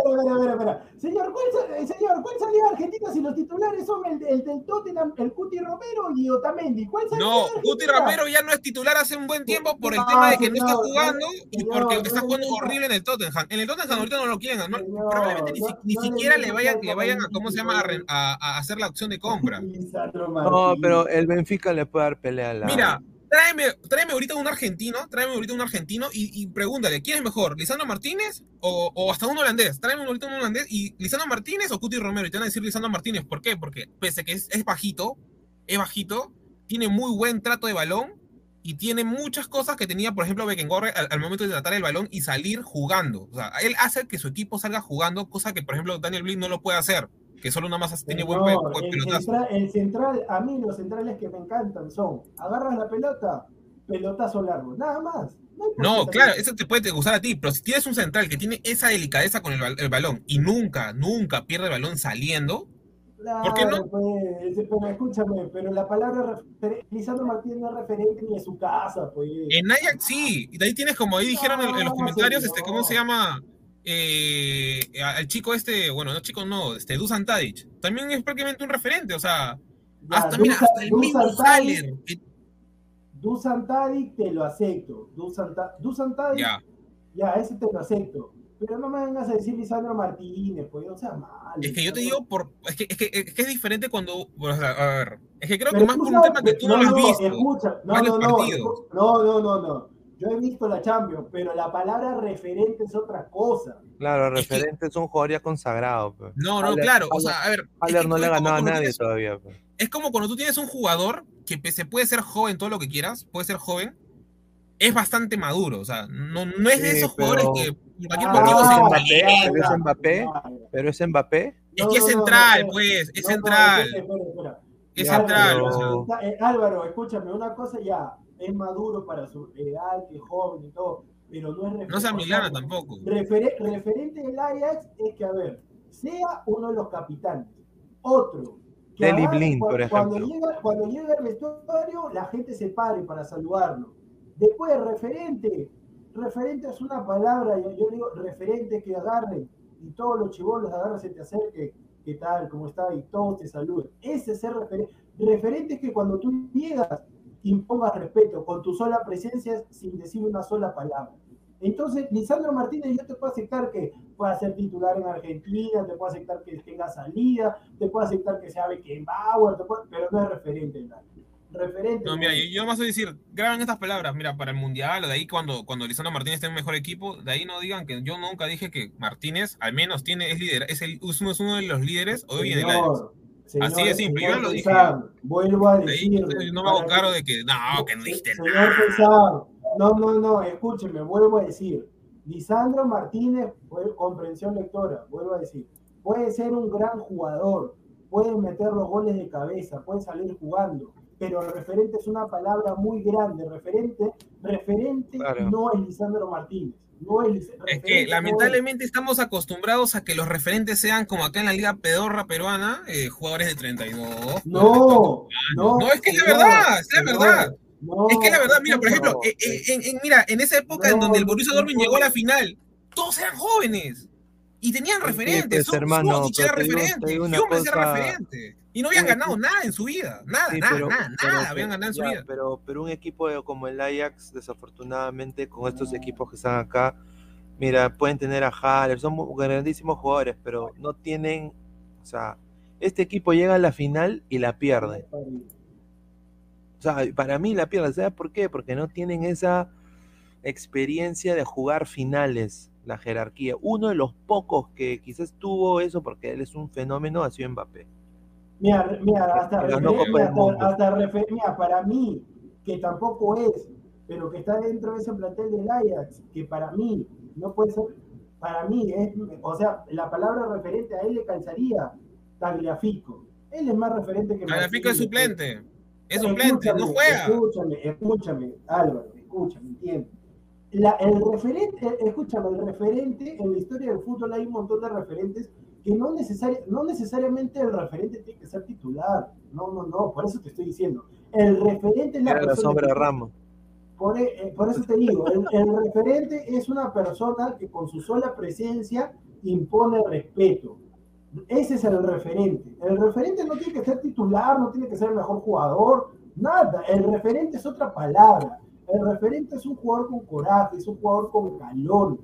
Señor, ¿cuál, señor, ¿cuál salía Argentina si los titulares son el, el del Tottenham, el Cuti Romero y Otamendi? ¿Cuál no, Cuti Romero ya no es titular hace un buen tiempo por el tema de que no está jugando y porque está jugando horrible en el Tottenham. En el Tottenham ahorita no lo quieren, probablemente ni, ni, siquiera le vayan, le vayan a, ¿cómo se llama?, a, a, hacer la opción de compra. No, pero el Benfica le puede dar pelea a la... Mira, tráeme, tráeme ahorita un argentino, tráeme ahorita un argentino y, pregúntale, ¿quién es mejor? ¿Lisandro Martínez o, hasta un holandés? Tráeme ahorita un holandés y ¿Lisandro Martínez o Cuti Romero? Y te van a decir Lisandro Martínez. ¿Por qué? Porque pese a que es, bajito, es bajito, tiene muy buen trato de balón y tiene muchas cosas que tenía, por ejemplo, Beckenbauer al, al, momento de tratar el balón y salir jugando. O sea, él hace que su equipo salga jugando, cosa que, por ejemplo, Daniel Blind no lo puede hacer que solo una masa tiene buen, buen el central, el central, a mí los centrales que me encantan son, agarras la pelota, pelotazo largo, nada más. No, claro, eso te puede gustar a ti, pero si tienes un central que tiene esa delicadeza con el, el balón y nunca, nunca pierde el balón saliendo, Claro, ¿Por qué no? Pues, pero escúchame, pero la palabra Lisandro Martínez no es referente ni a su casa, pues. En Ajax sí, y de ahí tienes como ahí dijeron en, en, los comentarios, este, ¿cómo se llama? Eh, al chico este, bueno, no chico, no, este, Dusan Tadic, también es prácticamente un referente, o sea, hasta, mira, hasta el mismo Haller. Dusan Tadic te lo acepto, Dusan, Tadic, ya. ya, ese te lo acepto. Pero no me vengas a decir Lisandro Martínez, pues, o sea, mal. Es que yo te digo, por, es, que, es, que, es que es diferente cuando, o sea, a ver, es que creo que más por un tema que tú no, no lo has visto. Escucha, no, no, no, no, no, no, no. Yo he visto la Champions, pero la palabra referente es otra cosa. Claro, referente es, un jugador ya consagrado. Pues. No, no, claro. O sea, a ver. Haller no le ha ganado a nadie todavía. Pues. Es como cuando tú tienes un jugador que se puede ser joven, todo lo que quieras, puede ser joven, es bastante maduro. O sea, no, no es de esos jugadores que por cualquier ah, motivo se Mbappé, pero es Mbappé, pero es Mbappé. Es que es central, pues, es central. Es central. Álvaro, escúchame, una cosa ya es maduro para su edad, que es joven y todo, pero no es referente. No sea Milana tampoco. referente del Ajax es que, a ver, sea uno de los capitanes, otro. Que Blind, por ejemplo. Cuando llega, cuando llega el vestuario, la gente se pare para saludarlo. Después, referente. Referente es una palabra, yo, yo digo referente que agarre y todos los chivolos agarren, se te acerque, ¿qué tal? ¿Cómo está? Y todos te saluden. Ese es ser referente. Referente es que cuando tú llegas imponga respeto con tu sola presencia sin decir una sola palabra. Entonces, Lisandro Martínez, yo te puedo aceptar que pueda ser titular en Argentina, te puedo aceptar que tenga salida, te puedo aceptar que sea Beckenbauer, pero no es referente Referente. No, mira, yo, más voy a decir, graben estas palabras, mira, para el Mundial, de ahí cuando, cuando Lisandro Martínez tenga un mejor equipo, de ahí no digan que yo nunca dije que Martínez, al menos tiene, es líder, es, el, es uno de los líderes hoy en el Así de simple, yo lo dije. vuelvo a decir. no me hago caro de que no, que no dijiste señor nada. no, no, no, escúcheme, vuelvo a decir. Lisandro Martínez, comprensión lectora, vuelvo a decir, puede ser un gran jugador, puede meter los goles de cabeza, puede salir jugando, pero referente es una palabra muy grande. Referente, referente no es Lisandro Martínez. No es, es que lamentablemente estamos acostumbrados a que los referentes sean como acá en la Liga Pedorra peruana, eh, jugadores de 32. No, no, no, es que es la verdad, es la verdad. es que la verdad, mira, por ejemplo, eh, eh, en, mira, en esa época en donde el Borussia Dortmund llegó a la final, todos eran jóvenes y tenían referentes. Pues, hermano, era referente. Cosa... referente. Y no habían ganado nada en su vida. Nada, nada, nada, nada habían ganado en su vida. Pero, pero un equipo como el Ajax, desafortunadamente, con estos equipos que están acá, mira, pueden tener a Haller, son grandísimos jugadores, pero no tienen. O sea, este equipo llega a la final y la pierde. O sea, para mí la pierde. ¿Sabes por qué? Porque no tienen esa experiencia de jugar finales la jerarquía. Uno de los pocos que quizás tuvo eso, porque él es un fenómeno, ha sido Mbappé. Mira, mira hasta, mira, para mí, que tampoco es, pero que está dentro de ese plantel del Ajax, que para mí no puede ser, para mí es, o sea, la palabra referente a él le calzaría Tagliafico. Él es más referente que Tagliafico es suplente, es suplente, no juega. Escúchame, escúchame, Álvaro, escúchame, entiende el referente, escúchame, el referente, en la historia del fútbol hay un montón de referentes que no, no necesariamente el referente tiene que ser titular. No, no, no, por eso te estoy diciendo. El referente es la, persona. Ramos. Por, eh, por, eso te digo, el, referente es una persona que con su sola presencia impone respeto. Ese es el referente. El referente no tiene que ser titular, no tiene que ser el mejor jugador, nada. El referente es otra palabra. El referente es un jugador con coraje, es un jugador con galones,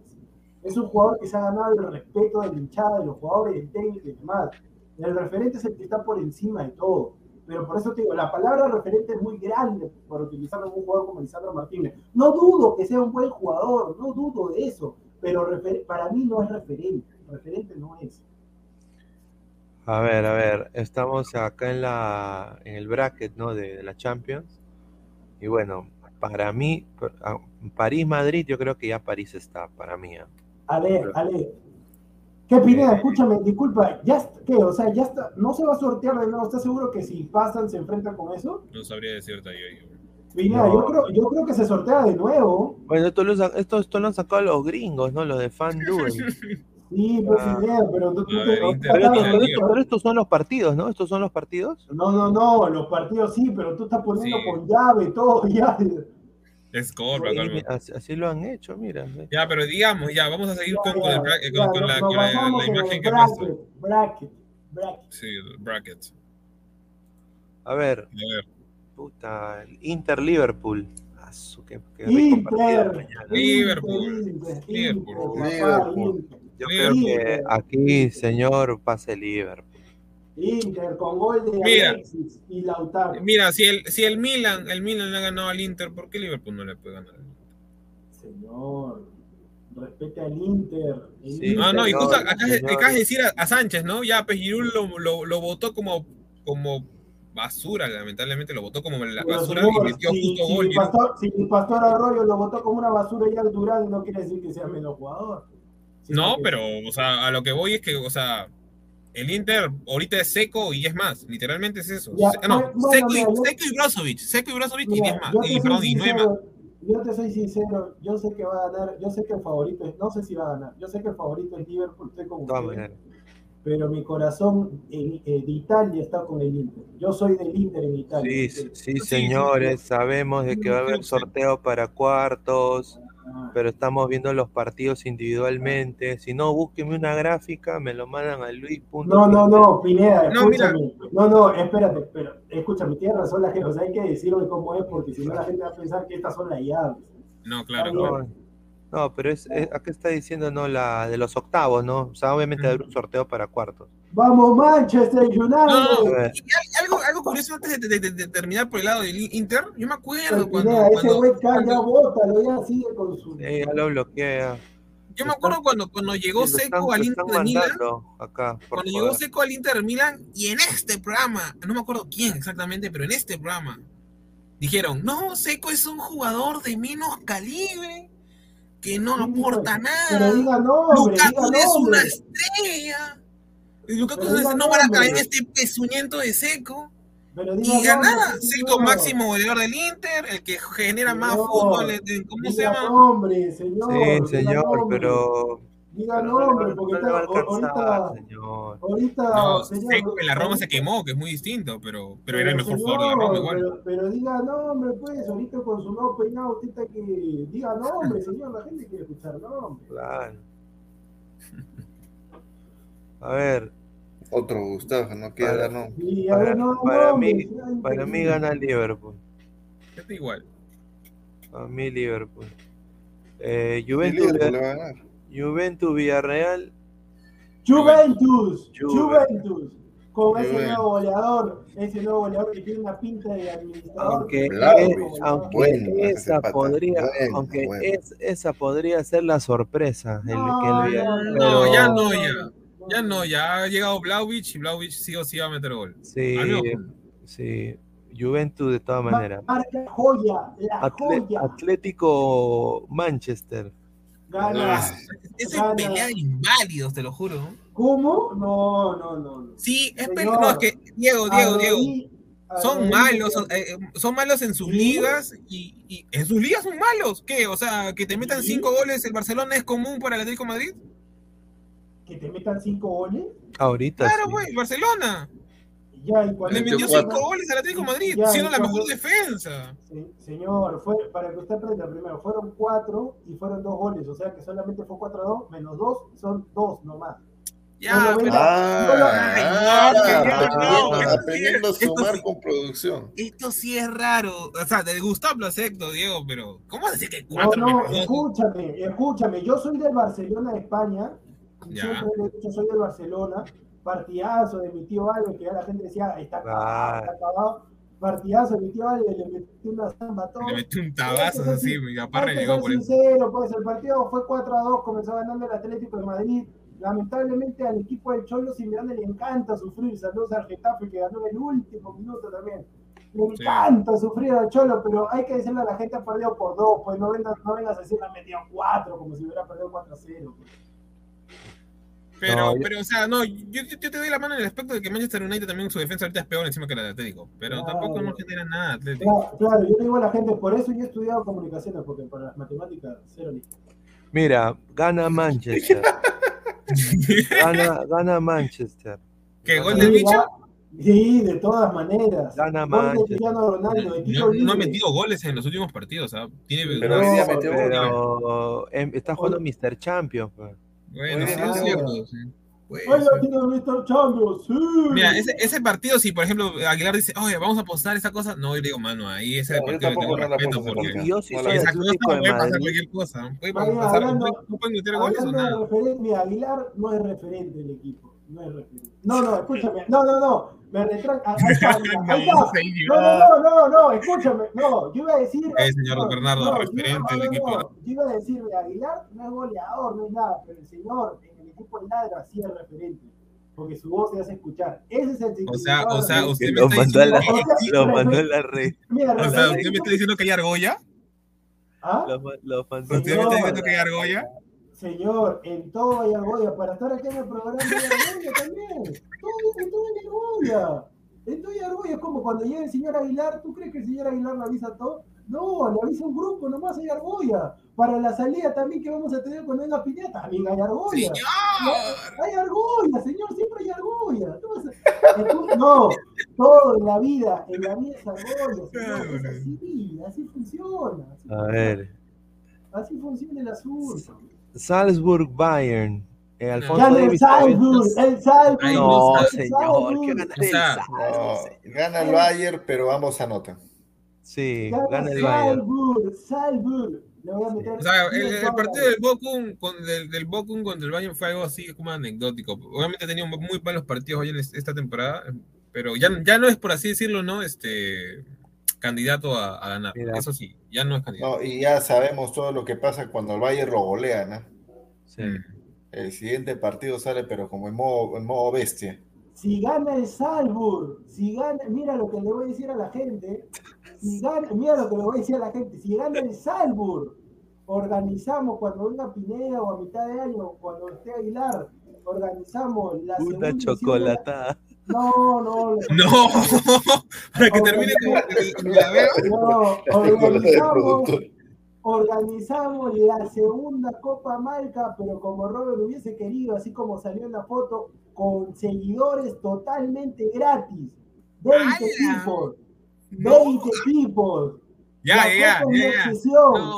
es un jugador que se ha ganado el respeto de la hinchada, de los jugadores, del técnico y demás. El referente es el que está por encima de todo. Pero por eso te digo, la palabra referente es muy grande para utilizar a un jugador como Lisandro Martínez. No dudo que sea un buen jugador, no dudo de eso, pero para mí no es referente. Referente no es. A ver, a ver, estamos acá en la en el bracket, ¿no? De, la Champions. Y bueno, para mí, París-Madrid, yo creo que ya París está, para mí. ¿eh? Ale, Ale. ¿Qué Pineda? Eh, Escúchame, disculpa, ¿ya qué? O sea, ya está, no se va a sortear de nuevo, ¿estás seguro que si pasan se enfrentan con eso? No sabría decirte ahí. Pineda, yo, creo, yo creo que se sortea de nuevo. Bueno, esto lo, esto, esto lo han sacado los gringos, ¿no? Los de FanDuel. Sí, pues ah. pero, tú, pero, estos son los partidos, ¿no? ¿Estos son los partidos? No, no, no, los partidos sí, pero tú estás poniendo con llave, todo, ya. Es así, así, lo han hecho, mira. Ya, pero digamos, ya, vamos a seguir con, con, el bracket, con, la, la, imagen que bracket, bracket, bracket. Sí, bracket. A ver. A ver. Puta, Inter-Liverpool. Inter, Liverpool. Liverpool. Yo creo que aquí, señor, pase Liverpool. Inter con gol de mira, Alexis y Lautaro. Mira, si el, si el Milan, el Milan le ha ganado al Inter, ¿por qué Liverpool no le puede ganar? Señor, respete al Inter. no, no, y justo acá, acá es decir a, Sánchez, ¿no? Ya Pejirul lo, lo, lo votó como, como basura, lamentablemente lo votó como la basura y metió justo si gol. El pastor, si el Pastor Arroyo lo votó como una basura y al Durán, no quiere decir que sea menos jugador. No, pero, o sea, a lo que voy es que, o sea, el Inter ahorita es seco y es más, literalmente es eso. no, seco, y, seco, y, Brozovic, seco y Brozovic y es más, y, perdón, y no es más. Yo te soy sincero, yo sé que va a ganar, yo sé que el favorito es, no sé si va a ganar, yo sé que el favorito es Liverpool, estoy pero mi corazón de Italia está con el Inter. Yo soy del Inter en Italia. Sí, sí, señores, sabemos de que va a haber sorteo para cuartos, pero estamos viendo los partidos individualmente. Si no, búsqueme una gráfica, me lo mandan a Luis. No, no, no, Pineda, escúchame. No, no, espérate, pero escúchame, tienes razón la gente, o sea, hay que decirlo cómo es, porque si no la gente va a pensar que estas son las llaves. No, claro, claro. No, pero es, acá está diciendo no la de los octavos, ¿no? O sea, obviamente va a haber un sorteo para cuartos. Vamos, Manchester United. No, algo, algo curioso antes de, de, terminar por el lado del Inter, yo me acuerdo cuando, ese güey ya bótalo, ya sigue con su. ya lo bloquea. Yo me acuerdo cuando, cuando llegó Seco al Inter de Milán. cuando llegó Seco al Inter de Milán y en este programa, no me acuerdo quién exactamente, pero en este programa, dijeron, no, Seco es un jugador de menos calibre, que no aporta nada. Pero diga Lukaku es una estrella. Lukaku no van a caer en este pezuñento de Seco. y nada, Seco máximo goleador del Inter, el que genera más fútbol, ¿cómo se llama? Hombre, señor, sí, señor, pero Diga nombre, porque está, ahorita, señor. ahorita. No, señor, que la Roma se quemó, que es muy distinto, pero, pero, era el mejor jugador de la Roma igual. Pero, pero diga nombre, pues, ahorita con su nuevo peinado, usted está que. Diga nombre, señor, la gente quiere escuchar nombre. Claro. A ver. Otro Gustavo, no quiere dar nombre. para, no, para, mí, para mí gana Liverpool. Está igual. Para mí Liverpool. Eh, Juventus. Liverpool le va a ganar. Juventus Villarreal. Juventus, Juventus. Con ese nuevo goleador, ese nuevo goleador que tiene una pinta de administrador. Aunque, esa podría, aunque Es, esa podría ser la sorpresa. No, el, no, ya no, ya. Ya no, ya ha llegado Blauvich y Blauvich sí o sí va a meter gol. Sí, sí. Juventus de todas maneras. Marca joya, la joya. Atlético Manchester. Gana. Es pelea de inválidos, te lo juro. ¿Cómo? No, no, no. Sí, es pelea. No, es que, Diego, Diego, Diego. Son malos, eh, eh, son, malos en sus ligas y, en sus ligas son malos. ¿Qué? O sea, que te metan cinco goles el Barcelona es común para el Atlético Madrid. ¿Que te metan cinco goles? Ahorita. Claro, güey, Barcelona. Le metió cinco goles al Atlético Madrid, siendo la mejor defensa. señor, fue, para que usted aprenda primero, fueron cuatro y fueron dos goles, o sea que solamente fue 4 a 2, menos dos son dos nomás. Ya, pero. Ah, aprendiendo a sumar con producción. Esto sí es raro. O sea, de Gustavo lo acepto, Diego, pero ¿cómo decir que cuatro? No, no, escúchame, escúchame. Yo soy del Barcelona de España. Siempre he dicho, soy del Barcelona partidazo de mi tío Álvarez, que ya la gente decía, está acabado, está acabado. Partidazo de mi tío Álvarez, le metió una samba a todo. Le metió un tabazo así, mi papá renegó por sincero, pues el partido fue 4 a 2, comenzó ganando el Atlético de Madrid. Lamentablemente al equipo del Cholo Simeone le encanta sufrir. Saludos al Getafe que ganó en el último minuto también. Le encanta sufrir al Cholo, pero hay que decirle a la gente ha perdido por dos, pues no vengas, no vengas a decir la metido cuatro, como si hubiera perdido 4 a 0. Pues. Pero, pero, o sea, no, yo, yo, te doy la mano en el aspecto de que Manchester United también su defensa ahorita es peor encima que la de Atlético. Pero tampoco no genera nada Atlético. Claro, yo digo a la gente, por eso yo he estudiado comunicaciones, porque para las matemáticas, cero listo. Mira, gana Manchester. gana, gana Manchester. ¿Qué gol de bicho? Sí, de todas maneras. Gana Manchester. no, ha metido goles en los últimos partidos. ¿sabes? Tiene, pero, no, pero, em, está jugando Mr. Champions. Pues. Bueno, sí, es cierto. Sí. Mira, ese, ese, partido, si por ejemplo Aguilar dice, oye, vamos a apostar esa cosa, no, yo digo, mano, ahí ese partido le tengo respeto porque yo sí soy esa cosa puede pasar cualquier cosa. Puede pasar, no pueden meter goles o nada. Mira, Aguilar no es referente del equipo. No es referente. No, no, escúchame. No, no, no. Me retracto. No, no, no, no, escúchame. No, yo iba a decir. Eh, señor Bernardo, referente del equipo. Yo iba a decir, Aguilar no es goleador, no es nada, pero el señor equipo ladra sí es referente. Porque su voz se hace escuchar. Ese es el O sea, o sea, usted me está diciendo. lo mandó en la red. o sea, usted me está diciendo que hay argolla. ¿Ah? Lo, ¿Usted me está diciendo que hay argolla? Señor, en todo hay argolla. Para estar aquí en el programa hay argolla también. Todo, en todo hay argolla. En todo hay argolla. Es como cuando llega el señor Aguilar. ¿Tú crees que el señor Aguilar le avisa todo? No, le avisa un grupo, nomás hay argolla. Para la salida también que vamos a tener con venga Pineta, también hay argolla. ¡Señor! Hay argolla, señor, siempre hay argolla. No, todo en la vida, en la vida es argolla, señor. Es así, así funciona. a ver. Así funciona el asunto. Salzburg Bayern. Eh, Alfonso gana el Salzburg, el Salzburg. No, señor, ¿qué gana el Salzburg? Gana el Bayern, pero ambos anotan. Sí, gana el Bayern. O sea, el, partido del Bochum, con, del, del contra el Bayern fue algo así como anecdótico. Obviamente ha tenido muy malos partidos hoy en esta temporada, pero ya, ya no es, por así decirlo, ¿no? Este candidato a, ganar. Eso sí, ya no es candidato. No, y ya sabemos todo lo que pasa cuando el Bayern lo golea, ¿no? Sí. El siguiente partido sale, pero como en modo, en modo bestia. Si gana el Salzburg, si gana, mira lo que le voy a decir a la gente, si gana, mira lo que le voy a decir a la gente, si gana el Salzburg, organizamos cuando venga Pineda o a mitad de año, cuando esté Aguilar, organizamos la Una chocolatada. No, no. No, para que termine con la No, organizamos, organizamos la segunda Copa Malca, pero como Robert hubiese querido, así como salió en la foto, con seguidores totalmente gratis. 20 equipos. 20 equipos. Ya, ya, ya,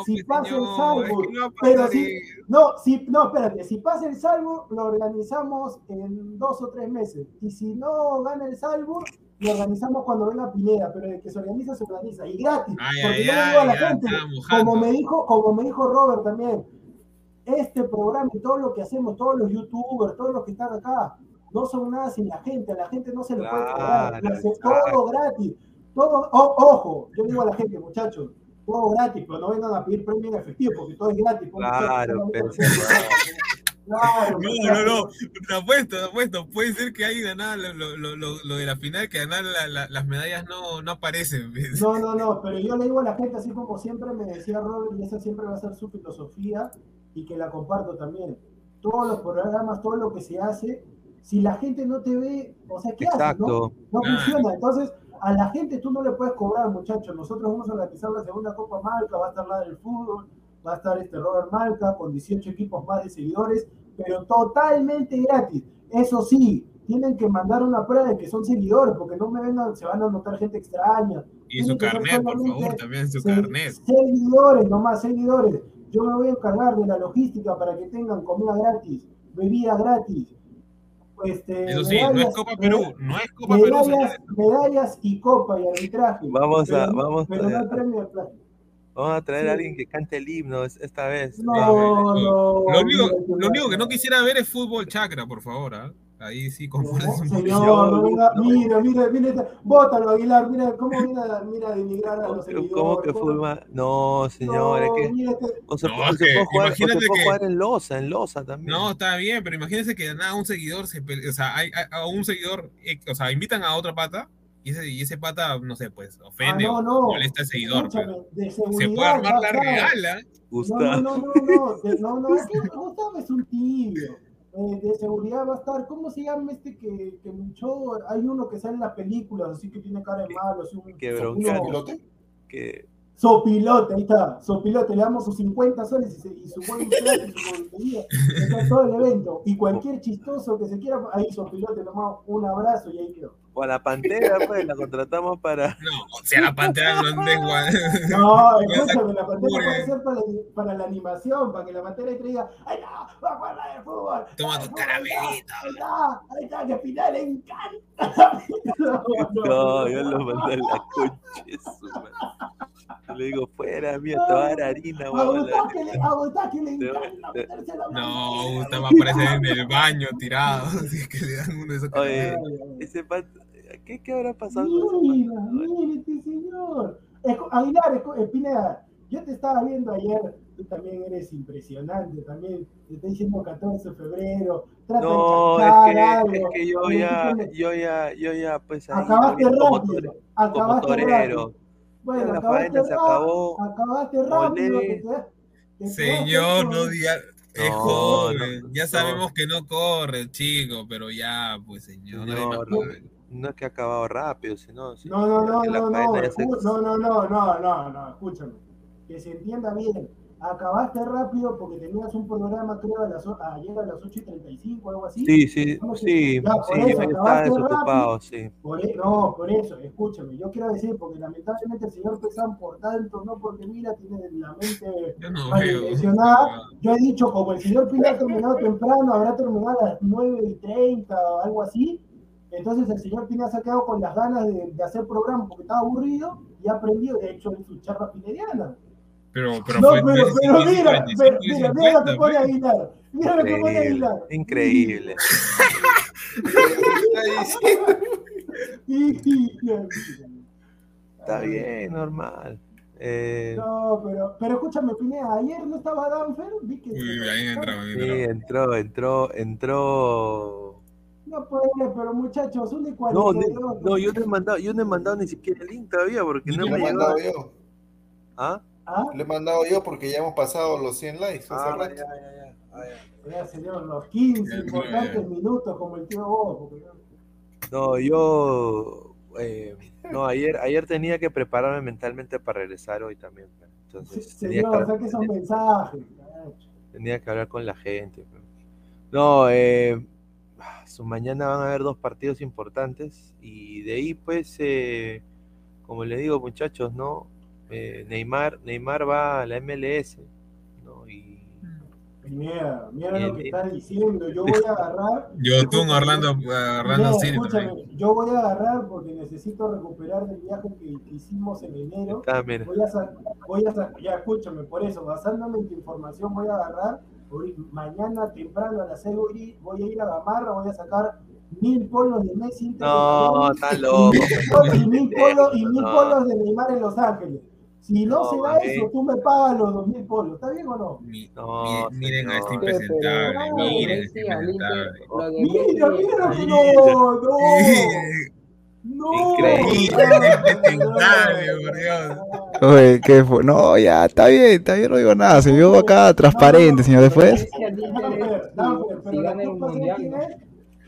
si pasa el salvo, pero si, no, si, no, espérate, si pasa el salvo, lo organizamos en dos o tres meses. Y si no gana el salvo, lo organizamos cuando venga Pineda, pero de que se organiza, se organiza. Y gratis. porque yo le digo a la gente, como me dijo, como me dijo Robert también, este programa y todo lo que hacemos, todos los youtubers, todos los que están acá, no son nada sin la gente, a la gente no se le puede cobrar, todo gratis. Todo, ojo, yo digo a la gente, muchachos, todo gratis, pero no vengan a pedir premio en efectivo, porque todo es gratis. Claro, pero... Claro, no, no, no, te apuesto, te apuesto. Puede ser que ahí ganar lo, lo, lo, lo, de la final, que ganar las medallas no, no aparecen. No, no, no, pero yo le digo a la gente, así como siempre me decía Robert, y esa siempre va a ser su filosofía, y que la comparto también. Todos los programas, todo lo que se hace, si la gente no te ve, o sea, ¿qué haces? No, no funciona. Entonces, a la gente tú no le puedes cobrar, muchachos. Nosotros vamos a organizar la segunda Copa Malca, va a estar la del fútbol, va a estar este Robert Malca con 18 equipos más de seguidores, pero totalmente gratis. Eso sí, tienen que mandar una prueba de que son seguidores, porque no me vengan, se van a notar gente extraña. Y su carnet, por favor, también su carnet. Seguidores, nomás seguidores. Yo me voy a encargar de la logística para que tengan comida gratis, bebida gratis, este, Eso sí, no es Copa Perú, no es Copa medallas, Perú. Medallas y Copa y arbitraje. Vamos a, vamos pero a, no premio de Vamos a traer a alguien que cante el himno esta vez. No, no, Lo único, lo único que no quisiera ver es fútbol chacra, por favor. ¿eh? Ahí sí, con no, Señor, no venga, mira, mira, mira, bótalo, Aguilar, mira cómo mira, mira de emigrar a los seguidores. ¿Cómo que fue No, señor, es que no, se, no, puede, que, jugar, se puede que, jugar en Loza, en Loza también. No, está bien, pero imagínense que nada, un seguidor, se, o sea, hay, a un seguidor, eh, o sea, invitan a otra pata y ese, y ese pata, no sé, pues, ofende ah, no, o molesta al seguidor. Pero se puede armar la regala. Gustavo. No, no, no, no, no, no, es que Gustavo es un tibio. Eh, de seguridad va a estar, ¿cómo se llama este que, que luchó? Hay uno que sale en las películas, así que tiene cara de malo. Así, un, que bronca, que Sopilote, ahí está, Sopilote, le damos sus 50 soles y, su buen plato y su boletería, todo el evento. Y cualquier chistoso que se quiera, ahí Sopilote, tomamos un abrazo y ahí quedó. O a la pantera, pues, la contratamos para. No, o sea, la pantera no es igual. No, escúchame, la pantera puede ser para, para, la animación, para que la pantera te diga, ¡ay, no! ¡Va a jugar de fútbol! Toma tu caramelito. Ahí está, ahí está, que al final le encanta. no, no, yo lo mandé en la concha, le digo, fuera, mía, te va a dar harina, A Gustavo que le encanta meterse la No, Gustavo va a aparecer en el baño tirado, así que le dan uno de esos Oye, ese pat... ¿Qué, ¿Qué habrá pasado? Mira, mira este señor. Aguilar, Espineda, yo te estaba viendo ayer, tú también eres impresionante, también te estoy diciendo 14 de febrero, trata no, de es que, algo. es que yo ya, yo ya, yo ya, pues ahí, acabaste rápido, acabaste torero. rápido. Bueno, la acabaste, se acabó. Acabaste rápido. Te, Señor, no diga. Es no, eh, joven, ya sabemos que no corre, chico, pero ya, pues señor. No, es que ha acabado rápido, sino. sino no, no, no, no, no, no, no, no, no, no, escúchame. Que se entienda bien acabaste rápido porque tenías un programa, creo, a las, ayer a las 8 y 35, algo así. Sí, sí, sí, ya, sí, eso, estaba desocupado, sí. Por, e, no, por eso, escúchame, yo quiero decir, porque lamentablemente el señor Pesán, por tanto, no porque mira, tiene la mente malintencionada. Yo he dicho, como el señor Pilar ha terminado temprano, habrá terminado a las 9 y 30 o algo así. Entonces el señor Pina se ha quedado con las ganas de, de hacer programa porque estaba aburrido y ha aprendido, de hecho, en su charla pineriana. Pero, pero, no, pero, pero mira, mira, mira lo que pone Aguilar. Mira lo que pone Aguilar. Increíble. Está bien, normal. Eh... No, pero, pero escúchame, Pineda, ayer no estaba Danfer, vi que... Uy, ahí entró, Sí, entró, entró, entró... No puede, pero muchachos, un de No, no, no, yo no he mandado, yo no he mandado ni siquiera el link todavía porque no, me ha llegado. Yo. ¿Ah? ¿Ah? Le he mandado yo porque ya hemos pasado los 100 likes. Ah, ya, ya, ya, ya. Ya, señor, los 15 importantes minutos como el tío vos. No, yo eh, no, ayer, ayer tenía que prepararme mentalmente para regresar hoy también. Entonces, tenía que, saque esos mensajes. Tenía que hablar con la gente. No, eh, su mañana van a haber dos partidos importantes y de ahí pues, eh, como le digo muchachos, ¿no? Eh, Neymar, Neymar va a la MLS, ¿no? Y Mira, mira lo que está diciendo. Yo voy a agarrar. Yo, tú, Orlando, Orlando sí, escúchame, yo voy a agarrar porque necesito recuperar del viaje que, hicimos en enero. Ah, voy a, voy a ya escúchame, por eso, basándome en tu información, voy a agarrar. Hoy, mañana temprano a las 6 voy a ir a Gamarra, voy a sacar mil polos de Messi. No, está loco. Y mil polos, y mil polos de Neymar en Los Ángeles. Si no, se da eso, tú me pagas los dos mil polos. ¿Está bien o no? no miren, a este impresentable. miren a este impresentable. Mira, mira que no, no. No, increíble, Dios. Oye, ¿qué fue? No, ya, está bien, está bien, no digo nada. Se vio acá transparente, señor. Después.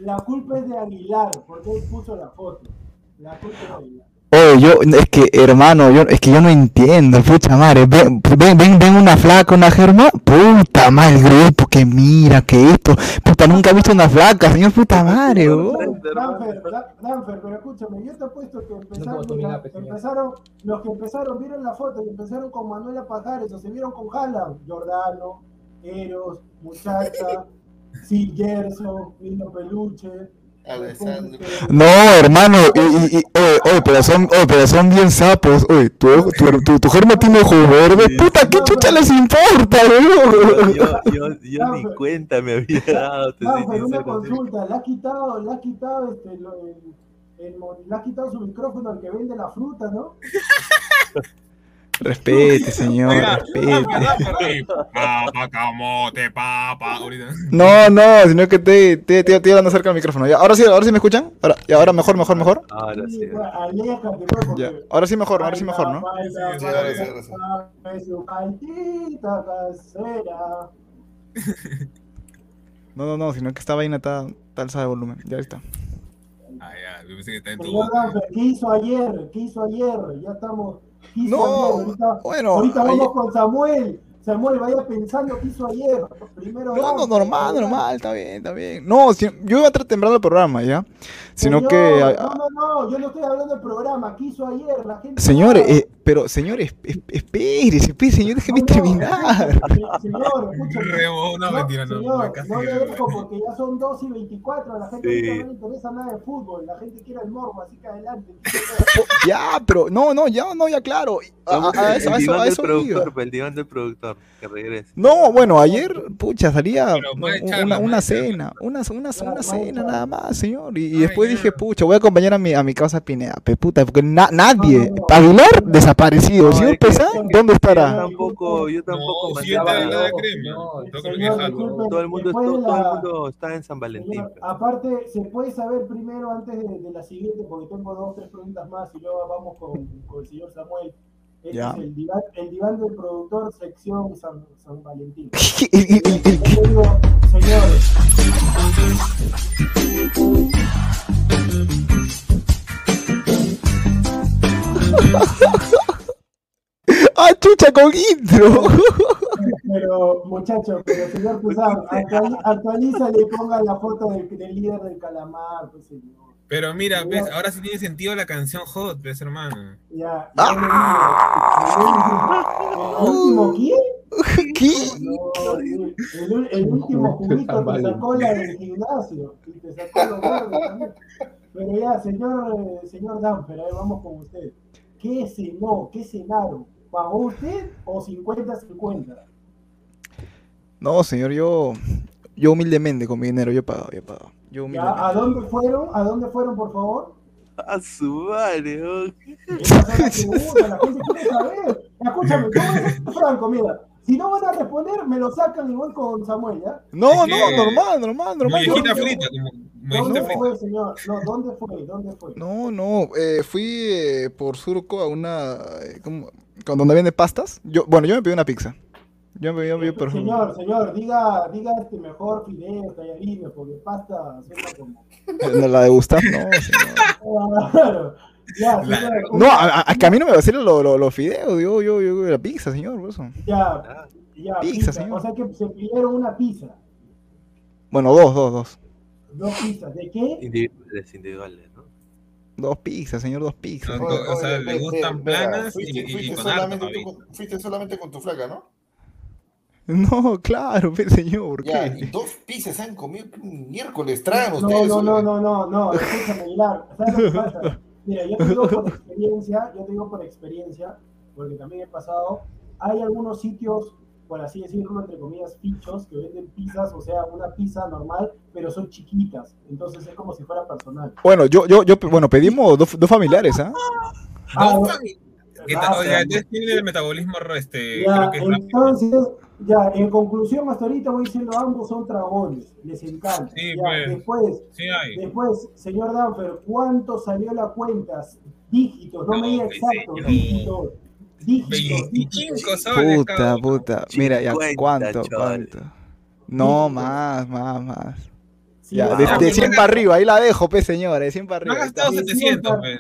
La culpa es de Aguilar, porque él puso la foto. La culpa es de Aguilar. Oye, yo, es que, hermano, yo, es que yo no entiendo, pucha madre. Ven, ven, ven, una flaca, una germa. Puta madre, el grupo, que mira, que esto. Puta, nunca he visto una flaca, señor puta madre, Danfer, pero escúchame, yo te apuesto que empezaron, empezaron, los que empezaron, vieron la foto y empezaron con Manuela Pajares, o se vieron con Jala, Jordano, Eros, Muchacha, Sil Gerson, Nino Peluche. Alessandro. No, hermano, y, y, oye, pero son, oye, pero son bien sapos. Oye, tu, tu, tu, tu germo tiene ojos verdes. Puta, ¿qué chucha les importa, bro? Yo, yo, yo, ni cuenta me había dado. No, pero una consulta, le has quitado, le has quitado este, lo, el, el, le has quitado su micrófono al que vende la fruta, ¿no? Respete, señor, respete. Papa, camote, papa. No, no, sino que te, te, te, te cerca del micrófono. Ya, ahora sí, ahora sí me escuchan. Ahora, ya, ahora mejor, mejor, mejor. Ahora sí. Ya, ahora sí mejor, ahora sí mejor, ¿no? No, no, no, sino que esta vaina está, alzada de volumen. Ya está. Ah, ya, yo pensé que está en tu. ¿Qué hizo ayer? ¿Qué hizo ayer? Ya estamos no, ahorita, bueno. Ahorita vamos con Samuel. Samuel, vaya pensando qué hizo ayer. Primero no, no, normal, normal, está bien, está bien. No, si, yo iba a temprano el programa, ¿ya? Sino que... No, no, no, yo no estoy hablando del programa, ¿qué hizo ayer? La gente señores, eh, pero señores, espérese, espérese, señor, déjeme no, terminar. Señor, escúchame. No, mentira, no. Señor, no le dejo porque ya son 2 y 24, a la gente sí. no le interesa nada de fútbol, la gente quiere el morbo, así que adelante. ya, pero, no, no, ya, no, ya, claro. A, a, eso, el diván del productor, el diván del productor, que regrese. No, bueno, ayer, pucha, salía una, una cena, una, una, una cena nada más, señor, y, y después dije, pucha, voy a acompañar a mi, a mi causa Pineda, pe puta, porque na, nadie, Aguilar desaparecido, si pesa, ¿dónde estará? Yo tampoco, yo tampoco no, si de crema, todo el mundo, todo, todo el mundo está en San Valentín. Aparte, se puede saber primero antes de, de, la siguiente, porque tengo dos o tres preguntas más y luego vamos con, con el señor Samuel. Este ya. es el diván, el diván del productor, sección San, San Valentín. digo, señores. ¡Ah, chucha, con intro! Pero, muchachos, pero señor Puzán, actualiza y ponga la foto del, del líder del calamar, pues señor. Pero mira, ves, ahora sí tiene sentido la canción Hot, ves, hermano. Ya, ya ¡Ah! ¿El último quién? ¿Qué? No, el, el, último juguito te sacó la del gimnasio y te sacó los verdes también. Pero ya, señor, señor Damper, a ver, vamos con usted. ¿Qué cenó? ¿Qué cenaron? ¿Pagó usted o 50-50? No, señor, yo, yo humildemente con mi dinero, yo he pagado, yo he pagado. Yo ¿A dónde fueron? ¿A dónde fueron, por favor? A su madre, la gente quiere saber. Escúchame, a ser franco, mira. Si no van a responder, me lo sacan igual con Samuel, ¿ya? No, no, normal, normal, normal. Mollejita frita, como ¿Dónde fue, frita. señor? No, ¿dónde fue? ¿Dónde fue? No, no, eh, fui eh, por Surco a una... eh, ¿cómo? con donde vende pastas. Yo, bueno, yo me pedí una pizza. Yo me pedí, yo me pedí, por Señor, señor, diga, diga este mejor fideo, tallarines, porque pasta suena como. ¿De la de Gustav? No, señor. Ya, No, a, a- que a mí no me vacilan los los- los fideos, yo, yo, yo, la pizza, señor, por eso. Ya, ya, Pizza, señor. O sea que se pidieron una pizza. Bueno, dos, dos, dos. Dos pizzas. ¿De qué? Individuales, individuales, ¿no? Dos pizzas, señor, dos pizzas. No, o sea, le gustan planas y, fuiste, y- y fuiste con solamente harto, tú con- fuiste solamente con tu flaca, ¿no? No, claro, señor, ¿por Ya, y dos pizzas han comido ¿qué miércoles tragan No, ustedes. no, no, no, no, no, escúchame, Aguilar. ¿Sabes lo que pasa? Mira, yo te digo por experiencia, yo te digo por experiencia, porque también he pasado, hay algunos sitios, por así decirlo, entre comillas, fichos, que venden pizzas, o sea, una pizza normal, pero son chiquitas, entonces es como si fuera personal. Bueno, yo, yo, yo, bueno, pedimos dos, dos familiares, ¿ah? Ah, Dos bueno. fami- ¿Qué tal? Oye, entonces tiene el metabolismo este, Ya, creo que es rápido. Ya, en conclusión, hasta ahorita voy diciendo, ambos son dragones, les encanta. Sí, Ya, pues. después, Sí hay. después, señor Danfer, ¿cuánto salió la cuenta? Dígitos, no, No, me diga pues, exacto, dígitos. Dígitos, 25 dígitos. soles Puta, cada uno. puta. Mira, ya, 50 ¿cuánto, cuánto? No, más, más, más. Ya, de, Ah, de pero 100 no para arriba, ahí la dejo, pe, señora, de 100 para No ha arriba. gastado Sí, 700, siempre.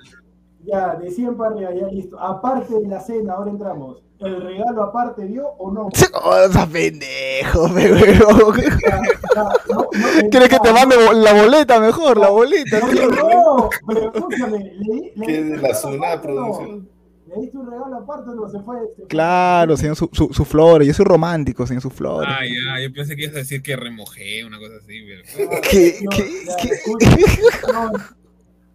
Ya, de 100 para arriba, ya listo. Aparte de la cena, ahora entramos. ¿El regalo aparte dio o no? Oh, esa pendejo, pe, weón. Ya, ya, no, no, ¿Quieres que te mande la boleta mejor? La boleta, No, no, pero escúchame, le, le ¿Qué diste de la zona no? producción? ¿Le diste un regalo aparte o no? Se fue. se fue. Claro, señor, su, su, su flores. Yo soy romántico, señor, su flores. Ah, ya, yo pensé que ibas a decir que remojé, una cosa así, pero... ¿Qué? ¿Qué? ya, ¿Qué?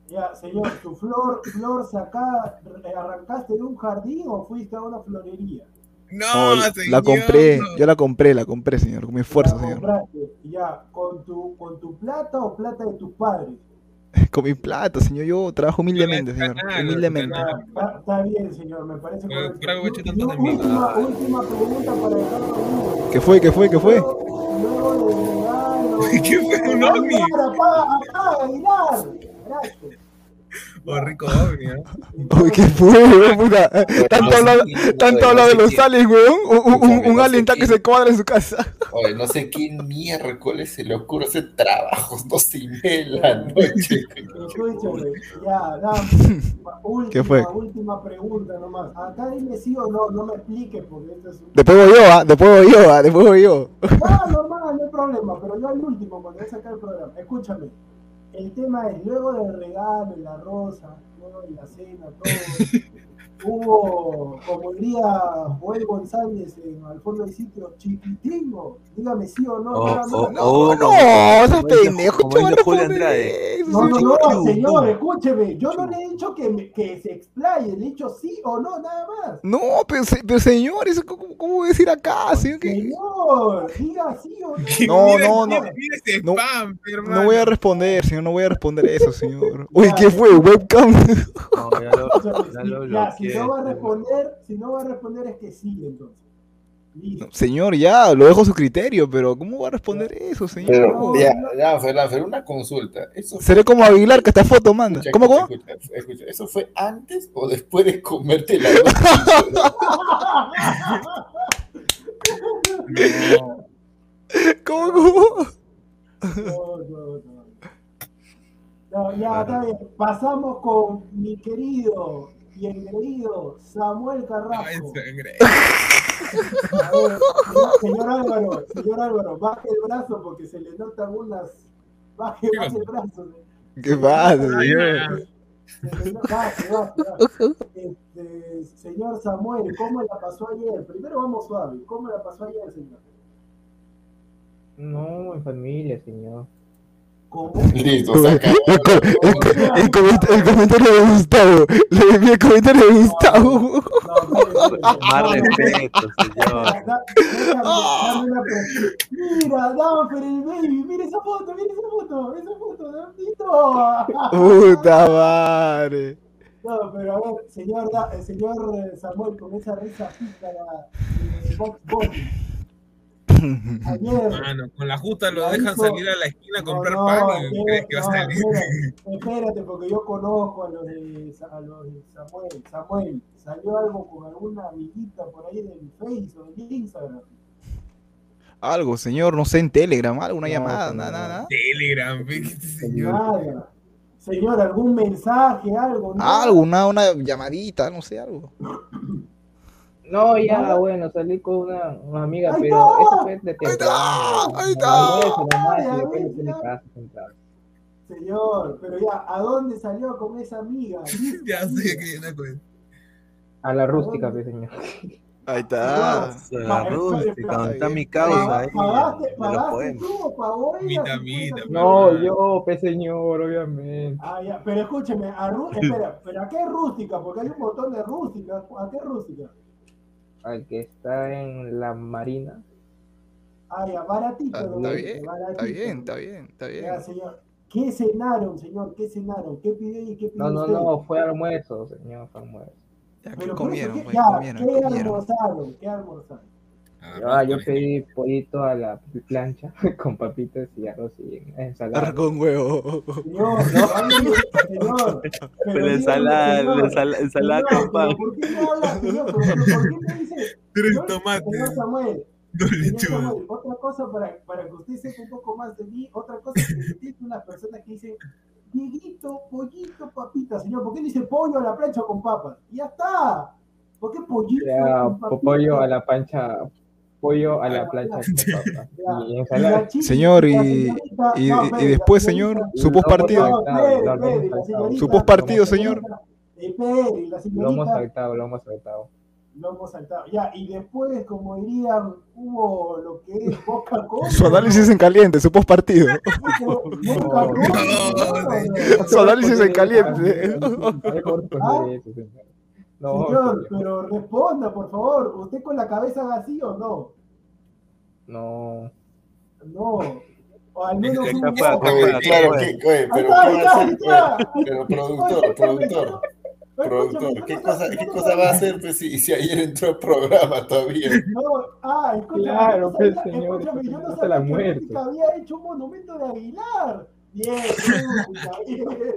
Ya, señor, ¿tu flor, flor saca, arrancaste de un jardín o fuiste a una florería? No, No, señor. la compré, no. yo la compré, la compré, señor, con mi esfuerzo, señor. compraste, Ya, ¿con tu, ¿con tu plata o plata de tus padres? Con mi plata, señor, yo trabajo humildemente, señor, humildemente. está, está bien, señor, me parece correcto. tantos última, última pregunta para dejarlo. ¿Qué fue, qué fue, qué fue? Luego, luego regalo. ¿Qué fue un ovni? Apaga, apaga, Aguilar. Gracias. Oh, rico ovni, ¿eh? Uy, ¿qué fue, weón, puta? Tanto habla, tanto habla de los aliens, weón. Un, un, un- un alien está que se cuadra en su casa. Oye, no sé qué miércoles se le ocurre hacer trabajos, no se en la noche. Escúchame, ya, dame. Última, ¿Qué fue? última pregunta nomás. Acá dime sí o no, no me expliques porque esto es un... Después voy yo, ah, después voy yo, ah, después voy yo. No, normal, no hay problema, pero yo al último, cuando voy a sacar el programa. Escúchame, el tema es, luego del regalo, y la rosa, luego de la cena, todo, hubo, como diría Joel González en al fondo del sitio, chiquitingo, dígame sí o no. Oh, oh, No, oh, no, Julio responden Andrade. eso, No, no, señor. no, señor, escúcheme, yo no le he dicho que, me- que se explaye, le he dicho sí o no, nada más. No, pero, pero señor, eso, ¿cómo, cómo voy a decir acá? señor? que- Señor, diga sí o no. No, no, no. No, spam. No voy a responder, señor, no voy a responder eso, señor. Uy, ¿qué fue? ¿Webcam? No, ya lo, ya lo ya, si no va a responder, si no va a responder es que sí, entonces. Listo. Señor, ya, lo dejo a su criterio, pero ¿cómo va a responder eso, señor? Pero, ya, ya, Fernando, una consulta. Eso fue- Seré como Aguilar que esta foto manda. escucha, ¿Cómo, cómo? escucha, escucha, escucha, ¿Eso fue antes o después de comerte la ¿Cómo, cómo? No, no, no. No, ya, está bien. Pasamos con mi querido y engreído Samuel Ay, Carrasco. ver, señor, Álvaro, señor Álvaro, baje el brazo porque se le notan unas. Baje, ¿Qué baje el brazo. ¿Qué pasa, señor? Se le nota- baje, baje, baje. Este, señor Samuel, ¿cómo la pasó ayer? Primero vamos suave. ¿Cómo la pasó ayer, señor? No, en familia, señor. Listo, saca. El, comentario de Gustavo. Le envié el comentario de Gustavo. Más respeto, señor. Mira, dame por el baby. Mira esa foto, mira esa foto. Esa foto, Puta madre. No, pero a ver, señor, el señor eh, Samuel, con esa risa pícara de Box Ayer, con la justa lo dejan salir a la esquina a comprar pan y crees que va a salir. Espérate, porque yo conozco a los, de, a los de Samuel. Samuel, ¿salió algo con alguna amiguita por ahí del Facebook o del Instagram? Algo, señor, no sé, en Telegram, alguna llamada, nada, nada. Telegram, señor. Nada. Señor, algún mensaje, algo. Algo, una, una llamadita, no sé, algo. No, ya, bueno, salí con una, una amiga, pero eso fue de temprano. Ahí está, Señor, pero ya, ¿a dónde salió con esa amiga? ya sé que viene con A la rústica, pues, señor. Ahí está. La rústica, donde está mi causa ahí. ¿Pagaste tú pagó ella? No, yo, pues señor, obviamente. Ah, ya, pero escúcheme, a espera, pero ¿a qué rústica? Porque hay un montón de rústicas. ¿A qué rústica? Al que está en la marina. Ah, ya, baratito. Ah, está, bien, está bien, está bien, está bien. Ya, señor. ¿Qué cenaron, señor? ¿Qué cenaron? ¿Qué pidió y qué pidió No, no, no, fue almuerzo, señor, fue almuerzo. Ya, ¿qué comieron? ¿qué, ya, comieron, ¿qué almorzaron? ¿Qué almorzaron? Ah, yo pedí pollito a la plancha con papitas y arroz y ensalada. con huevo. Señor, no, señor. Pero ensalada, ensalada, ensalada con pan. ¿Por qué no habla, señor? ¿Por qué me dice? Tres tomates. Señor Samuel. Señor Samuel, otra cosa para, para que usted sepa un poco más de mí, otra cosa que existe unas personas que dicen Dieguito, pollito, papita, señor, ¿por qué dice pollo a la plancha con papas? Y ya está. ¿Por qué pollito? Ya, pollo a la plancha, pollo a la plancha Señor, y, y, y después, señor, su postpartido. Su postpartido, señor. Lo hemos saltado, lo hemos saltado. Lo hemos saltado. Ya, y después, como dirían, hubo lo que es Boca Su análisis en caliente, su postpartido. Su análisis en caliente. Señor, pero responda, por favor. ¿Usted con la cabeza vacía o no? No. No. O al menos un claro, que, oye, pero productor, productor. Productor, ¿qué cosa, ¿qué cosa va a hacer pues, si, si ayer entró el programa todavía? No, ah, escúchame, claro, pues, señor, escúchame, yo no sabía la muerte. que había hecho un monumento de Aguilar. Bien, bien, bien.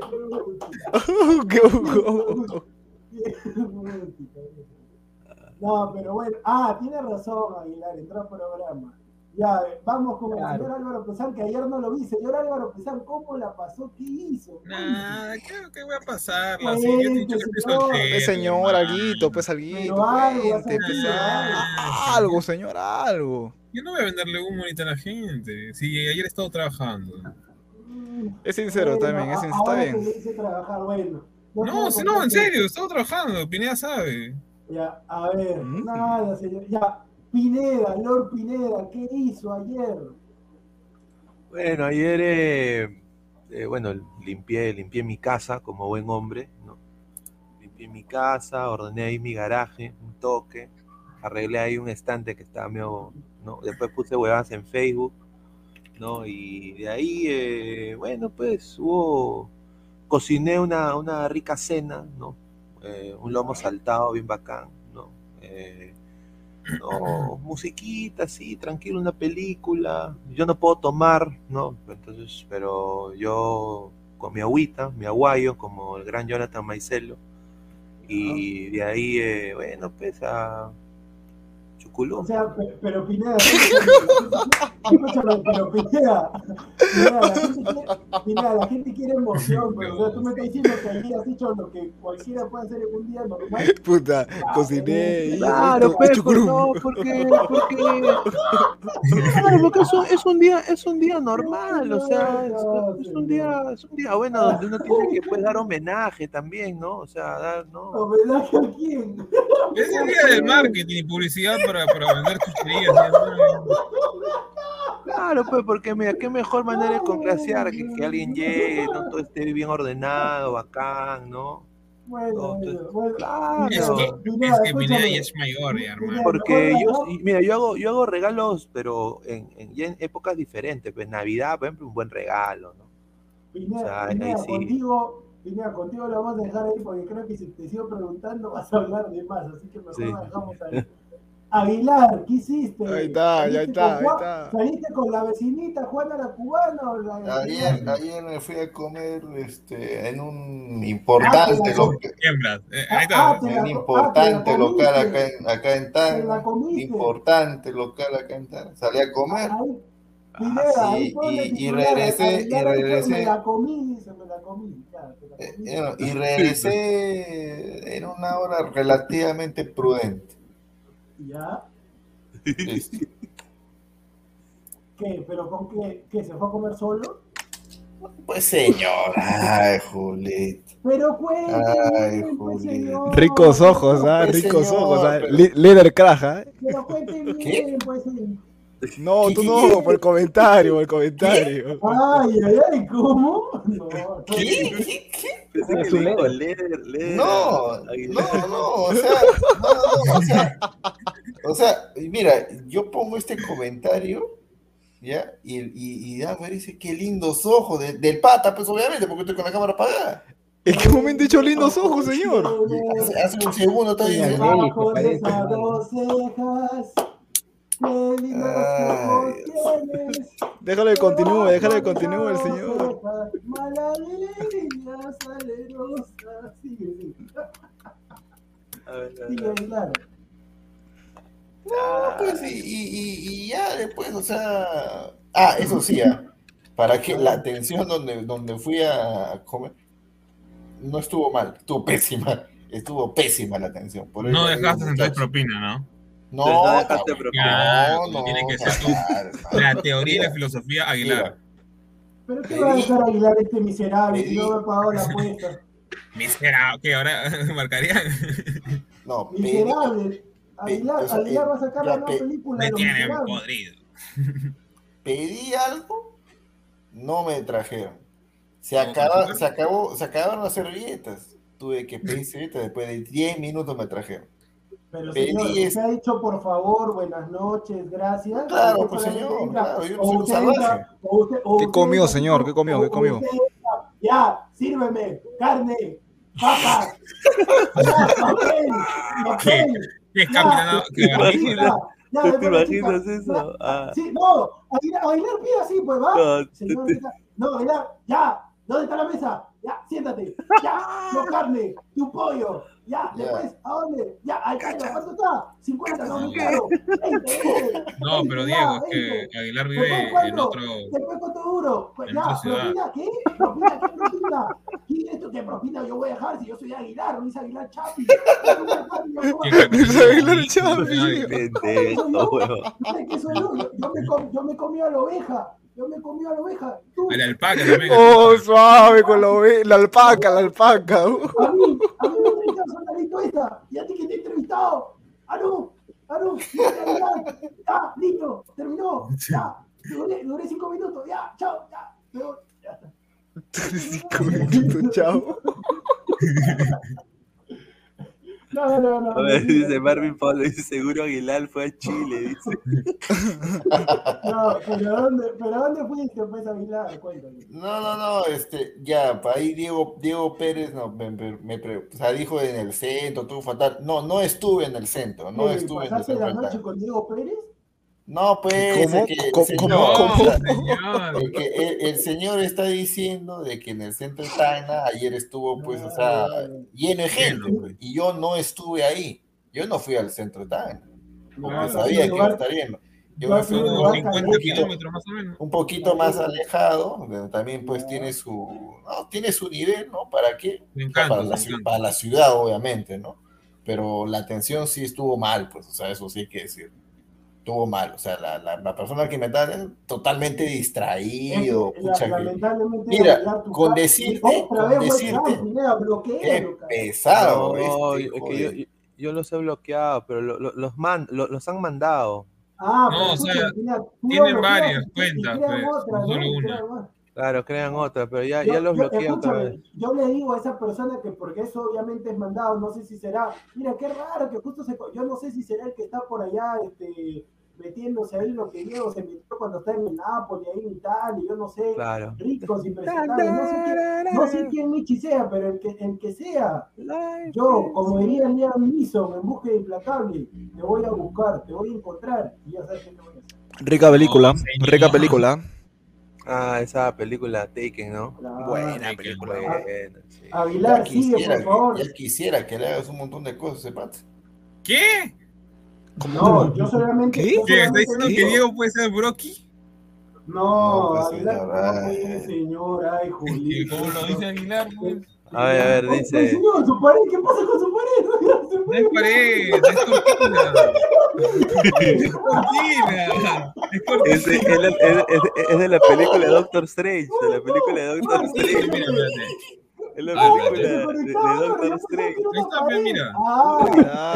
No, pero bueno. Ah, tiene razón, Aguilar, entró al programa. Ya, vamos con el señor Álvaro Pesán, que ayer no lo vi. Señor Álvaro Pesán, ¿cómo la pasó? ¿Qué hizo? Nada, ¿qué, ¿qué voy a pasar? Sí, yo dicho que señor, pues, señor, alguito, pues alguito. Algo, pues, algo, señor, algo. Yo no voy a venderle humo ahorita a la gente. Sí, ayer he estado trabajando. Es sincero también, es sincero, está bien. Trabajar, bueno. No, no, en serio, estaba trabajando, Pineda sabe. Ya, a ver, mm. nada, señor. Ya, Pineda, Lord Pineda, ¿qué hizo ayer? Bueno, ayer, eh, eh, bueno, limpié, limpié mi casa como buen hombre, ¿no? Limpié mi casa, ordené ahí mi garaje, un toque, arreglé ahí un estante que estaba medio. Después puse huevadas en Facebook, ¿no? Y de ahí, eh, bueno, pues hubo cociné una, una rica cena, ¿no? Eh, un lomo saltado bien bacán, ¿no? Eh, no, musiquita, así, tranquilo, una película. Yo no puedo tomar, ¿no? Entonces, pero yo con mi agüita, mi aguayo, como el gran Jonathan Maicelo. Y de ahí, eh, bueno, pues a o sea, pero Pineda, escúchame, pero Pineda, Pineda, la gente quiere, Pineda, la gente quiere emoción, pero o sea, tú me estás diciendo que ahí has dicho lo que cualquiera puede hacer en un día normal. Puta, cociné. Claro, pues, no, porque, porque, claro, porque eso es un día, es un día normal, o sea, es, es, un día, es un día bueno donde uno tiene que pues, dar homenaje también, ¿no? O sea, dar, ¿no? ¿Homenaje a quién? Es el día del marketing y publicidad para, para vender chucherías. Claro, pues, porque mira, qué mejor manera de conclasear que, que alguien llegue, ¿no? todo esté bien ordenado, bacán, ¿no? Bueno, bueno, Claro. Es que, es que escúchame. ya es mayor, ya, hermano. Porque yo, mira, yo hago, yo hago regalos, pero en, en, ya en épocas diferentes. Pues Navidad, por ejemplo, un buen regalo, ¿no? Pineda, O sea, ahí Pineda, sí. contigo, Pineda, contigo lo vamos a dejar ahí porque creo que si te sigo preguntando vas a hablar de más, así que mejor Sí. lo dejamos ahí. Aguilar, ¿qué hiciste? Ahí está, ahí ¿Saliste está, ahí está. ¿Saliste con la vecinita Juana la cubana o la Ayer, ayer me fui a comer este, en un importante, Ah, lo- Hembras. Eh, ahí Ah, en un importante ah, te la local acá en, acá en Te Tacna. la comiste. Importante local acá en Tacna. Salí a comer. Sí, y- regresé, y regresé. Me la comí, dice, me la comí. Ya, la Eh, comí. eh, Y regresé en una hora relativamente prudente. ¿Ya? ¿Qué? ¿Pero con qué? ¿Qué? ¿Se fue a comer solo? Pues señor, ay, Julito. Pero cuénteme, Ay, pues, señor. Ricos ojos, ¿ah? Pues, Ricos señor, ojos, ¿ah? pero- Líder craja, ¿eh? Pero cuénteme pues. señor. No, tú no, por el comentario, por el comentario. Ay, ay, ay, ¿cómo? No, no. ¿Qué? ¿Qué? ¿Qué? Pensé que le dijo Leder, Leder, No, no, no, o sea, no, no, o sea, o sea, mira, yo pongo este comentario, ¿ya? Y, y, y Dagmar dice, qué lindos ojos, de- del pata, pues obviamente, porque estoy con la cámara apagada. ¿En qué momento he hecho lindos ojos, señor? Hace, hace un segundo está diciendo, de esas dos cejas, tienes. Déjalo que continúe, déjalo que continúe el señor. No, pues, y, y, y- y ya después, o sea, ah, eso sí, ah, para que la atención donde, donde fui a comer no estuvo mal, estuvo pésima, estuvo pésima la atención. Por No dejaste entonces propina, ¿no? No, No no, Como no, tiene que no, ser. claro, no. La teoría y la filosofía Aguilar. ¿Pero qué va a dejar Aguilar este miserable si no me ha pagado la apuesta? Miserable, que ahora marcarían. No, pedí, Miserable. Aguilar, Aguilar va a sacar la nueva pe- película. Me tienen podrido. pedí algo, no me trajeron. Se, ¿No acaba, se, acabó, se acabaron las servilletas. Tuve que pedir servilletas, después de 10 minutos me trajeron. Pero señor, usted ha dicho por favor, buenas noches, gracias. Claro, pues, señor, entra, claro, yo no o soy un usted salvaje. entra, o usted- o ¿Qué usted comió, entra, señor? ¿Qué comió? ¿Qué comió? usted Ya, sírveme, carne, papas, papel, papel. ¿Qué es Ya, capitán? ¿Te Que imaginas? Ya, ¿Tú ya, te la imaginas chica, eso? ya, Ah. Sí, no, Aguilar, Aguilar pide así, pues va. No, Señor, te- no, Aguilar, ya, ¿dónde está la mesa? Ya, siéntate, ya, no carne, tu pollo, ya, después, ¿a dónde? Ya, ahí está, ¿cuánto está? 50, no, 20, 20, No, 20, pero Diego, es 20. que Aguilar vive en otro. Después, ¿cuánto duro? Pues ya. ¿propina qué? ¿Propina qué propina? ¿Qué esto que propina yo voy a dejar si yo soy Aguilar, Luis Aguilar Chapi? Luis Aguilar Chávez. Nadie. Pendejo, huevón. Ay, ¿qué soy yo? Me comí a la oveja. Yo me comí a la oveja. Tú, A la alpaca también. Oh, suave con la, ove- la alpaca, la alpaca. a mí, a mí me entrevistaron soldadito esta. Y a ti que te he entrevistado. Ah, no. Ah, no. Ya, listo. Terminó. Ya. Duré, duré cinco minutos. Ya, chao. Ya. Está. Cinco minutos, chao. No, no, no. A ver, mentira. dice Marvin Pablo, dice seguro Aguilar fue a Chile, dice. No, pero ¿dónde, pero ¿dónde fuiste, pues, Aguilar? Cuéntame. No, no, no, este, ya, ahí Diego, Diego Pérez no, me, me- me pre- o sea, dijo en el centro, todo fatal. No, no estuve en el centro, no ¿Qué, estuve en el ¿Pasaste centro. la de noche con Diego Pérez? No, pues, ¿Cómo? que ¿Cómo? el ¿Cómo? señor, ¿Cómo? señor. el, que el, el señor está diciendo de que en el centro de Tacna ayer estuvo, pues, o sea, lleno de gente, pues, y yo no estuve ahí. Yo no fui al centro de Tacna, porque No, sabía sí, que iba a estar lleno. Yo me fui a un fui a un lugar lugar 50 caleta. kilómetros más o menos. un poquito más alejado, donde también pues tiene su, no, tiene su nivel, ¿no? ¿Para qué? Encanta, para, la, para la ciudad, obviamente, ¿no? Pero la atención sí estuvo mal, pues, o sea, eso sí hay que decir. Estuvo mal, o sea, la, la, la persona que me está totalmente distraído, Es pucha, la- que- lamentablemente, Mira, con decirte- con decirte- cara. pesado, No, este, es que yo, yo los he bloqueado, pero lo- lo- los, man, lo- los han mandado. Ah, No, o pero sea, tú tienen varias cuentas, crean pues, otra, no solo una. Claro, crean otra, pero ya, Yo- ya los bloqueé otra vez. Yo le digo a esa persona que, porque eso obviamente es mandado, no sé si será, mira, qué raro que justo se, yo no sé si será el que está por allá, este, metiéndose ahí lo que Diego se metió cuando está en el Napoli, ahí en Italia, yo no sé, Claro. ricos, no sé quién, no sé quién Michi sea, pero el que, el que sea, yo, como diría Liam Neeson en búsqueda implacable, te voy a buscar, te voy a encontrar, y ya sabes qué te voy a hacer. Rica película, rica película. Ah, esa película Taken, ¿no? Claro. Buena película. bueno. Buena, sí. Aguilar, Ya sigue, quisiera, por favor. ya quisiera que le hagas un montón de cosas, ese pata. ¿Qué? No, yo solamente. ¿Qué? yo ¿Qué? ¿Está solamente diciendo que Diego puede ser Brocky? No, No, pues, Aguilar, ay. pues, señor, ay, Julio. ¿Cómo lo dice Aguilar? pues? A ver, a ver, dice- señor, su pared, ¿qué pasa con su pared? No es pared, es cortina. Es cortina. Es cortina. Es, de- es la- es- es- de la película de Doctor Strange, de la película de Doctor Mira, Strange. mira, espérate. Es la Ah, película de, Doctor Strange. Ahí está, mira. Ah,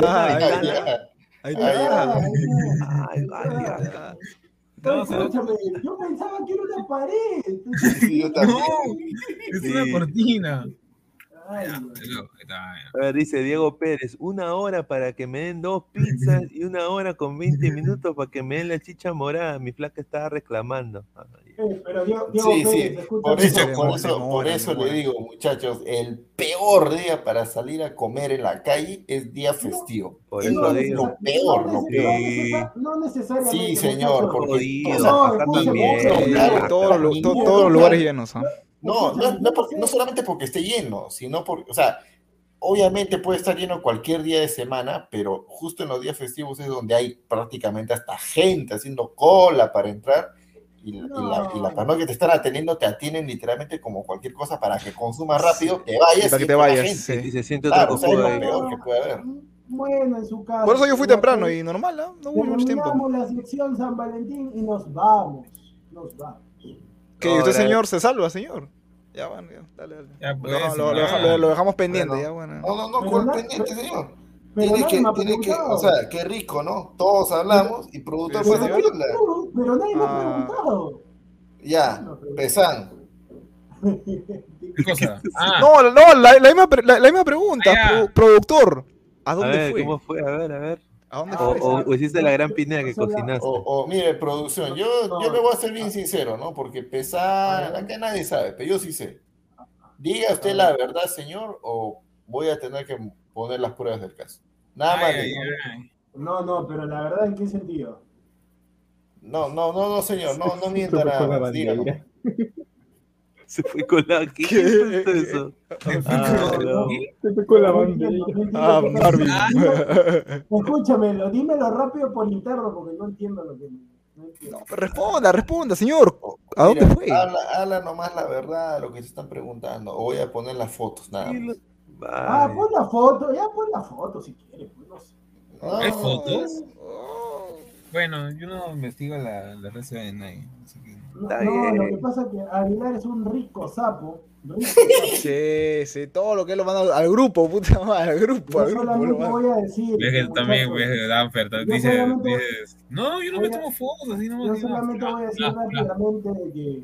Ah, ahí está. Ay, vale, acá. No, escúchame, yo pensaba que era una pared. Sí, yo también. No, es una Sí. cortina. Ay, no. dice Diego Pérez, una hora para que me den dos pizzas y una hora con 20 minutos para que me den la chicha morada. Mi flaca estaba reclamando. Ay, Eh, pero Diego, Diego Sí, Pérez, sí, escúchame. por eso, por eso, por demora, eso le digo, muchachos, el peor día para salir a comer en la calle es día festivo. Por Es eso lo, digo. lo peor, no, lo peor. no necesariamente. Sí, señor, porque Jodido, todos- acá también. los- lugares llenos. ¿ah? No, no, no, por- no solamente porque esté lleno, sino porque, o sea, obviamente puede estar lleno cualquier día de semana, pero justo en los días festivos es donde hay prácticamente hasta gente haciendo cola para entrar y, la- y la, y la No. que te están atendiendo te atienden literalmente como cualquier cosa para que consumas rápido, te vayas Para que y te vayas, gente. sí. Y se siente otra Claro, o sea, es cojuda lo ahí. peor que puede haber. Bueno, en su casa. Por eso yo fui temprano te- y normal, ¿ah? No hubo mucho tiempo. La sección San Valentín y nos vamos. Nos vamos. Que No, usted, señor, se salva, señor. Ya, bueno, ya, dale, dale. Ya, Lo, pues, lo- lo- ya. lo- lo dejamos pendiente, Bueno. ya, bueno. No, no, no, ¿cuál pendiente, señor? Tiene que, ha tiene que, o sea, qué rico, ¿no? Todos hablamos y productor fue señor-. Pero, pero nadie me ha Ah. preguntado. Ya, Pesan. ¿Qué cosa? Ah, No, no, la, la misma, la, la misma pregunta, Ah, pro- productor. ¿A A dónde ver, fue? ¿cómo fue? A ver, a ver. ¿A dónde O, fue? o- o hiciste la gran pinea que cocinaste. O, o, mire, producción, yo, yo le voy a ser bien sincero, ¿no? Porque pesar, acá nadie sabe, pero yo sí sé. Diga usted la verdad, señor, o voy a tener que poner las pruebas del caso. Nada más. ay, le ay, digo. ay. No, no, pero la verdad, ¿en qué sentido? No, no, no, no, señor, no, no mienta nada más. Se fue con la... ¿Qué, ¿Qué? es eso? Ah, no. Se fue con la bandera. Ah, Marvin. Escúchamelo, dímelo rápido por interno porque no entiendo lo que. No entiendo. No, pero responda, responda, señor. ¿A dónde mira, fue? Habla, habla nomás la verdad, lo que se están preguntando. O voy a poner las fotos, nada más. Ah, pon la foto, ya pon la foto si quieres. pues, no sé. No, ¿Hay no, fotos? Bueno, yo no investigo la, la red de nadie. Así que... No, Está no, bien. lo que pasa es que Aguilar es un rico sapo. Rico sapo. Sí, sí, todo lo que lo manda al grupo, puta madre, al grupo, al Yo grupo. lo voy a decir. Ves que también, muchachos, ves, Danfer, dices, dices, no, yo no me tomo fotos, así no Yo así no". solamente voy a decir Ah, ah, rápidamente de que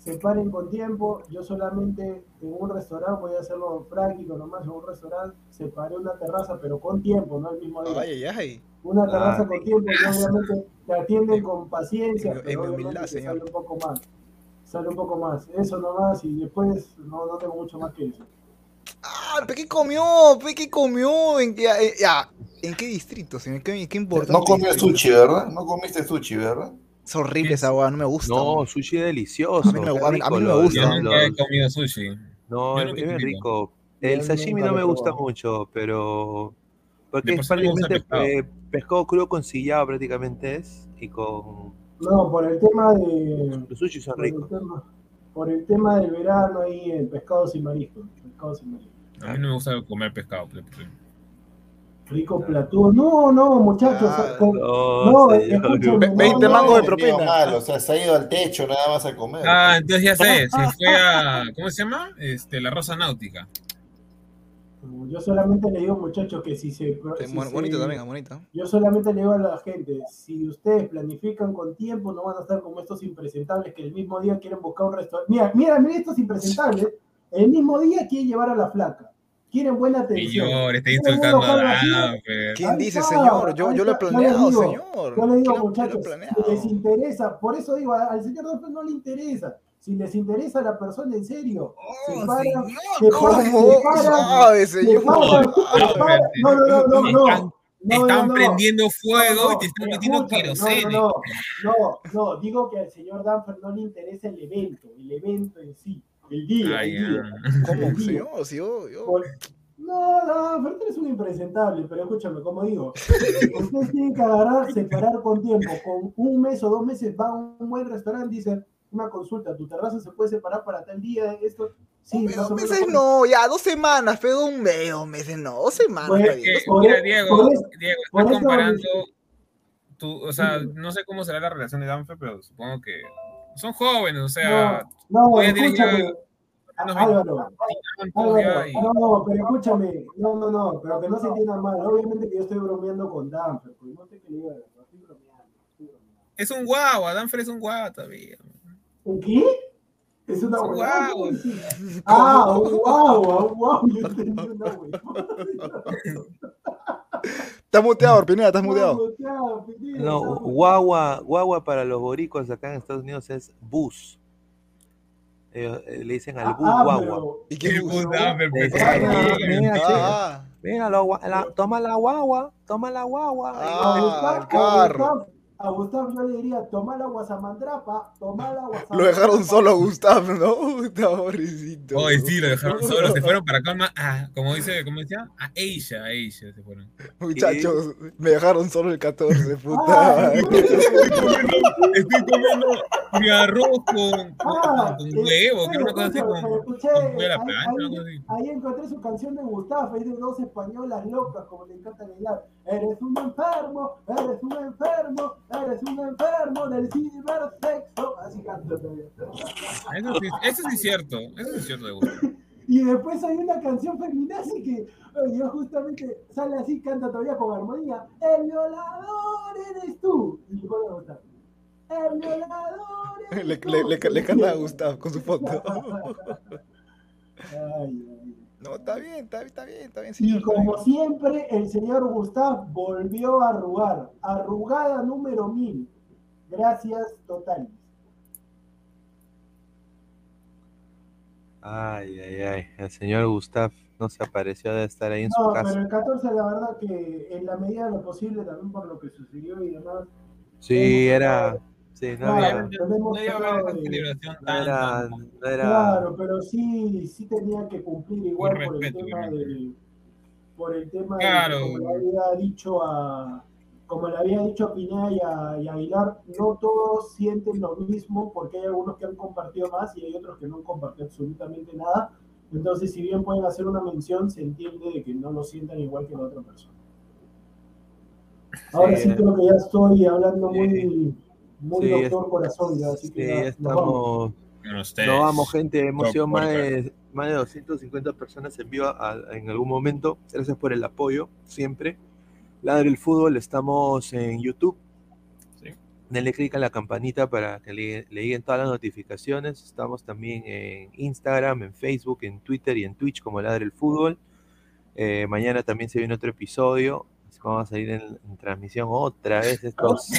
se paren con tiempo. Yo solamente en un restaurante, voy a hacerlo práctico nomás, en un restaurante separé una terraza, pero con tiempo, no el mismo día. Ay, ay, ay. Una terraza Ah, con tiempo y obviamente te atienden con paciencia, En- pero humildad, señor. sale un poco más. Sale un poco más. Eso nomás y después no, no tengo mucho más que decir. Ah, ¿pero qué comió? ¿Pero qué comió? ¿En qué, eh, ya, ¿en qué distrito, señor? ¿Qué, qué importante? No comió sushi, ¿verdad? No comiste sushi, ¿verdad? Es horrible esa hueá, no me gusta. No, sushi delicioso. A mí no me- qué a mí- a mí rico no me los- gusta. Yo los- nunca he los- comido sushi. No, es es rico. El sashimi no me gusta mucho, pero. Porque es prácticamente el eh, pescado crudo con sillado, prácticamente es. Y con. No, por el tema de. Los sushi son Por el, ricos. tema, por el tema del verano ahí en pescados y mariscos. Pescados y mariscos. A mí no me gusta comer pescado. pero- pero- Rico platú. No, no, muchachos. Ah, con- No, no, 20 no, mangos de propina. mal, o sea, se ha ido al techo nada más a comer. Ah, entonces ya sé, se fue a, ¿cómo se llama? Este, la Rosa Náutica. Yo solamente le digo, muchachos, que si se. bonito también, bonito. Yo solamente le digo a la gente, si ustedes planifican con tiempo, no van a estar como estos impresentables que el mismo día quieren buscar un restaurante. Mira, mira, mira estos impresentables, el mismo día quieren llevar a la flaca. Quieren buena atención. Señor, está insultando a ¿Quién dice, señor? Yo, yo lo he planeado, señor. Yo le digo, muchachos, si les interesa, por eso digo, al señor Dolphin no le interesa si les interesa a la persona en serio, se paran, ¿Cómo sabe, señor? No, no, no, no, no. están prendiendo fuego y te están metiendo queroseno. No, no, no, digo que al señor Danfer no le interesa el evento, el evento en sí, el día. el día ¿Cómo, señor? Si yo, yo... No, no, pero es un impresentable, pero escúchame, como digo, ustedes tienen que agarrar, separar con tiempo, con un mes o dos meses va a un buen restaurante y dicen, una consulta, tu terraza se puede separar para tal día, esto. Sí, dos meses no, ya, dos semanas, pero un mes, dos meses no, dos semanas. Pues, mira, Diego, Diego, estás comparando, tú, o sea, no sé cómo será la relación de Danfe, pero supongo que son jóvenes, o sea, no, no escúchame. Álvaro, no, pero escúchame, no, no, no, pero que no se entienda mal, obviamente que yo estoy bromeando con Danfer, pues no sé qué le diga, estoy bromeando, Es un guagua, Danfer es un guagua todavía. ¿Un qué? Es una guagua. Ah, un guagua, un guagua. Yo entendí una Estás muteado, Pineda, estás muteado. No, guagua, guagua para los boricuas acá en Estados Unidos es bus. Eh, le dicen al bus ah, guagua. ¿Y qué bus? Mira, toma la guagua, toma la guagua. Ah, el carro a Gustavo yo le diría, toma la guasamandrapa, toma la guasamandrapa. Lo dejaron solo a Gustavo, ¿no? Está pobrecito. Oye, sí, lo dejaron solo, se fueron para calma, ah, como dice, ¿cómo decía? A ella, a ella se fueron. Muchachos, me dejaron solo el 14, puta. estoy comiendo mi arroz con, ah, con, huevo, que una cosa así con, escuché, con la plancha, ahí, así. ahí encontré su canción de Gustavo, es de dos españolas locas, como le encanta bailar. Eres un enfermo, eres un enfermo, eres un enfermo del cibersexo. Así canto Eso sí, eso sí es cierto, eso sí es cierto de gusto. Y después hay una canción feminazi que yo justamente sale así, canta todavía con armonía. El violador eres tú. Y le pone a Gustavo. El violador eres le, tú. Le, le, le canta a Gustavo con su foto. ay, ay. No, está bien, está, está bien, está bien, señor. Y como siempre, el señor Gustav volvió a arrugar. Arrugada número mil. Gracias, total. Ay, ay, ay. El señor Gustav no se apareció de estar ahí en su casa. No, pero el 14, la verdad que en la medida de lo posible, también por lo que sucedió y demás. Sí, era. Sí, no había, Claro, pero sí, sí tenía que cumplir igual por el tema del, por el tema de, como le había dicho a como le había dicho a Pineda y a, y a, Aguilar, no todos sienten lo mismo porque hay algunos que han compartido más y hay otros que no han compartido absolutamente nada. Entonces, si bien pueden hacer una mención, se entiende de que no lo sientan igual que la otra persona. Ahora sí, creo que ya estoy hablando muy, muy sí, doctor corazón ya, así que ya, estamos. No vamos, gente, hemos sido más de, más de 250 personas en vivo en algún momento. Gracias por el apoyo, siempre. Ladre el fútbol, estamos en YouTube. Sí. Denle clic a la campanita para que le, le lleguen todas las notificaciones. Estamos también en Instagram, en Facebook, en Twitter y en Twitch como Ladre el fútbol. Eh, mañana también se viene otro episodio vamos a salir en, transmisión otra vez estos.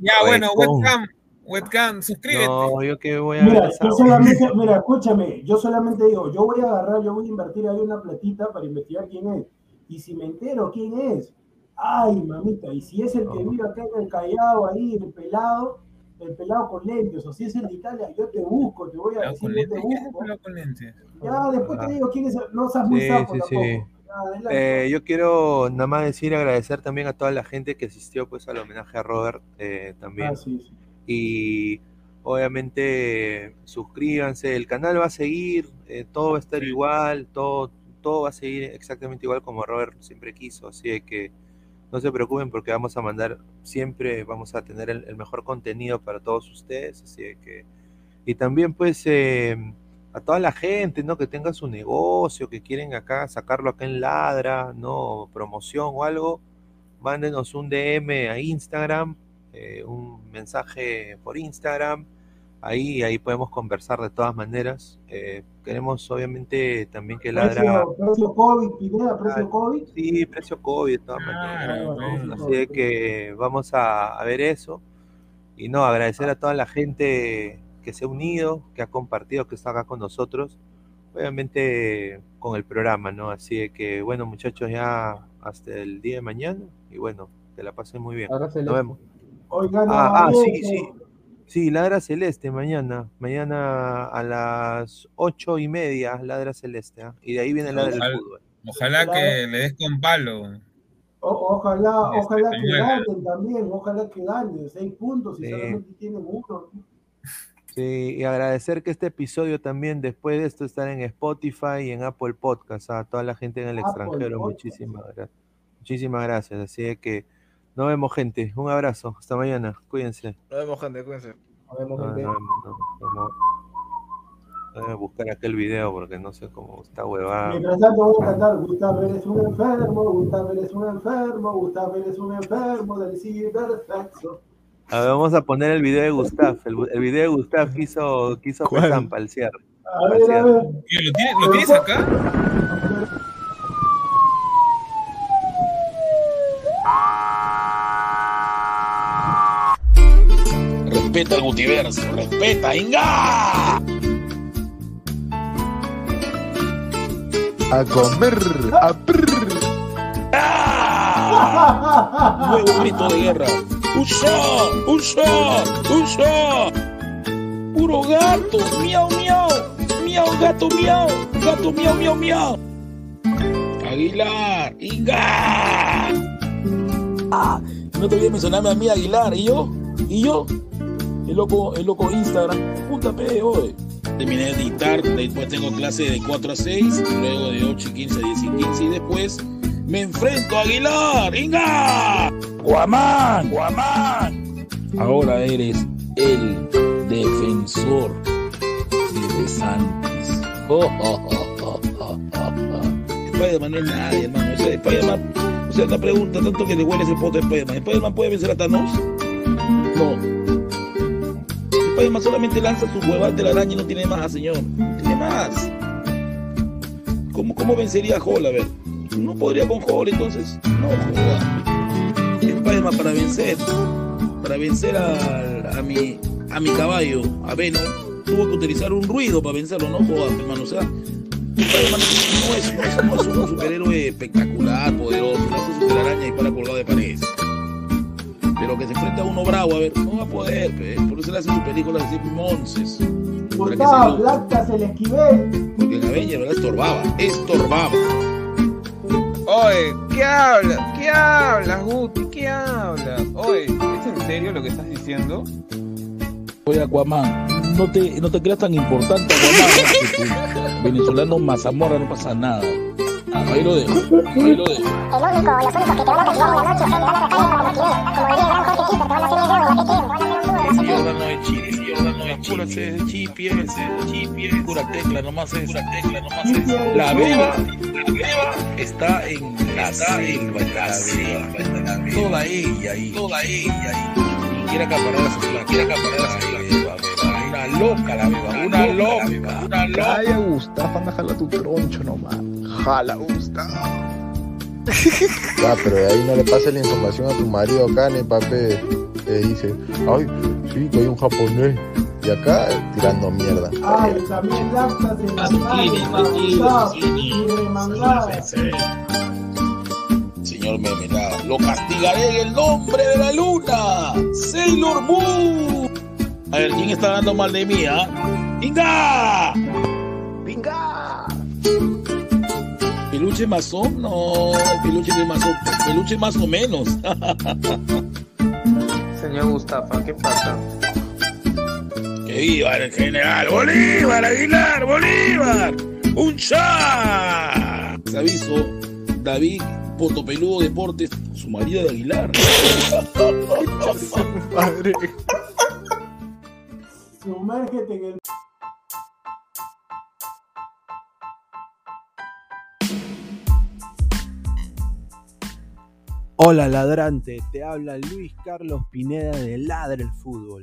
ya, bueno, webcam, webcam, suscríbete. No, yo que voy a mira, solamente, mira, escúchame, yo solamente digo, yo voy a agarrar, yo voy a invertir ahí una platita para investigar quién es. Y si me entero quién es, ay, mamita, y si es el que vive acá en el Callao, ahí, el pelado, el pelado con lentes, o si es el de Italia, yo te busco, te voy a decir, yo te busco. Ya, después te digo quién es, no seas muy sapo tampoco. Eh, yo quiero nada más decir agradecer también a toda la gente que asistió pues al homenaje a Robert eh, también. Ah, y obviamente suscríbanse, el canal va a seguir, eh, todo va a estar igual, todo, todo va a seguir exactamente igual como Robert siempre quiso, así que no se preocupen porque vamos a mandar siempre, vamos a tener el, mejor contenido para todos ustedes, así que y también pues a toda la gente, ¿no? Que tenga su negocio, que quieren acá sacarlo acá en Ladra, ¿no? Promoción o algo, mándenos un DM a Instagram, eh, un mensaje por Instagram, ahí, ahí podemos conversar de todas maneras. Eh, queremos obviamente también que Ladra... Precio, COVID, Pineda, precio COVID. Sí, precio COVID de todas maneras. Así que vamos a, a ver eso. Y no, agradecer a toda la gente que se ha unido, que ha compartido, que está acá con nosotros, obviamente con el programa, ¿no? Así que, bueno, muchachos, ya hasta el día de mañana y bueno, que la pasen muy bien. Nos vemos. ah, ah sí, sí. Sí, Ladra Celeste mañana. Mañana a las ocho y media, Ladra Celeste. ¿eh? Y de ahí viene Ladra del fútbol. Ojalá que le des con palo. ojalá, este, ojalá que ganen también, ojalá que ganen. Seis puntos y solamente tienen uno. Sí, y agradecer que este episodio también, después de esto, estar en Spotify y en Apple Podcast, a toda la gente en el extranjero. Muchísimas gracias. Muchísimas gracias. Así que nos vemos, gente. Un abrazo. Hasta mañana. Cuídense. Nos vemos, gente. Cuídense. Nos vemos, gente. Voy a buscar aquel video porque no sé cómo está huevado. Mientras tanto voy a cantar Gustavo eres un enfermo, Gustavo eres un enfermo, Gustavo eres un enfermo del cibersexo. A ver, vamos a poner el video de Gustav. El, el video de Gustav quiso, quiso Pesampa al cierre. A ver, a ver. ¿Lo, tienes, ¿Lo tienes acá? Respeta al Gutiverso, respeta, Inga. A comer, a prr. ¡Ah! Nuevo grito de guerra. ¡Usa! ¡Usa! ¡Usa! ¡Puro gato! ¡Miau, miau! ¡Miau, gato, miau! ¡Gato, miau, miau, miau! Aguilar, Inga. Ah, no te olvides mencionarme a mí, Aguilar. ¿Y yo? ¿Y yo? El loco, el loco Instagram. Puta hoy. Terminé de editar, después tengo clase de 4 a 6, luego de 8 y 15 a 10 y 15 y después me enfrento a Aguilar. ¡Inga! Guamán, Guamán. Ahora eres el defensor de Santis. Oh, oh, oh, oh, Spider-Man no es nadie, hermano. O sea, Spider-Man, o sea, la pregunta, tanto que le huele ese poto de Spider-Man. ¿Spider-Man puede vencer a Thanos? No. Spider-Man solamente lanza su huevas de la araña y no tiene más, señor. Tiene más. ¿Cómo, cómo vencería a Hall? A ver. No podría con Hall, entonces. No joda. Spider-Man para vencer, para vencer a, a, mi, a mi caballo, a Venom, tuvo que utilizar un ruido para vencerlo, no jodas, hermano. O sea, Spider-Man no es, no, es, no es un superhéroe espectacular, poderoso, no es un superaraña y para colgado de paredes. Pero que se enfrenta a uno bravo, a ver, no va a poder, pe, por eso le hacen su película de Monces. Gustavo, Lactas el esquivel. Porque en Avenger, ¿verdad? Estorbaba, estorbaba. Oye, ¿qué hablas? ¿Qué hablas, Guti? ¿Qué hablas? Oye, ¿es en serio lo que estás diciendo? Oye, Aquaman, no te, no te creas tan importante, Aquaman. venezolano Mazamorra no pasa nada. Ahí lo dejo, ahí lo dejo. El único, los únicos que te van a castigar en la noche es el van a caer como Maquiné, como diría el gran Jorge Quito, te van a hacer el dedo, ¿qué quieren? Es pura chipi, chipi, pura tecla, nomás es, pura tecla, nomás es. La beba, la beba está en la selva, en la selva, toda ella ahí, toda ella ahí. Y quiere acaparar a su quiere acaparar a su beba, una loca la beba, una loca, una loca. Ay, Gustavo, anda jala tu troncho nomás. Jala, Gustavo. Ya, pero de ahí no le pases la información a tu marido acá, ne papé. Que dice, ay, sí, que hay un japonés. Y acá tirando mierda. Ay, también lactas en la Señor Memela, lo castigaré en el nombre de la luna. Sailor Moon. A ver, ¿quién está dando mal de mí, ah? ¡Inga! ¡Inga! ¿Peluche masón? No, peluche de masón. Peluche más o menos. Señor Mustafa, ¿qué pasa? ¡Que viva el general! ¡Bolívar, Aguilar, Bolívar! ¡Un chá! Les aviso, David Potopeludo Deportes, su marido de Aguilar. padre! Sumérgete en. Hola ladrante, te habla Luis Carlos Pineda de Ladra el Fútbol.